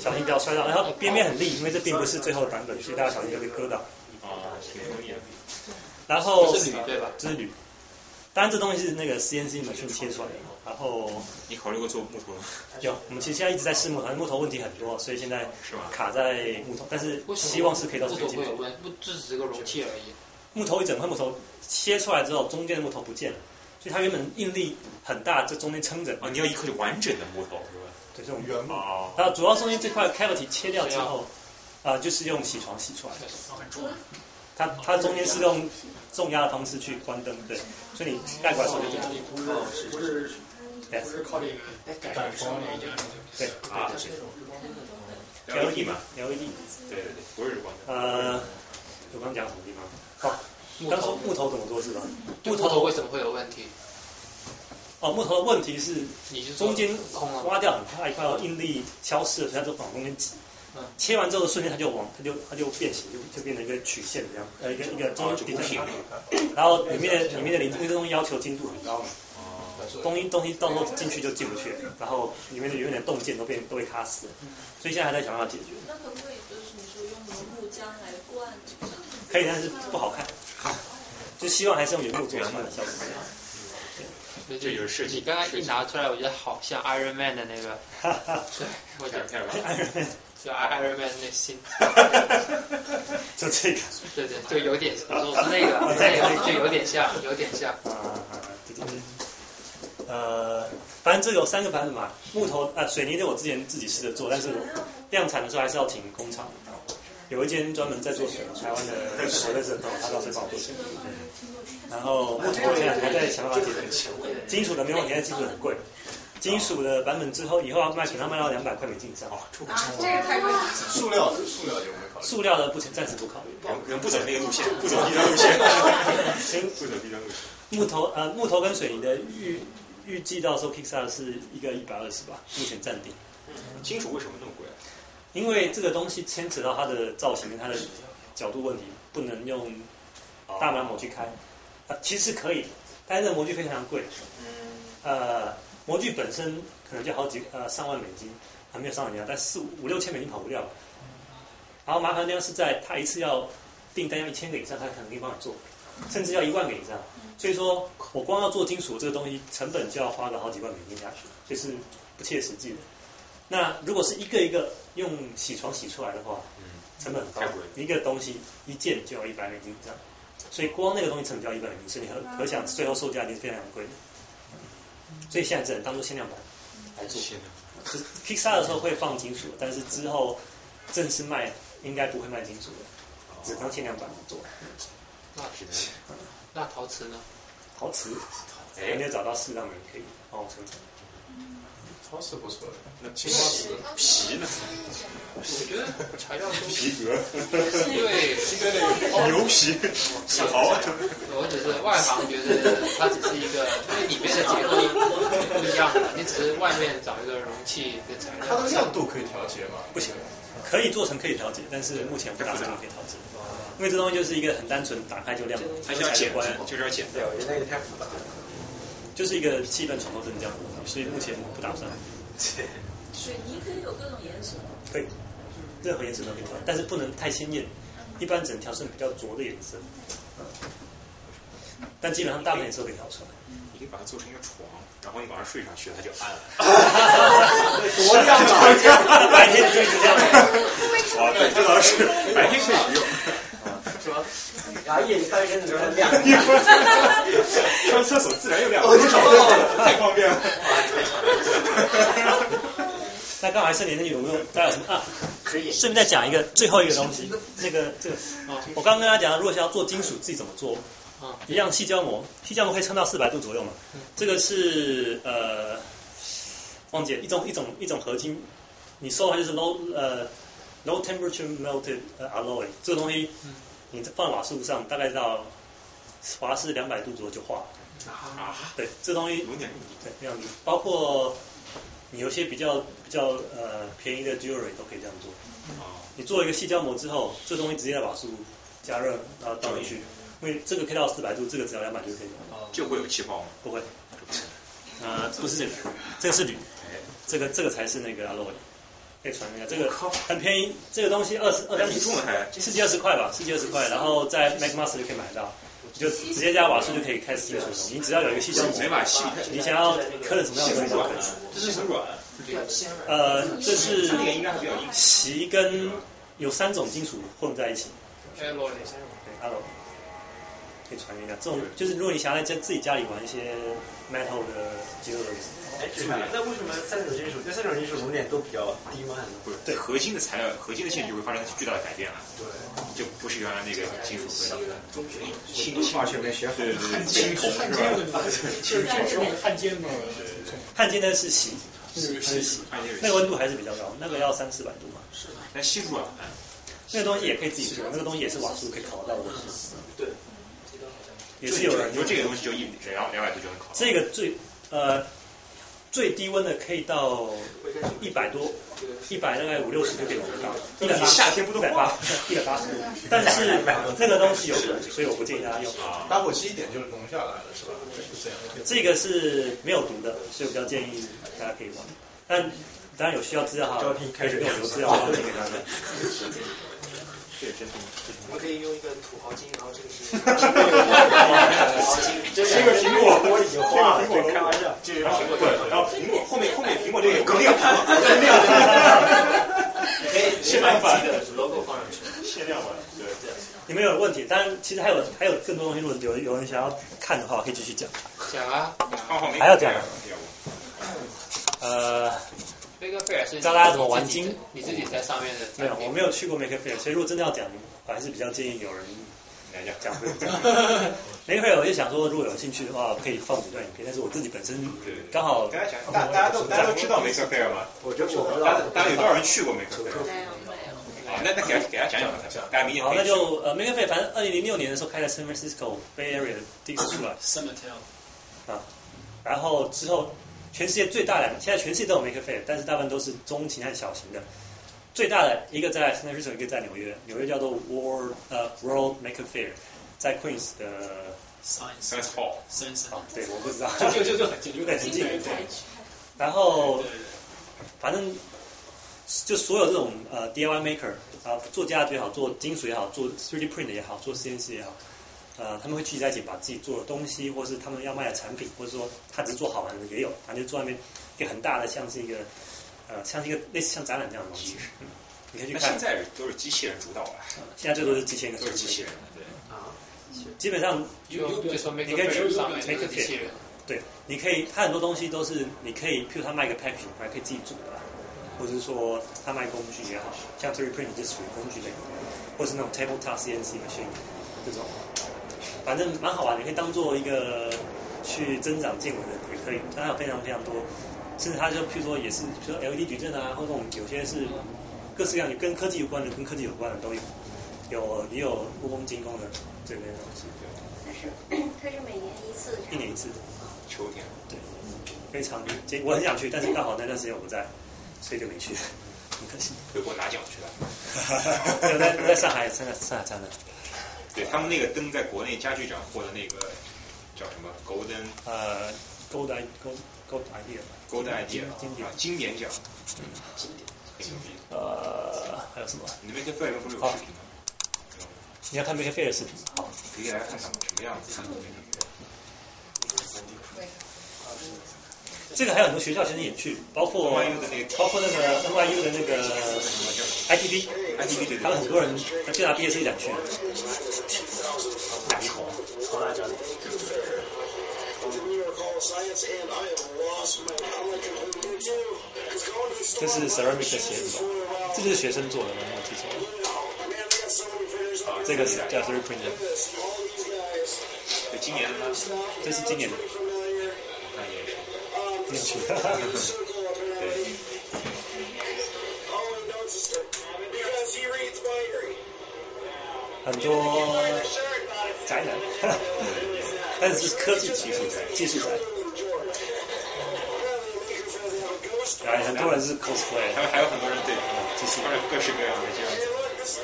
小心不要摔到，然后边边很利，因为这并不是最后的版本，所以大家小心不要被割到。啊。然后是铝对吧？这是铝。当然这东西是那个 CNC 模具切出来的。然后你考虑过做木头吗？有，我们其实现在一直在试木头，木头问题很多，所以现在卡在木头，但是希望是可以到时候解决。不只是个容器而已。木头一整块木头切出来之后，中间的木头不见了，所以它原本应力很大，这中间撑着。啊，你要一块完整的木头是吧？对，这种原木。然后主要中间这块 cavity 切掉之后，啊，就是用洗床洗出来的。它它中间是用重压的方式去关灯，对，所以你盖过来时候就这样。不是。不是靠这个感光那个对啊，LED 嘛，LED，对对对，不是日光呃，我刚讲什么地方？哦，刚说木头怎么做是吧？木头为什么会有问题？哦，木头的问题是，你中间挖掉很大一块，应力消失了，所以它就往中间挤。切完之后的瞬间，它就往，它就它就变形，就就变成一个曲线这样，呃，一个一个中间平然后里面里面的零因为这东西要求精度很高嘛。东西东西到时候进去就进不去，然后里面的有点洞见都被都被卡死，所以现在还在想办法解决。那可不可以就是你说用木浆来灌？可以，但是不好看。就希望还是用原木做出来的效果。这就是设计。你刚刚一拿出来，我觉得好像 Iron Man 的那个。对，我觉得 Iron Man。就 Iron Man 那心。就这个。对对，就有点，我说是那个，那个就有点像，有点像。啊啊，对对对。呃，反正这有三个版本嘛，木头啊水泥的我之前自己试着做，但是量产的时候还是要请工厂，有一间专门在做水泥，台湾的我在这头，他倒是帮我做水。然后木头现在还在想办法解决，金属的没问题，但金属很贵，金属的版本之后以后要卖可能卖到两百块美金以上。啊，这个太贵了。塑料的塑料有没有考虑？塑料的不暂时不考虑，能不走那个路线，不走低端路线。行，不走低端路线。木头呃木头跟水泥的预。预计到时候 Pixar 是一个一百二十吧，目前暂定。金属为什么那么？因为这个东西牵扯到它的造型跟它的角度问题，不能用大模模具开。啊，其实可以，但是模具非常贵。嗯。呃，模具本身可能就好几呃上万美金，还没有上万美金，但四五五六千美金跑不掉。然后麻烦的地方是在他一次要订单要一千个以上，他可能可以帮你做。甚至要一万个以上，所以说我光要做金属这个东西，成本就要花个好几万美金下去，就是不切实际的。那如果是一个一个用洗床洗出来的话，成本很高，一个东西一件就要一百美金这样，所以光那个东西成本就要一百美金，所以你可可想最后售价一定是非常贵的。所以现在只能当做限量版来做。就是 Pixar 的时候会放金属，但是之后正式卖应该不会卖金属的，只当限量版做。那那 陶瓷呢？陶瓷，哎，没有找到适当的可以帮我生成。陶瓷不错的，那青花瓷皮呢？我觉得材料皮革，对，皮革那个牛皮，小豪。我只是外行觉得它只是一个，因为里面的结构不一样的，你只是外面找一个容器的材料。它的亮度可以调节吗？不行，可以做成可以调节，但是目前不打算可以调节。因为这东西就是一个很单纯，打开就亮，它要简关，就是要简掉，因为那个太复杂了。就是一个气氛传播灯这样，所以目前不打算。水泥可以有各种颜色。可以，任何颜色都可以调，但是不能太鲜艳，一般只能调成比较浊的颜色。但基本上大部分颜色都可以调出来。你可以把它做成一个床，然后你晚上睡上去，它就暗了。多亮啊！白天就一直亮。啊，对，这倒是，白天可以不用。是吧？然后夜里翻身的时候亮。上厕所自然又亮。哦，你找到了，太方便了。那刚好还剩点那有没有？大家有什么啊？可以。顺便再讲一个最后一个东西，那个这个，我刚刚跟大家讲，如果想要做金属，自己怎么做？啊，一样细胶膜，细胶膜可以撑到四百度左右嘛。这个是呃，忘记一种一种一种合金，你说的话就是 low 呃 low temperature melted alloy，这个东西，你放瓦斯炉上，大概到华氏两百度左右就化了。啊。对，这东西有点对，这样子，包括你有些比较比较呃便宜的 jewelry 都可以这样做。你做一个细胶膜之后，这东西直接在瓦数加热，然后倒进去，因为这个可以到四百度，这个只要两百就可以了。就会有气泡吗？不会。呃，不是这个，这个是铝，这个这个才是那个 alloy。可以传一下，这个很便宜，这个东西二十二三十，十几二十块吧，十几二十块，然后在 MacMaster 就可以买到，就直接加瓦数就可以开始进水桶，你只要有一个细胶膜，你想要刻的什么样的东西都可以。这是很软，呃，这是锡跟有三种金属混在一起。alloy，对，alloy。可以传一下，这种就是如果你想要在自己家里玩一些 metal 的 jewelry。哎，那为什么三种金属？这三种金属熔点都比较低吗？不是，对核心的材料、核心的性质就会发生巨大的改变了。对，就不是原来那个金属合成的。氢化学没学好。对对对，青铜是吧？就是焊接嘛。焊接呢是锡，是锡，那个温度还是比较高，那个要三四百度嘛。是。那锡软。那个东西也可以自己做，那个东西也是瓦数可以烤到的。对。也是有人，因为这个东西就一两两百度就能烤。这个最呃。最低温的可以到一百多，一百大概五六十就可以做到，一百八，夏天不都一百八，一百八十度。但是那个东西有毒，所以我不建议大家用。打火机一点就是融下来了，是吧？是这样。这个是没有毒的，所以我比较建议大家可以玩。但当然有需要资料哈，可以用留资料 我们可以用一个土豪金，然后这个是 土豪金，这个苹果我已经换了，开玩笑，这是苹果对，然后苹果后面后面苹果这个有格量，格量，可以限量版的 logo 放上去，限量版，对对。你们有问题？当然，其实还有还有更多东西，如果有有人想要看的话，可以继续讲。讲啊，还要讲。呃。教大家怎么玩金？你自己在上面的没有，我没有去过 Make Fair，所以如果真的要讲，我还是比较建议有人来讲讲。Make Fair 我就想说，如果有兴趣的话，可以放几段影片。但是我自己本身刚好大家讲，大大家都大家都知道 Make Fair 吗？我觉得我不知道，大家有多少人去过 Make Fair？没有没有。啊，那那给他给他讲讲，大家明年好，那就呃 Make Fair，反正二零零六年的时候开在 San Francisco Bay Area 第一次出来。Summertown。啊，然后之后。全世界最大的，现在全世界都有 Make Fair，但是大部分都是中型和小型的。最大的一个在 San Francisco，一个在纽约。纽约叫做 World 呃 World Make Fair，在 Queens 的 Science Hall Science Hall，，对，我不知道。就就就很近，就很近。然后，反正就所有这种呃 DIY maker 啊，做家具也好，做金属也好，做 3D print 也好，做 CNC 也好。呃，他们会聚集在一起，把自己做的东西，或是他们要卖的产品，或者说他只是做好玩的也有，反正就坐那边一个很大的，像是一个呃，像是一个类似像展览这样的东西。你可以去看。现在都是机器人主导啊。现在最多是机器人，都是机器人。对。啊。基本上，就就说你可以去上面个机器人。对，你可以，他很多东西都是你可以，譬如他卖个 packaging，还可以自己组的，或者是说他卖工具也好，像 three print 就属于工具类，或是那种 tabletop CNC machine 这种。反正蛮好玩，你可以当做一个去增长见闻的，也可以。它有非常非常多，甚至它就譬如说也是，比如说 LED 矩阵啊，或者我们有些是各式各样的跟科技有关的，跟科技有关的都有。有也有故宫精工的这类东西。它是它是每年一次。一年一次。秋天。对。非常，我很想去，但是刚好那段时间我不在，所以就没去，很可惜。回国拿奖去了。哈哈哈在在上海参加上海参加。对他们那个灯在国内家具展获得那个叫什么？Golden 呃，Gold I Gold Gold Idea Gold Idea 经典经典奖，经典很牛逼。呃，还有什么？你 Make Fair 不是有视频吗？你要看 Make Fair 的视频吗？好，可以来看看什么样子。这个还有很多学校其实也去，包括包括那个 NYU 的那个 ITB，ITB 他们很多人最大毕业生想去。大鼻孔，这是 ceramic 的鞋子吧？这就是学生做的吗？我记错。这个是叫 three print。对，今年的吗？这是今年的。进去，哈哈。对。很多宅男，但是是科技技术宅，技术宅。然后很多人是 cosplay，还有还有很多人对，就是各式各样的这样子。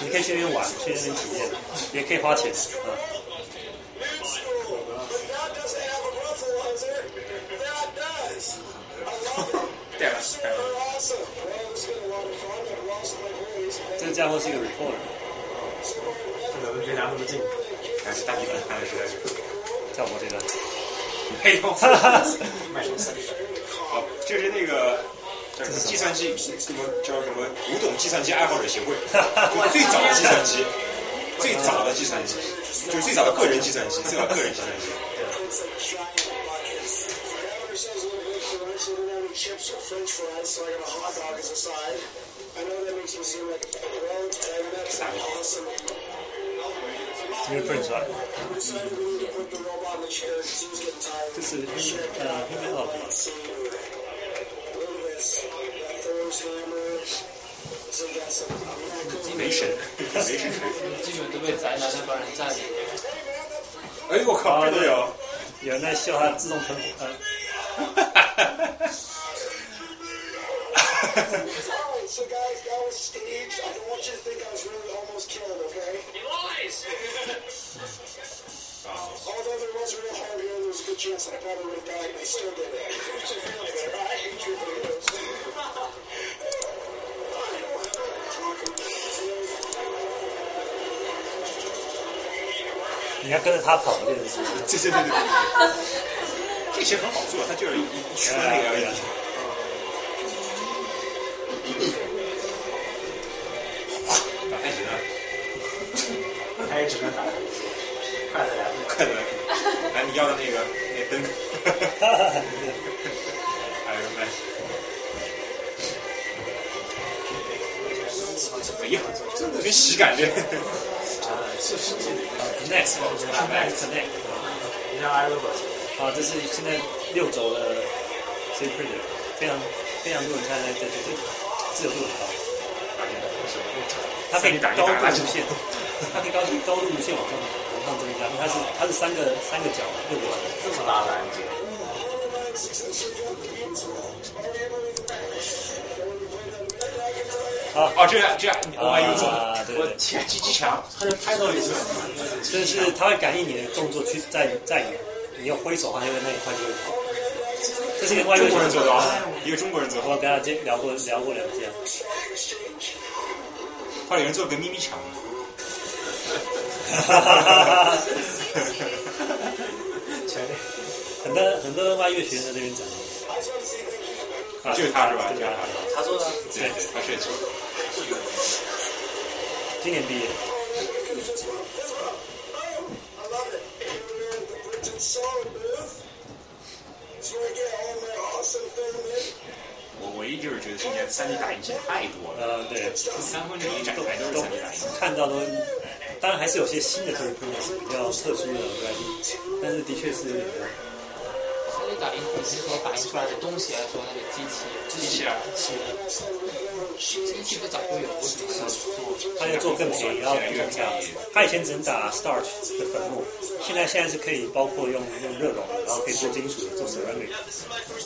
你可以去那边玩，去那边体验，也可以花钱啊。这个家伙是一个 reporter，不可能离他那么近。还是大地板看的实在是。跳过这段。没有。卖什么三哦，这是那个叫什么计算机什么叫什么古董计算机爱好者协会，就 最早的计算机，最早的计算机，就是最早的个人计算机，最早的个人计算机。 chips or french fries, so I got a hot dog as a side. I know that makes me seem like a well, I met an awesome. 这个 French fry， decided we need to put the robot in the chair because he was getting tired. 这是 human 呃 human up， 没神，没神锤，基本都被宅男那帮人占领了。哎呦我靠，这都有，有那笑话自动喷。哈哈哈哈哈哈。你要跟着他跑这件事，对对对对对。这些很好做，它就是一一圈那个 LED。打太极呢？他也只能打快的来，快的来，来你要的那个那灯。Iron Man。哎呀，真喜感这。是实际的。Next Next Next。你像 iRobot。啊，这是现在六轴的 C printer，非常非常多人在在在这自由度很高。它可以高度无限，它可以高高度无限往上往上增加，它是它是三个三个角六个这么大的按键。啊啊，这样这样，OYU 做啊，对对对，前机机墙，它是拍到一次，就是他会感应你的动作去在在你你要挥手的话，那个那一块就会跑。这是一个外中国人做的啊，一个中国人做的。我跟他聊过聊过两天。后来有人做个咪咪墙。哈哈哈哈哈！很多很多外乐学生在这边讲。啊，就是他是吧？就他是他，他做的。对对，他设计。今年毕业。我唯一就是觉得今年三 D 打印机太多了。呃，对，三分之一展台都是三 D 打印。看到都，当然还是有些新的 3D printers 比较特殊的外力，但是的确是有点多。打印本身所打印出来的东西来说，那个机器，机器，机器，机器不早就有，我只是做，它要做更便宜，然后更价。它以前只能打 starch 的粉末，现在现在是可以包括用用热熔，然后可以做金属的，做 ceramic，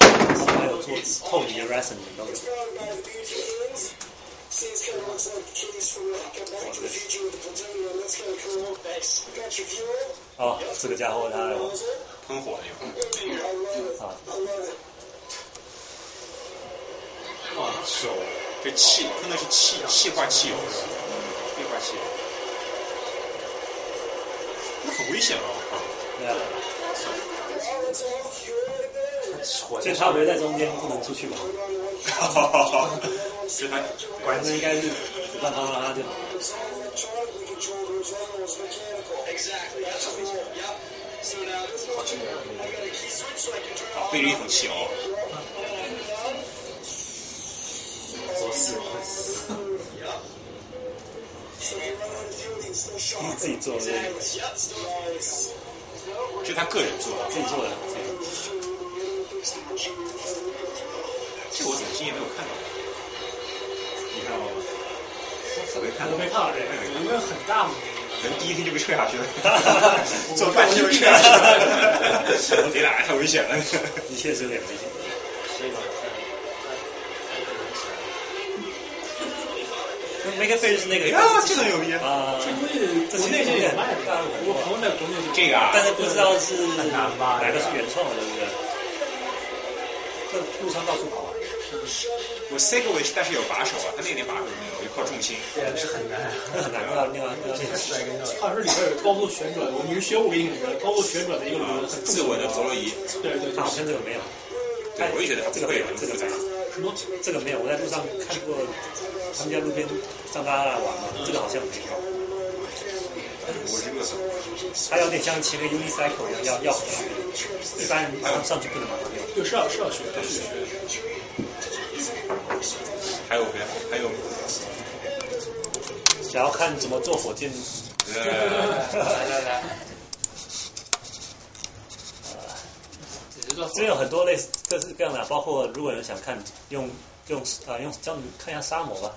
然后还有做透明的 resin 都有。哦，这个家伙他喷火的有。啊。哇，手这气喷的是气气化汽油是吧？液化汽油。那很危险啊！对啊。所以他围在中间不能出去嘛。哈哈哈哈！是他，管正应该是不让他让他就好。啊，背着一口气哦。做事。你自己做的。是他个人做的，自己做的。这我怎么今年没有看到？你看到了吗？我没看到。我没看到这个，有没有很大吗？人第一天就被踹下去了，做半天就被踹下去了。我天哪，太危险了！的确是有点危险。这个，梅克菲是那个啊，这个牛逼啊！这东西国内也卖的，我朋友在国内就这个啊，但是不知道是哪个是原创的，对不对？这路上到处跑啊。我 Segway 但是有把手啊，他那个连把手没有，就靠重心。对，是很难，很难啊，那个那个它是里边有高速旋转，你是学我给你的高速旋转的一个自稳的陀螺仪。对对，好像这个没有。对，我也觉得这个没有，这个没有。什么？这个没有，我在路上看过，他们在路边让大家来玩嘛，这个好像没有。我这个，它有点像骑个 unicycle 一样，要要学，一般人上去不能马上用。对，是要是要学，是学。还有没有？还有。想要看怎么做火箭？来来来。这边有很多类似各式各样的，包括如果有人想看用用啊用这样看一下沙漠吧，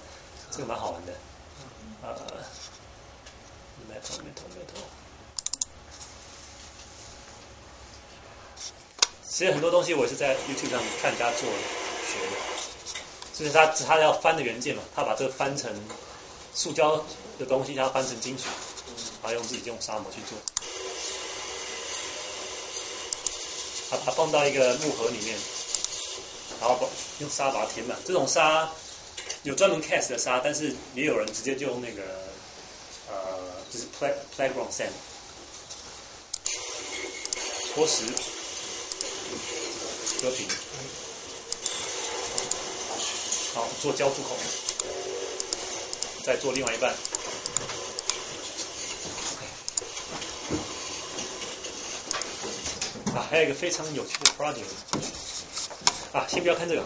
这个蛮好玩的。呃，metal metal metal。其实很多东西我是在 YouTube 上看人家做学的，就是他他要翻的原件嘛，他把这个翻成塑胶的东西，他翻成金属，然后用自己用砂模去做。把它放到一个木盒里面，然后把用沙把它填满。这种沙有专门 cast 的沙，但是也有人直接就用那个呃，就是 play playground sand 脱石和平，好做交出口，再做另外一半。啊，还有一个非常有趣的 project 啊，先不要看这个，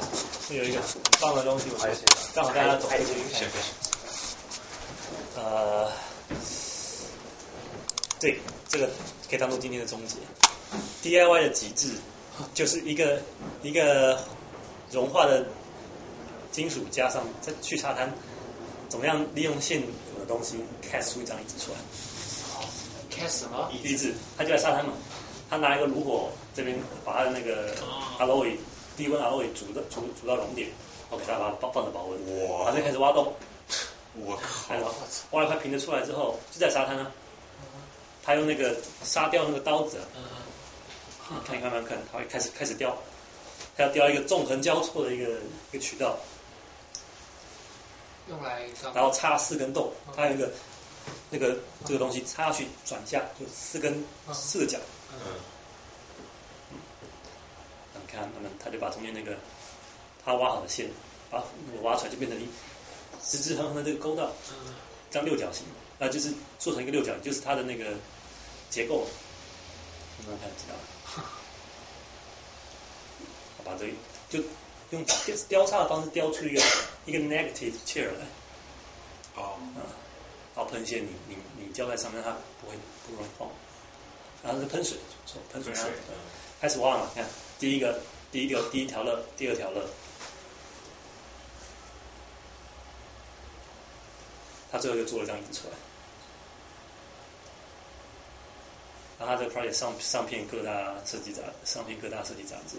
这有一个很棒的东西，我刚好大家走过去看。呃，对，这个可以当做今天的终结。DIY 的极致就是一个一个融化的金属加上再去沙滩，怎么样利用现有的东西 cast 出一张椅子出来？cast 什么？椅子，他就在沙滩嘛。他拿一个炉火，这边把他的那个 alloy 低温 alloy 煮的煮煮到熔点，OK，他把它放放着保温，哇，他就开始挖洞，我靠，挖了块平的出来之后，就在沙滩啊，他用那个沙雕那个刀子啊，看你慢慢看，他会开始开始雕，他要雕一个纵横交错的一个一个渠道，用来，然后插四根洞，他有一个那个这个东西插下去转下，就四根四个角。嗯，你看，他们他就把中间那个他挖好的线，把挖出来，就变成一直直横横的这个沟道，这样六角形，那就是做成一个六角，就是它的那个结构。你们看知道？把这就用雕叉的方式雕出一个一个 negative chair 来。哦。啊，然后喷些，你你你浇在上面，它不会不容易晃。然后是喷水，喷水，开始挖了。看第一个，第一个，第一条乐，第二条乐，他最后就做了这样椅子出来。然后他这个 project 上上片各大设计杂，上片各大设计杂志。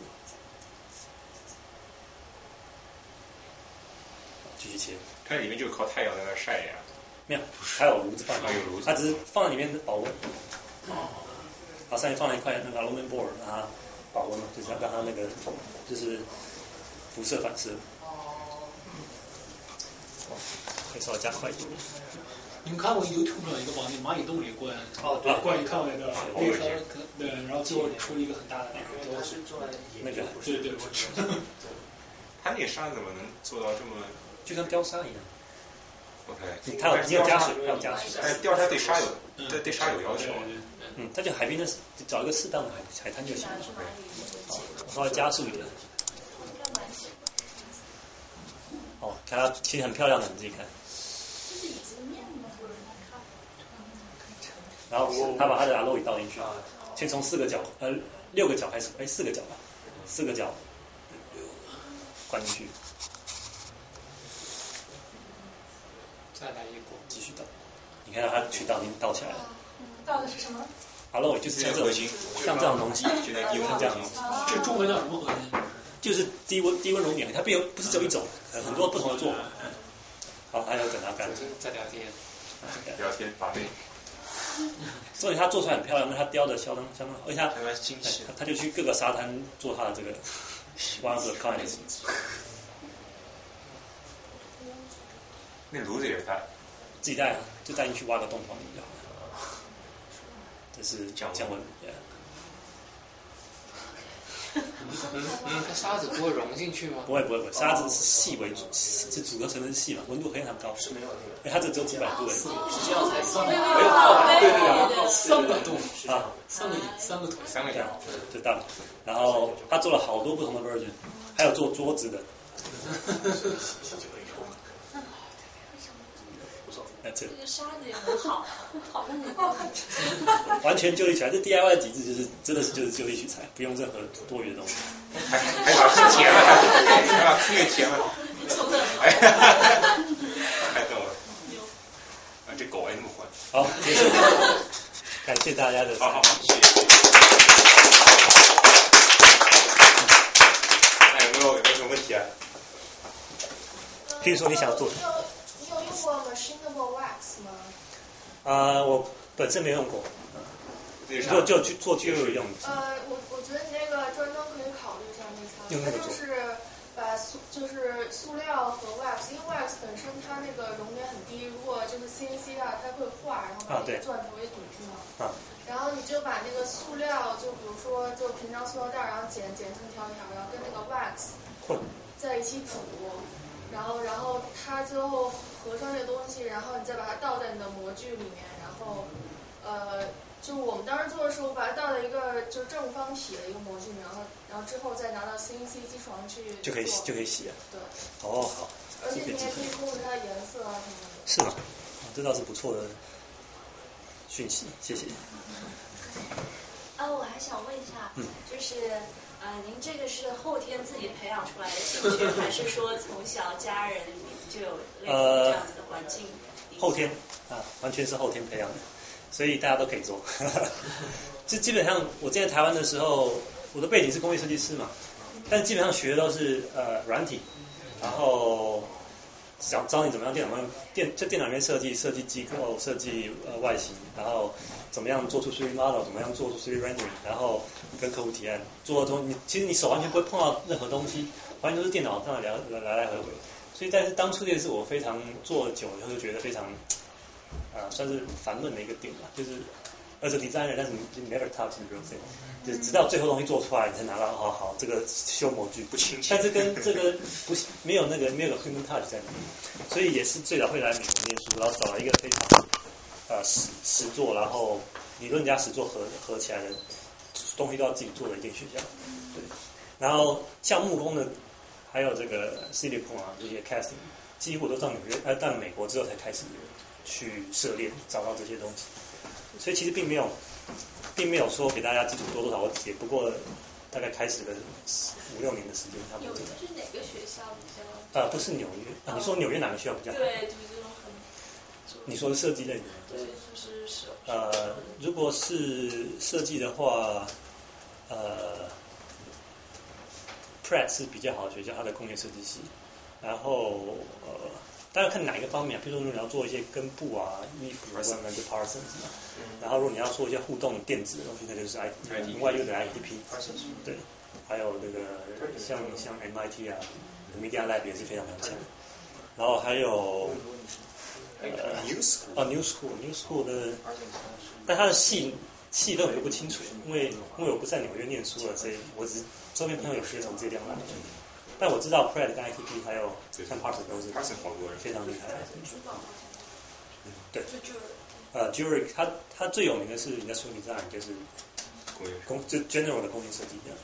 继续切。它里面就是靠太阳在那晒呀。没有，还有炉子放。还有炉子。它只是放在里面保温。哦。然后上面放了一块那个 aluminum board，让它保温嘛，就是让它那个就是辐射反射。可以稍微加快一点。你们看过 YouTube 上一个往那蚂蚁洞里灌？哦，对，灌你看过那个？那个对，然后最后出了一个很大的那个。都是那个。对对，我知道。他那个沙怎么能做到这么？就像雕沙一样。OK。它有你有加水，它有加水。但是雕沙对沙有对对沙有要求。嗯，它就海边的找一个适当的海海滩就行了。稍微加速一点。哦，看它其实很漂亮的，你自己看。然后他把他的 alloy 倒进去，先从四个角呃六个角开始，哎四个角吧，四个角灌进去，再来一股，继续倒。你看到他渠道已经倒起来了。倒的是什么？alloy 就是像这种像这种东西，就在 U 这样。这中文叫什么核心？就是低温低温熔点，它并不是只有一种，很多不同的做法。好，还要等它干。在聊天。聊天把妹。所以它做出来很漂亮，因为它雕的相当相当好，而且它精细，他就去各个沙滩做他的这个 one of the kindness。那炉子也带，自己带啊，就带进去挖个洞放进去就好了。这是降温。嗯它沙子不会融进去吗？不会不会不会，沙子是细为主，是组合成的细嘛，温度非常高。是没有那个。哎，它这只有几百度哎。是这样才三百度。对对对，三个度啊，三个三个腿，三个脚，就大。然后他做了好多不同的 version，还有做桌子的。这个沙子也很好，好像很完全就地取材，这 DIY 极致就是真的是就是就地取材，不用任何多余的东西。还还把坑填了，还把坑给填了。哎哈哈哈！太逗了。啊，这狗还那么坏。好，谢谢。感谢大家的。好好好，谢谢。那有没有有没有什么问题啊？可以说你想做。你有用过 machinable wax 吗？啊，我本身没用过，就就去做就有用。呃，我我觉得你那个专登可以考虑一下那个，它就是把塑就是塑料和 wax，因为 wax 本身它那个熔点很低，如果就是 CNC 啊，它会化，然后把那个钻头也堵住嘛。啊。然后你就把那个塑料，就比如说就平常塑料袋，然后剪剪成条条，然后跟那个 wax 混在一起煮。然后，然后它最后合上这东西，然后你再把它倒在你的模具里面，然后，呃，就我们当时做的时候，把它倒在一个就正方体的一个模具里，然后，然后之后再拿到 CNC 机床去就可以就可以洗啊。对。哦，好。而且你还可以控制它的颜色啊什么的。是吗？这倒是不错的讯息，谢谢。啊，我还想问一下，就是。啊，您这个是后天自己培养出来的兴趣，还是说从小家人就有类似这样子的环境？后天啊，完全是后天培养的，所以大家都可以做。就基本上，我在台湾的时候，我的背景是工业设计师嘛，但基本上学的都是呃软体，然后。想教你怎么样电脑上电在电脑里面设计设计机构设计呃外形，然后怎么样做出 3D model，怎么样做出 3D rendering，然后跟客户提案做东你其实你手完全不会碰到任何东西，完全都是电脑上来来来来回回。所以但是当初这件事我非常做久以后就觉得非常啊算是烦闷的一个点吧，就是。而且 designer，但是你 never touch the real thing，就直到最后东西做出来，你才拿到，好好，这个修模具不清晰。但是跟这个不没有那个没有个 human touch 在里面，所以也是最早会来美国念书，然后找了一个非常呃实实做，然后理论加实做合合起来的东西都要自己做的一间学校。对，然后像木工的，还有这个 silicon 啊这些 casting，几乎都到纽约，呃到美国之后才开始去涉猎，找到这些东西。所以其实并没有，并没有说给大家基础多多少，我也不过大概开始了五六年的时间差不多。纽约是哪个学校比较？呃，不是纽约，你说纽约哪个学校比较好？对，就是。你说设计类的？对，就是是。呃，如果是设计的话，呃，Pratt 是比较好的学校，它的工业设计系，然后呃。当然看哪一个方面，比如说你要做一些根部啊、衣服啊，那就 Parsons 嘛。然后如果你要做一些互动电子的东西，那就是 I 另外一个的 IDP。对，还有那个像像 MIT 啊，Media Lab 也是非常非常强。然后还有呃 New School 啊 New School New School 的，但它的细细分我就不清楚，因为因为我不在纽约念书了，所以我只周边朋友有学从这地方来。但我知道 Pratt 跟 ITP 还有像 Parsons 都是非常厉害的。对。呃 j u r y 他他最有名的是 Industrial Design，就是工就 General 的工业设计这样。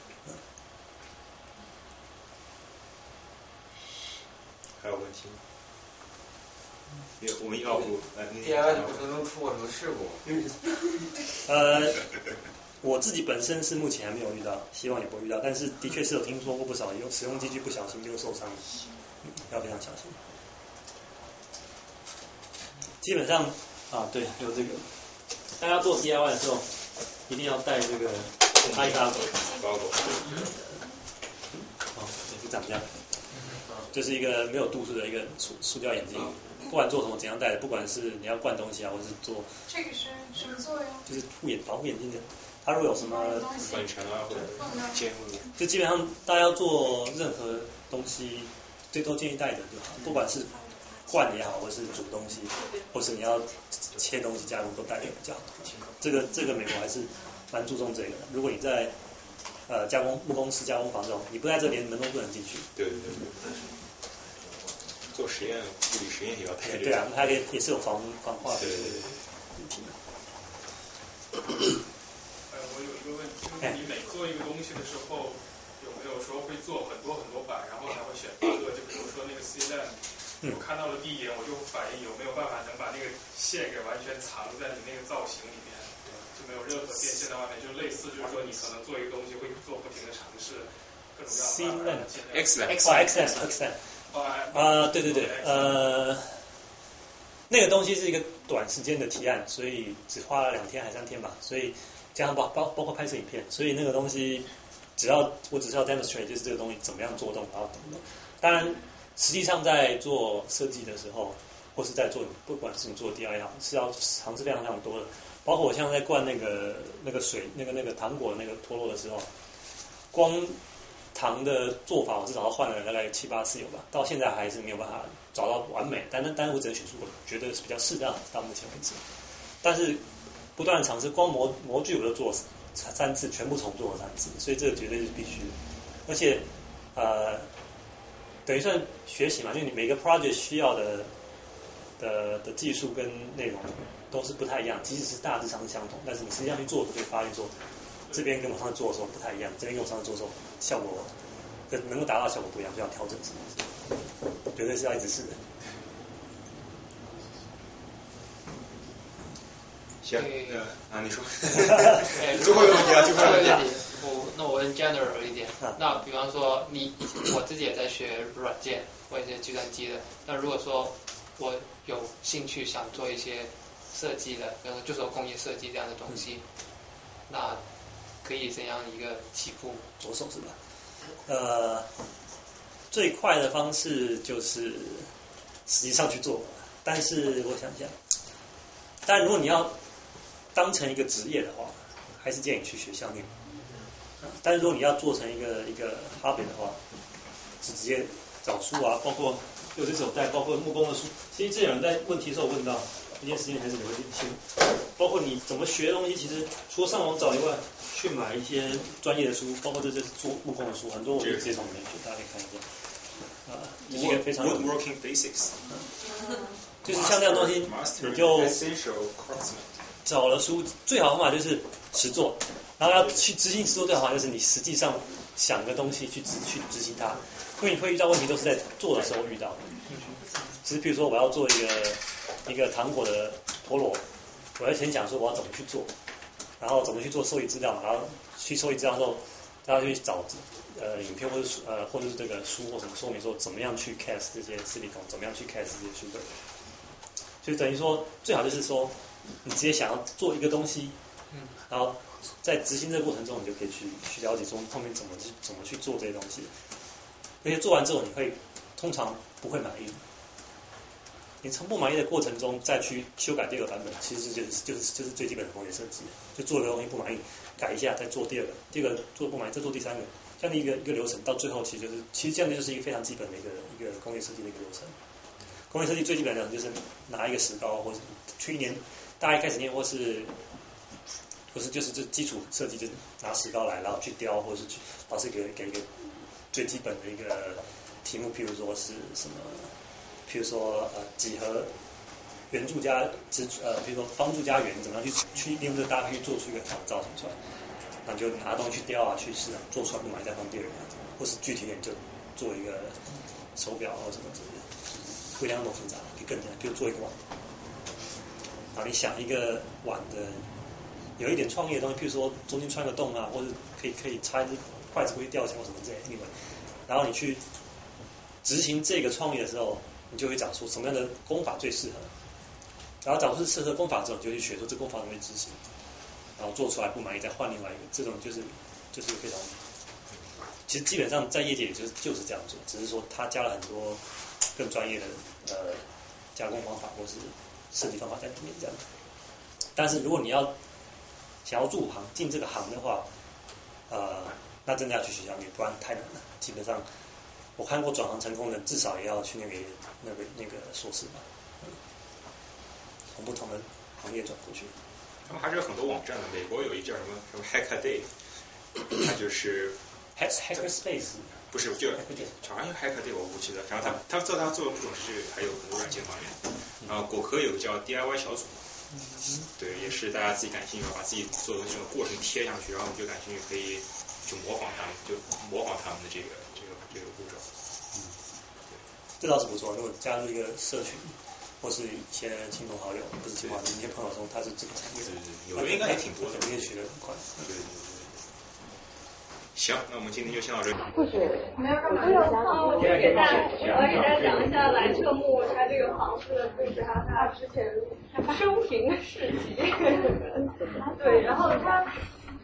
还有问题吗？有，我们要。DIY 过程中出过什么事故？呃。我自己本身是目前还没有遇到，希望也不会遇到，但是的确是有听说过不少用使用机具不小心就受伤，要非常小心。基本上啊，对，有这个，大家做 DIY 的时候一定要带这个 i 卡包包裹。好，就长这样，就是一个没有度数的一个塑塑胶眼镜，不管做什么怎样戴，不管是你要灌东西啊，或是做，这个是什么作用？就是护眼保护眼睛的。它如果有什么粉尘啊或者尖污，就基本上大家要做任何东西，最多建议戴着就好，不管是灌也好，或是煮东西，或是你要切东西加工都戴着比较好。这个这个美国还是蛮注重这个的。如果你在呃加工木工师加工房中，你不在这连门都不能进去。对对对对。做实验物理实验也要带着。对啊，它也也是有防防化的。对对对。我有一个问题，就是你每做一个东西的时候，有没有说会做很多很多版，然后才会选一个？就比如说那个 C 链，我看到了第一眼，我就反应有没有办法能把那个线给完全藏在你那个造型里面，就没有任何变现在外面，就类似就是说你可能做一个东西会做不停的尝试各种各样的 X 链 X 哦 X 链 X 链啊对对对呃。那个东西是一个短时间的提案，所以只花了两天还三天吧，所以加上包包包括拍摄影片，所以那个东西只要我只是要 demonstrate 就是这个东西怎么样做动，然后等等。当然，实际上在做设计的时候，或是在做不管是你做 DIY 好，是要尝试非常非常多的。包括我像在灌那个那个水那个那个糖果那个脱落的时候，光糖的做法我至少要换了大概七八次有吧，到现在还是没有办法。找到完美，但但但是我只能选出我觉得是比较适当到目前为止。但是不断尝试，光模模具我都做三次，全部重做了三次，所以这个绝对是必须的。而且呃，等于算学习嘛，就你每个 project 需要的的的技术跟内容都是不太一样，即使是大致上是相同，但是你实际上去做，就会发现说这边跟我上次做的时候不太一样，这边跟我上次做的时候效果跟能够达到效果不一样，就要调整什么。绝对是要一直试的。行，啊，你说。最后一个问题啊，最后一个问题。我那我问 general 一点，那比方说你我自己也在学软件或一些计算机的，那如果说我有兴趣想做一些设计的，比如说就说工业设计这样的东西，那可以怎样一个起步着手是吧？呃。最快的方式就是实际上去做，但是我想想，但如果你要当成一个职业的话，还是建议去学校念。但是如果你要做成一个一个 hobby 的话，是直接找书啊，包括有些手袋，包括木工的书。其实这有人在问题的时候问到，这件事情还是留一点心。包括你怎么学东西，其实除了上网找以外，去买一些专业的书，包括这些做木工的书，很多我就直接从里面去，大家可以看一下。啊，这是一个非常 working basics，就是像这样东西，你就找了书，最好方法就是实做，然后要去执行实做，最好就是你实际上想个东西去执去执行它，因为你会遇到问题都是在做的时候遇到的。只是比如说我要做一个一个糖果的陀螺，我要先讲说我要怎么去做，然后怎么去做收集资料，然后去收集资料之后，大家去找。呃，影片或者呃，或者是这个书或什么说明说怎么样去 cast 这些视力孔，怎么样去 cast 这些 sugar，就等于说最好就是说你直接想要做一个东西，嗯，然后在执行这个过程中，你就可以去去了解说后面怎么去怎么去做这些东西，而且做完之后你会通常不会满意，你从不满意的过程中再去修改第二个版本，其实就是就是就是最基本的工业设计，就做一个东西不满意，改一下再做第二个，第二个做不满意再做第三个。这样的一个一个流程，到最后其实就是，其实这样的就是一个非常基本的一个一个工业设计的一个流程。工业设计最基本的就是拿一个石膏，或者去年大家一开始念，或是或是就是这基础设计，就拿石膏来，然后去雕，或者是去老师给给一个最基本的一个题目，譬如说是什么，譬如说呃几何圆柱加支呃，比如说方柱加圆，怎么样去去利用这个搭配去做出一个好的造型出来。那就拿东西去雕啊，去市场，做出来不满意再换第二个，或是具体点就做一个手表或什么之类的，不一定那么复杂，可以更简单，比如做一个碗。啊，你想一个碗的有一点创意的东西，譬如说中间穿个洞啊，或者可以可以插一只筷子不会掉下或什么之类的，然后你去执行这个创意的时候，你就会找出什么样的功法最适合，然后找出适合功法之后，你就去学说这功法怎么执行。然后做出来不满意，再换另外一个，这种就是就是非常其实基本上在业界也就是就是这样做，只是说他加了很多更专业的呃加工方法或是设计方法在里面这样。但是如果你要想要入行进这个行的话，呃，那真的要去学校念，不然太难了。基本上我看过转行成功的，至少也要去那个那个那个硕士吧，从不同的行业转过去。他们还是有很多网站的，美国有一叫什么什么 Hack Day，它就是 Hack Hacker Space，不是就好像 Hack Day 我不记得，然后他他做他做的不种是还有很多软件方面，然后果壳有个叫 DIY 小组，对，也是大家自己感兴趣把自己做的这种过程贴上去，然后你就感兴趣可以就模仿他们，就模仿他们的这个这个这个步骤。嗯，这倒是不错，如果加入一个社群。或是一些亲朋好友，不是亲朋好友，一些朋友中他是这个产业的，有的应该也挺多的，肯定学的很快。对对对。行，那我们今天就先到这里。不许，没有干嘛？我先给大家，我给大家讲一下蓝彻木他这个房子的故事，还有他之前生平的事迹。对，然后他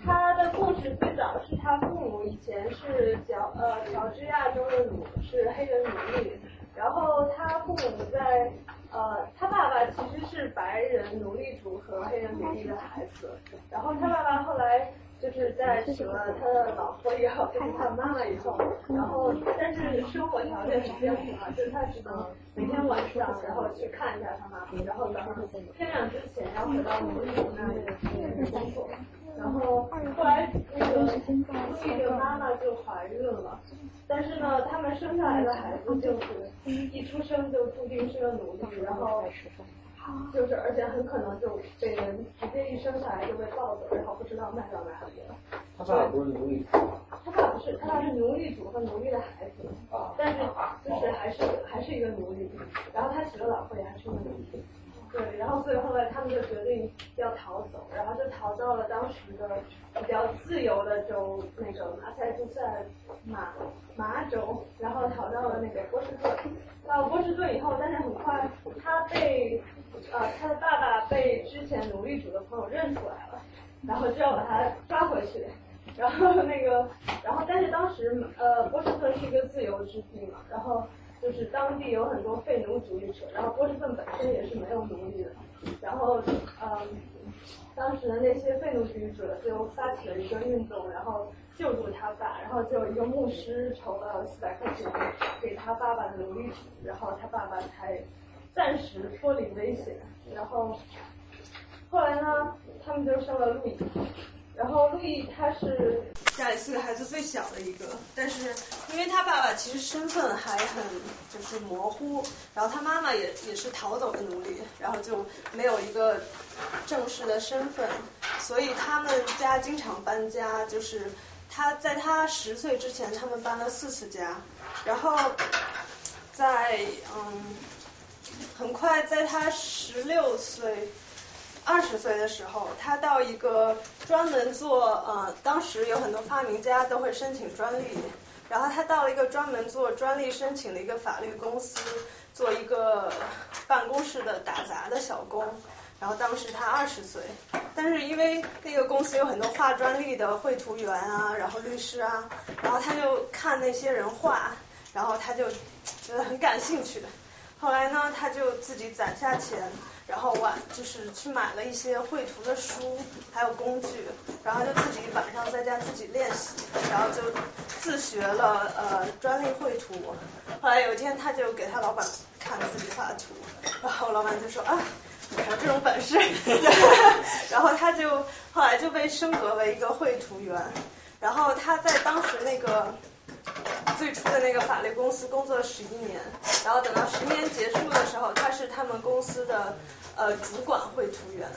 他的故事最早是他父母以前是乔呃乔治亚州的奴，是黑人奴隶，然后他父母在。呃，他爸爸其实是白人奴隶主和黑人奴隶的孩子，然后他爸爸后来就是在娶了他的老婆以后，就是他妈妈以后，然后但是生活条件是比较差，就是他只能每天晚上然后去看一下他妈妈，然后早上天亮之前要回到奴隶主那里去工作，然后后来那个路易的妈妈就怀孕了。但是呢，他们生下来的孩子就是一出生就注定是个奴隶，然后就是而且很可能就被人直接一生下来就被抱走，然后不知道卖到哪里了。他爸不是奴隶。他爸不是，他爸是奴隶主和奴隶的孩子，但是就是还是还是一个奴隶，然后他娶了老婆也还是个奴隶。对，然后所以后来他们就决定要逃走，然后就逃到了当时的比较自由的州，那个马赛诸塞马马州，然后逃到了那个波士顿。到波士顿以后，但是很快他被呃他的爸爸被之前奴隶主的朋友认出来了，然后就要把他抓回去。然后那个，然后但是当时呃波士顿是一个自由之地嘛，然后。就是当地有很多废奴主义者，然后波士顿本身也是没有奴隶的，然后嗯，当时的那些废奴主义者就发起了一个运动，然后救助他爸，然后就一个牧师筹了四百块钱给他爸爸的奴隶主，然后他爸爸才暂时脱离危险，然后后来呢，他们就生了路易。然后路易他是家里四个孩子最小的一个，但是因为他爸爸其实身份还很就是模糊，然后他妈妈也也是逃走的奴隶，然后就没有一个正式的身份，所以他们家经常搬家，就是他在他十岁之前，他们搬了四次家，然后在嗯很快在他十六岁。二十岁的时候，他到一个专门做呃，当时有很多发明家都会申请专利，然后他到了一个专门做专利申请的一个法律公司，做一个办公室的打杂的小工。然后当时他二十岁，但是因为那个公司有很多画专利的绘图员啊，然后律师啊，然后他就看那些人画，然后他就觉得很感兴趣。后来呢，他就自己攒下钱。然后晚就是去买了一些绘图的书，还有工具，然后就自己晚上在家自己练习，然后就自学了呃专利绘图。后来有一天他就给他老板看自己画的图，然后老板就说啊，你还有这种本事，然后他就后来就被升格为一个绘图员，然后他在当时那个。最初的那个法律公司工作了十一年，然后等到十年结束的时候，他是他们公司的呃主管绘图员。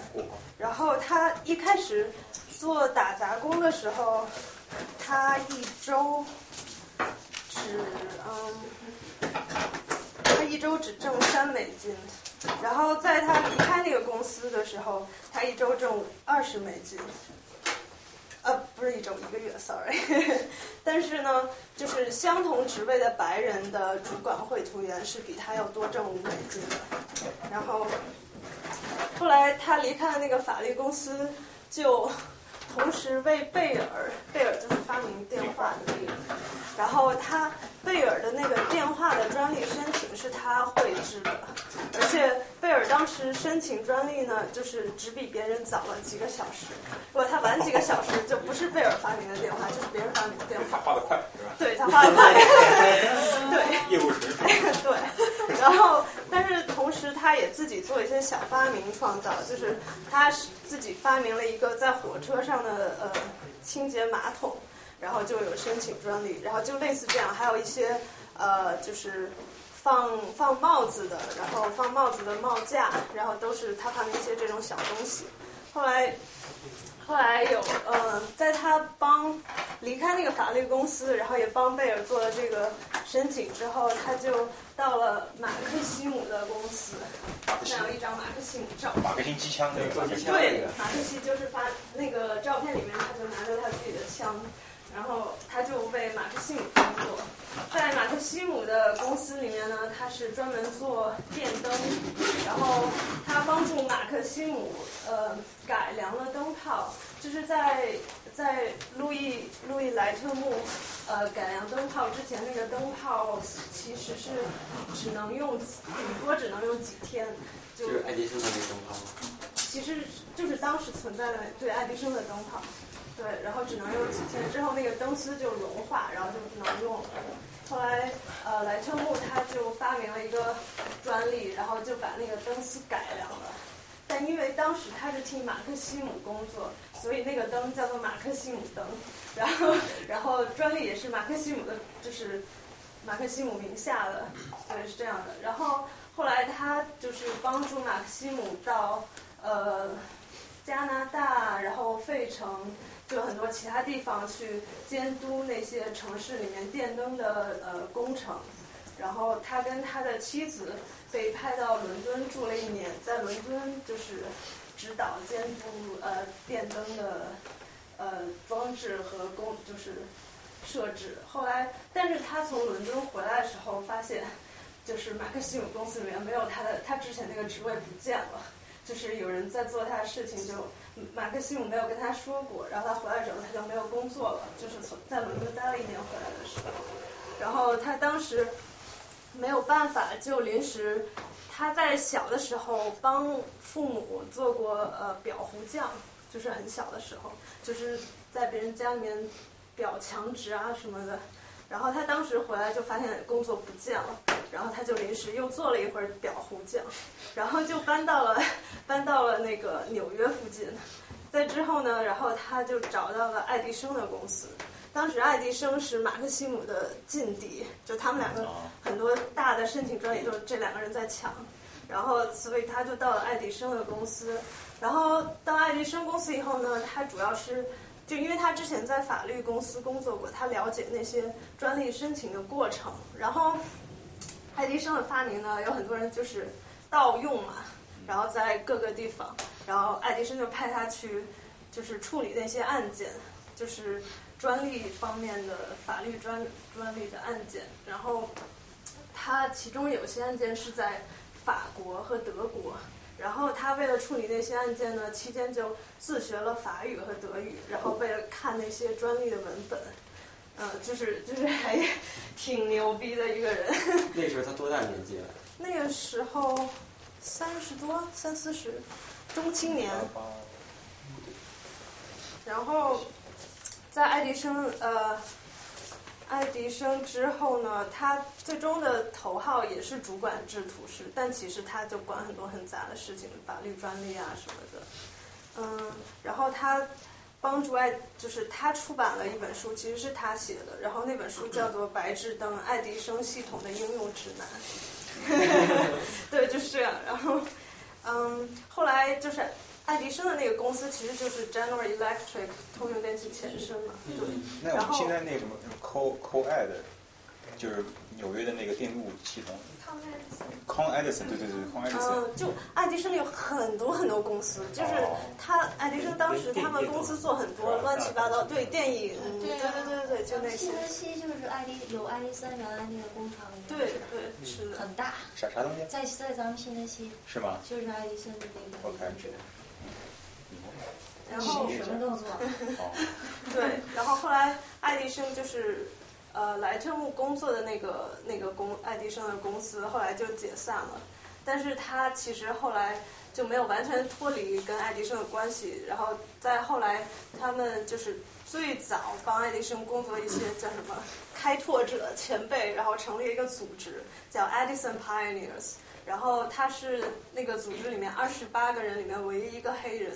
然后他一开始做打杂工的时候，他一周只嗯，他一周只挣三美金。然后在他离开那个公司的时候，他一周挣二十美金。呃，不是一周一个月，sorry。但是呢，就是相同职位的白人的主管绘图员是比他要多挣五美金的。然后后来他离开了那个法律公司，就同时为贝尔，贝尔就是发明电话的那个，然后他贝尔的那个电话的专利申请是他绘制的，而且当时申请专利呢，就是只比别人早了几个小时，如果他晚几个小时，就不是贝尔发明的电话，就是别人发明的电话。他画的快，是吧？对他画的快，对，业务纯熟。对，然后但是同时他也自己做一些小发明创造，就是他自己发明了一个在火车上的呃清洁马桶，然后就有申请专利，然后就类似这样，还有一些呃就是放放帽子的，然后放帽子的帽架，然后都是他放的一些这种小东西，后来。后来有呃，在他帮离开那个法律公司，然后也帮贝尔做了这个申请之后，他就到了马克西姆的公司，那有一张马克西姆照。马克西机枪那个。对，马克西就是发那个照片里面，他就拿着他自己的枪。然后他就为马克西姆工作，在马克西姆的公司里面呢，他是专门做电灯，然后他帮助马克西姆呃改良了灯泡，就是在在路易路易莱特木呃改良灯泡之前，那个灯泡其实是只能用顶多只能用几天，就是爱迪生的那个灯泡。其实就是当时存在的对爱迪生的灯泡。对，然后只能用几天，之后那个灯丝就融化，然后就不能用了。后来呃莱特木他就发明了一个专利，然后就把那个灯丝改良了。但因为当时他是替马克西姆工作，所以那个灯叫做马克西姆灯。然后然后专利也是马克西姆的，就是马克西姆名下的，对是这样的。然后后来他就是帮助马克西姆到呃加拿大，然后费城。就很多其他地方去监督那些城市里面电灯的呃工程，然后他跟他的妻子被派到伦敦住了一年，在伦敦就是指导监督呃电灯的呃装置和工就是设置。后来，但是他从伦敦回来的时候发现，就是马克西姆公司里面没有他的，他之前那个职位不见了。就是有人在做他的事情，就马克西姆没有跟他说过，然后他回来之后他就没有工作了，就是从在伦敦待了一年回来的时候，然后他当时没有办法，就临时他在小的时候帮父母做过呃裱糊匠，就是很小的时候，就是在别人家里面裱墙纸啊什么的。然后他当时回来就发现工作不见了，然后他就临时又做了一会儿裱糊匠，然后就搬到了搬到了那个纽约附近。在之后呢，然后他就找到了爱迪生的公司。当时爱迪生是马克西姆的劲敌，就他们两个很多大的申请专利都是这两个人在抢。然后所以他就到了爱迪生的公司。然后到爱迪生公司以后呢，他主要是。就因为他之前在法律公司工作过，他了解那些专利申请的过程。然后，爱迪生的发明呢，有很多人就是盗用嘛，然后在各个地方，然后爱迪生就派他去，就是处理那些案件，就是专利方面的法律专专利的案件。然后，他其中有些案件是在法国和德国。然后他为了处理那些案件呢，期间就自学了法语和德语，然后为了看那些专利的文本，嗯，就是就是还挺牛逼的一个人。那时候他多大年纪了？那个时候三十多，三四十，中青年。然后在爱迪生呃。爱迪生之后呢，他最终的头号也是主管制图师，但其实他就管很多很杂的事情，法律专利啊什么的。嗯，然后他帮助爱，就是他出版了一本书，其实是他写的，然后那本书叫做《白炽灯：爱迪生系统的应用指南》。对，就是这样。然后，嗯，后来就是。爱迪生的那个公司其实就是 General Electric 通用电气前身嘛，对。那我们现在那个什么 Co Co Ed，就是纽约的那个电路系统。Con Edison，对对对，Con Edison。嗯，就爱迪生有很多很多公司，就是他爱迪生当时他们公司做很多乱七八糟，对电影，对对对对对，就那些。新泽西就是爱迪有爱迪生原来那个工厂。对对是很大。啥啥东西？在在咱们新泽西。是吗？就是爱迪生的那个。然后什么都动作。对，然后后来爱迪生就是呃莱特木工作的那个那个公爱迪生的公司后来就解散了，但是他其实后来就没有完全脱离跟爱迪生的关系，然后再后来他们就是最早帮爱迪生工作一些叫什么开拓者前辈，然后成立一个组织叫 Edison Pioneers。然后他是那个组织里面二十八个人里面唯一一个黑人，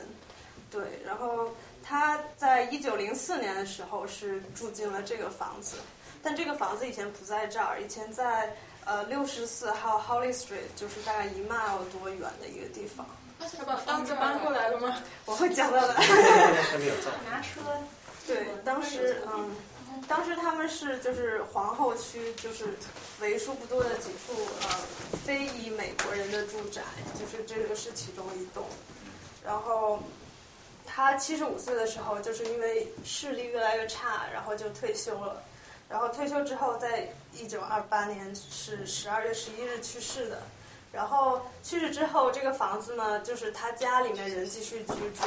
对，然后他在一九零四年的时候是住进了这个房子，但这个房子以前不在这儿，以前在呃六十四号 Holly Street，就是大概一 mile 多远的一个地方。他把房子搬过来了吗？我会讲到的。拿车。对，当时嗯。当时他们是就是皇后区，就是为数不多的几处呃非裔美国人的住宅，就是这个是其中一栋。然后他七十五岁的时候，就是因为视力越来越差，然后就退休了。然后退休之后，在一九二八年是十二月十一日去世的。然后去世之后，这个房子呢，就是他家里面人继续居住。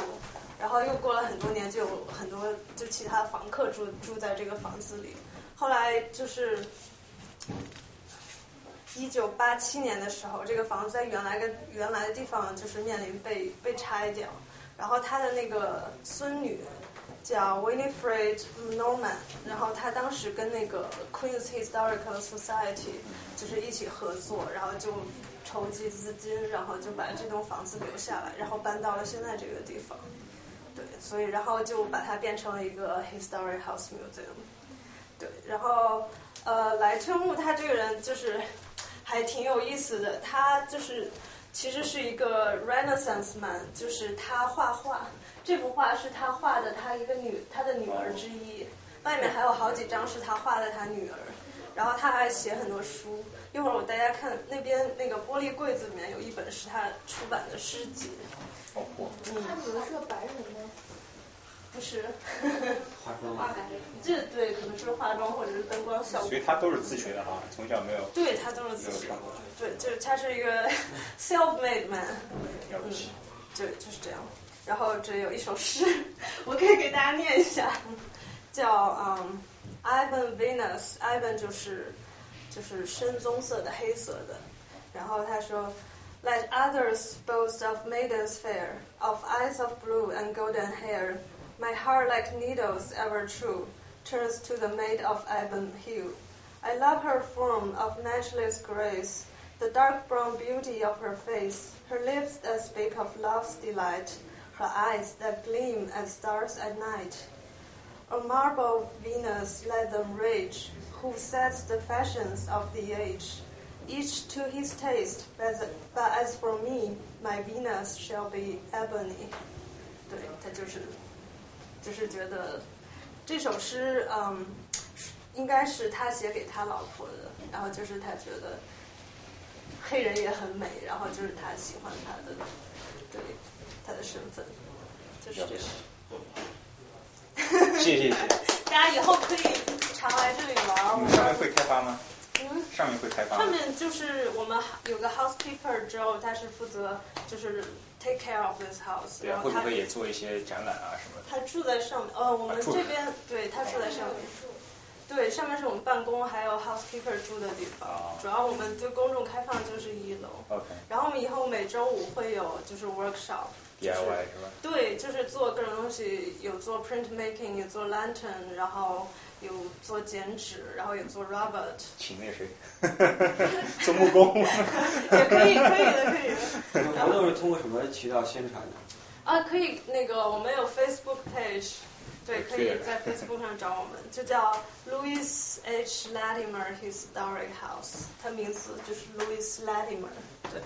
然后又过了很多年，就有很多就其他房客住住在这个房子里。后来就是一九八七年的时候，这个房子在原来的原来的地方就是面临被被拆掉。然后他的那个孙女叫 Winifred Norman，然后他当时跟那个 Queen's Historical Society 就是一起合作，然后就筹集资金，然后就把这栋房子留下来，然后搬到了现在这个地方。对，所以然后就把它变成了一个 History house museum。对，然后呃，莱特木他这个人就是还挺有意思的，他就是其实是一个 Renaissance man，就是他画画，这幅画是他画的他一个女他的女儿之一，外面还有好几张是他画的他女儿，然后他还写很多书，一会儿我大家看那边那个玻璃柜子里面有一本是他出版的诗集。他女儿是个白人吗？不是。化妆。化白。这对，可能是化妆或者是灯光效果。所以他都是自学的哈，从小没有。对他都是自学。对，就是他是一个 self-made man。了不起。对，就是这样。然后这有一首诗，我可以给大家念一下，叫嗯，Ivan Venus，Ivan 就是就是深棕色的黑色的，然后他说。Let others boast of maidens fair, of eyes of blue and golden hair. My heart, like needles ever true, turns to the maid of ebon hue. I love her form of matchless grace, the dark brown beauty of her face, her lips that speak of love's delight, her eyes that gleam as stars at night. A marble Venus let them rage, who sets the fashions of the age each to his taste, but, but as for me, my Venus shall be ebony。对他就是 就是觉得这首诗，嗯，应该是他写给他老婆的，然后就是他觉得黑人也很美，然后就是他喜欢他的，对他的身份，就是这样。谢谢谢谢。大家以后可以常来这里玩。你们上面会开发吗？嗯，上面会开发。上面就是我们有个 housekeeper，之后他是负责就是 take care of this house。对，会不会也做一些展览啊什么的？他住在上面，呃，我们这边对他住在上面。对，上面是我们办公，还有 housekeeper 住的地方。主要我们对公众开放就是一楼。OK。然后我们以后每周五会有就是 workshop。DIY 是吧？对，就是做各种东西，有做 print making，有做 lantern，然后。有做剪纸，然后有做 Robert，请那谁，做木工，也可以，可以的，可以的。活动是通过什么渠道宣传的？啊，可以，那个我们有 Facebook page，对，可以在 Facebook 上找我们，就叫 Louis H Latimer Historic House，它名字就是 Louis Latimer，对。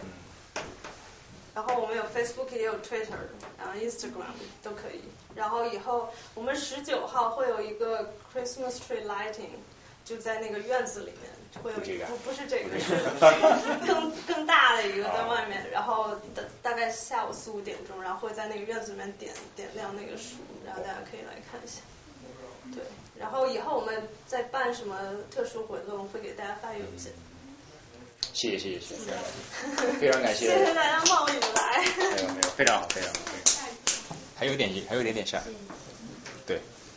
然后我们有 Facebook 也有 Twitter，然后 Instagram 都可以。然后以后我们十九号会有一个 Christmas tree lighting，就在那个院子里面会有不不是这个是更更大的一个 在外面，然后大大概下午四五点钟，然后会在那个院子里面点点亮那个树，然后大家可以来看一下。对，然后以后我们再办什么特殊活动会给大家发邮件。谢谢谢谢谢谢，非常感谢。谢谢大家冒雨来。没有没有，非常好非常好，还有点还有点点下。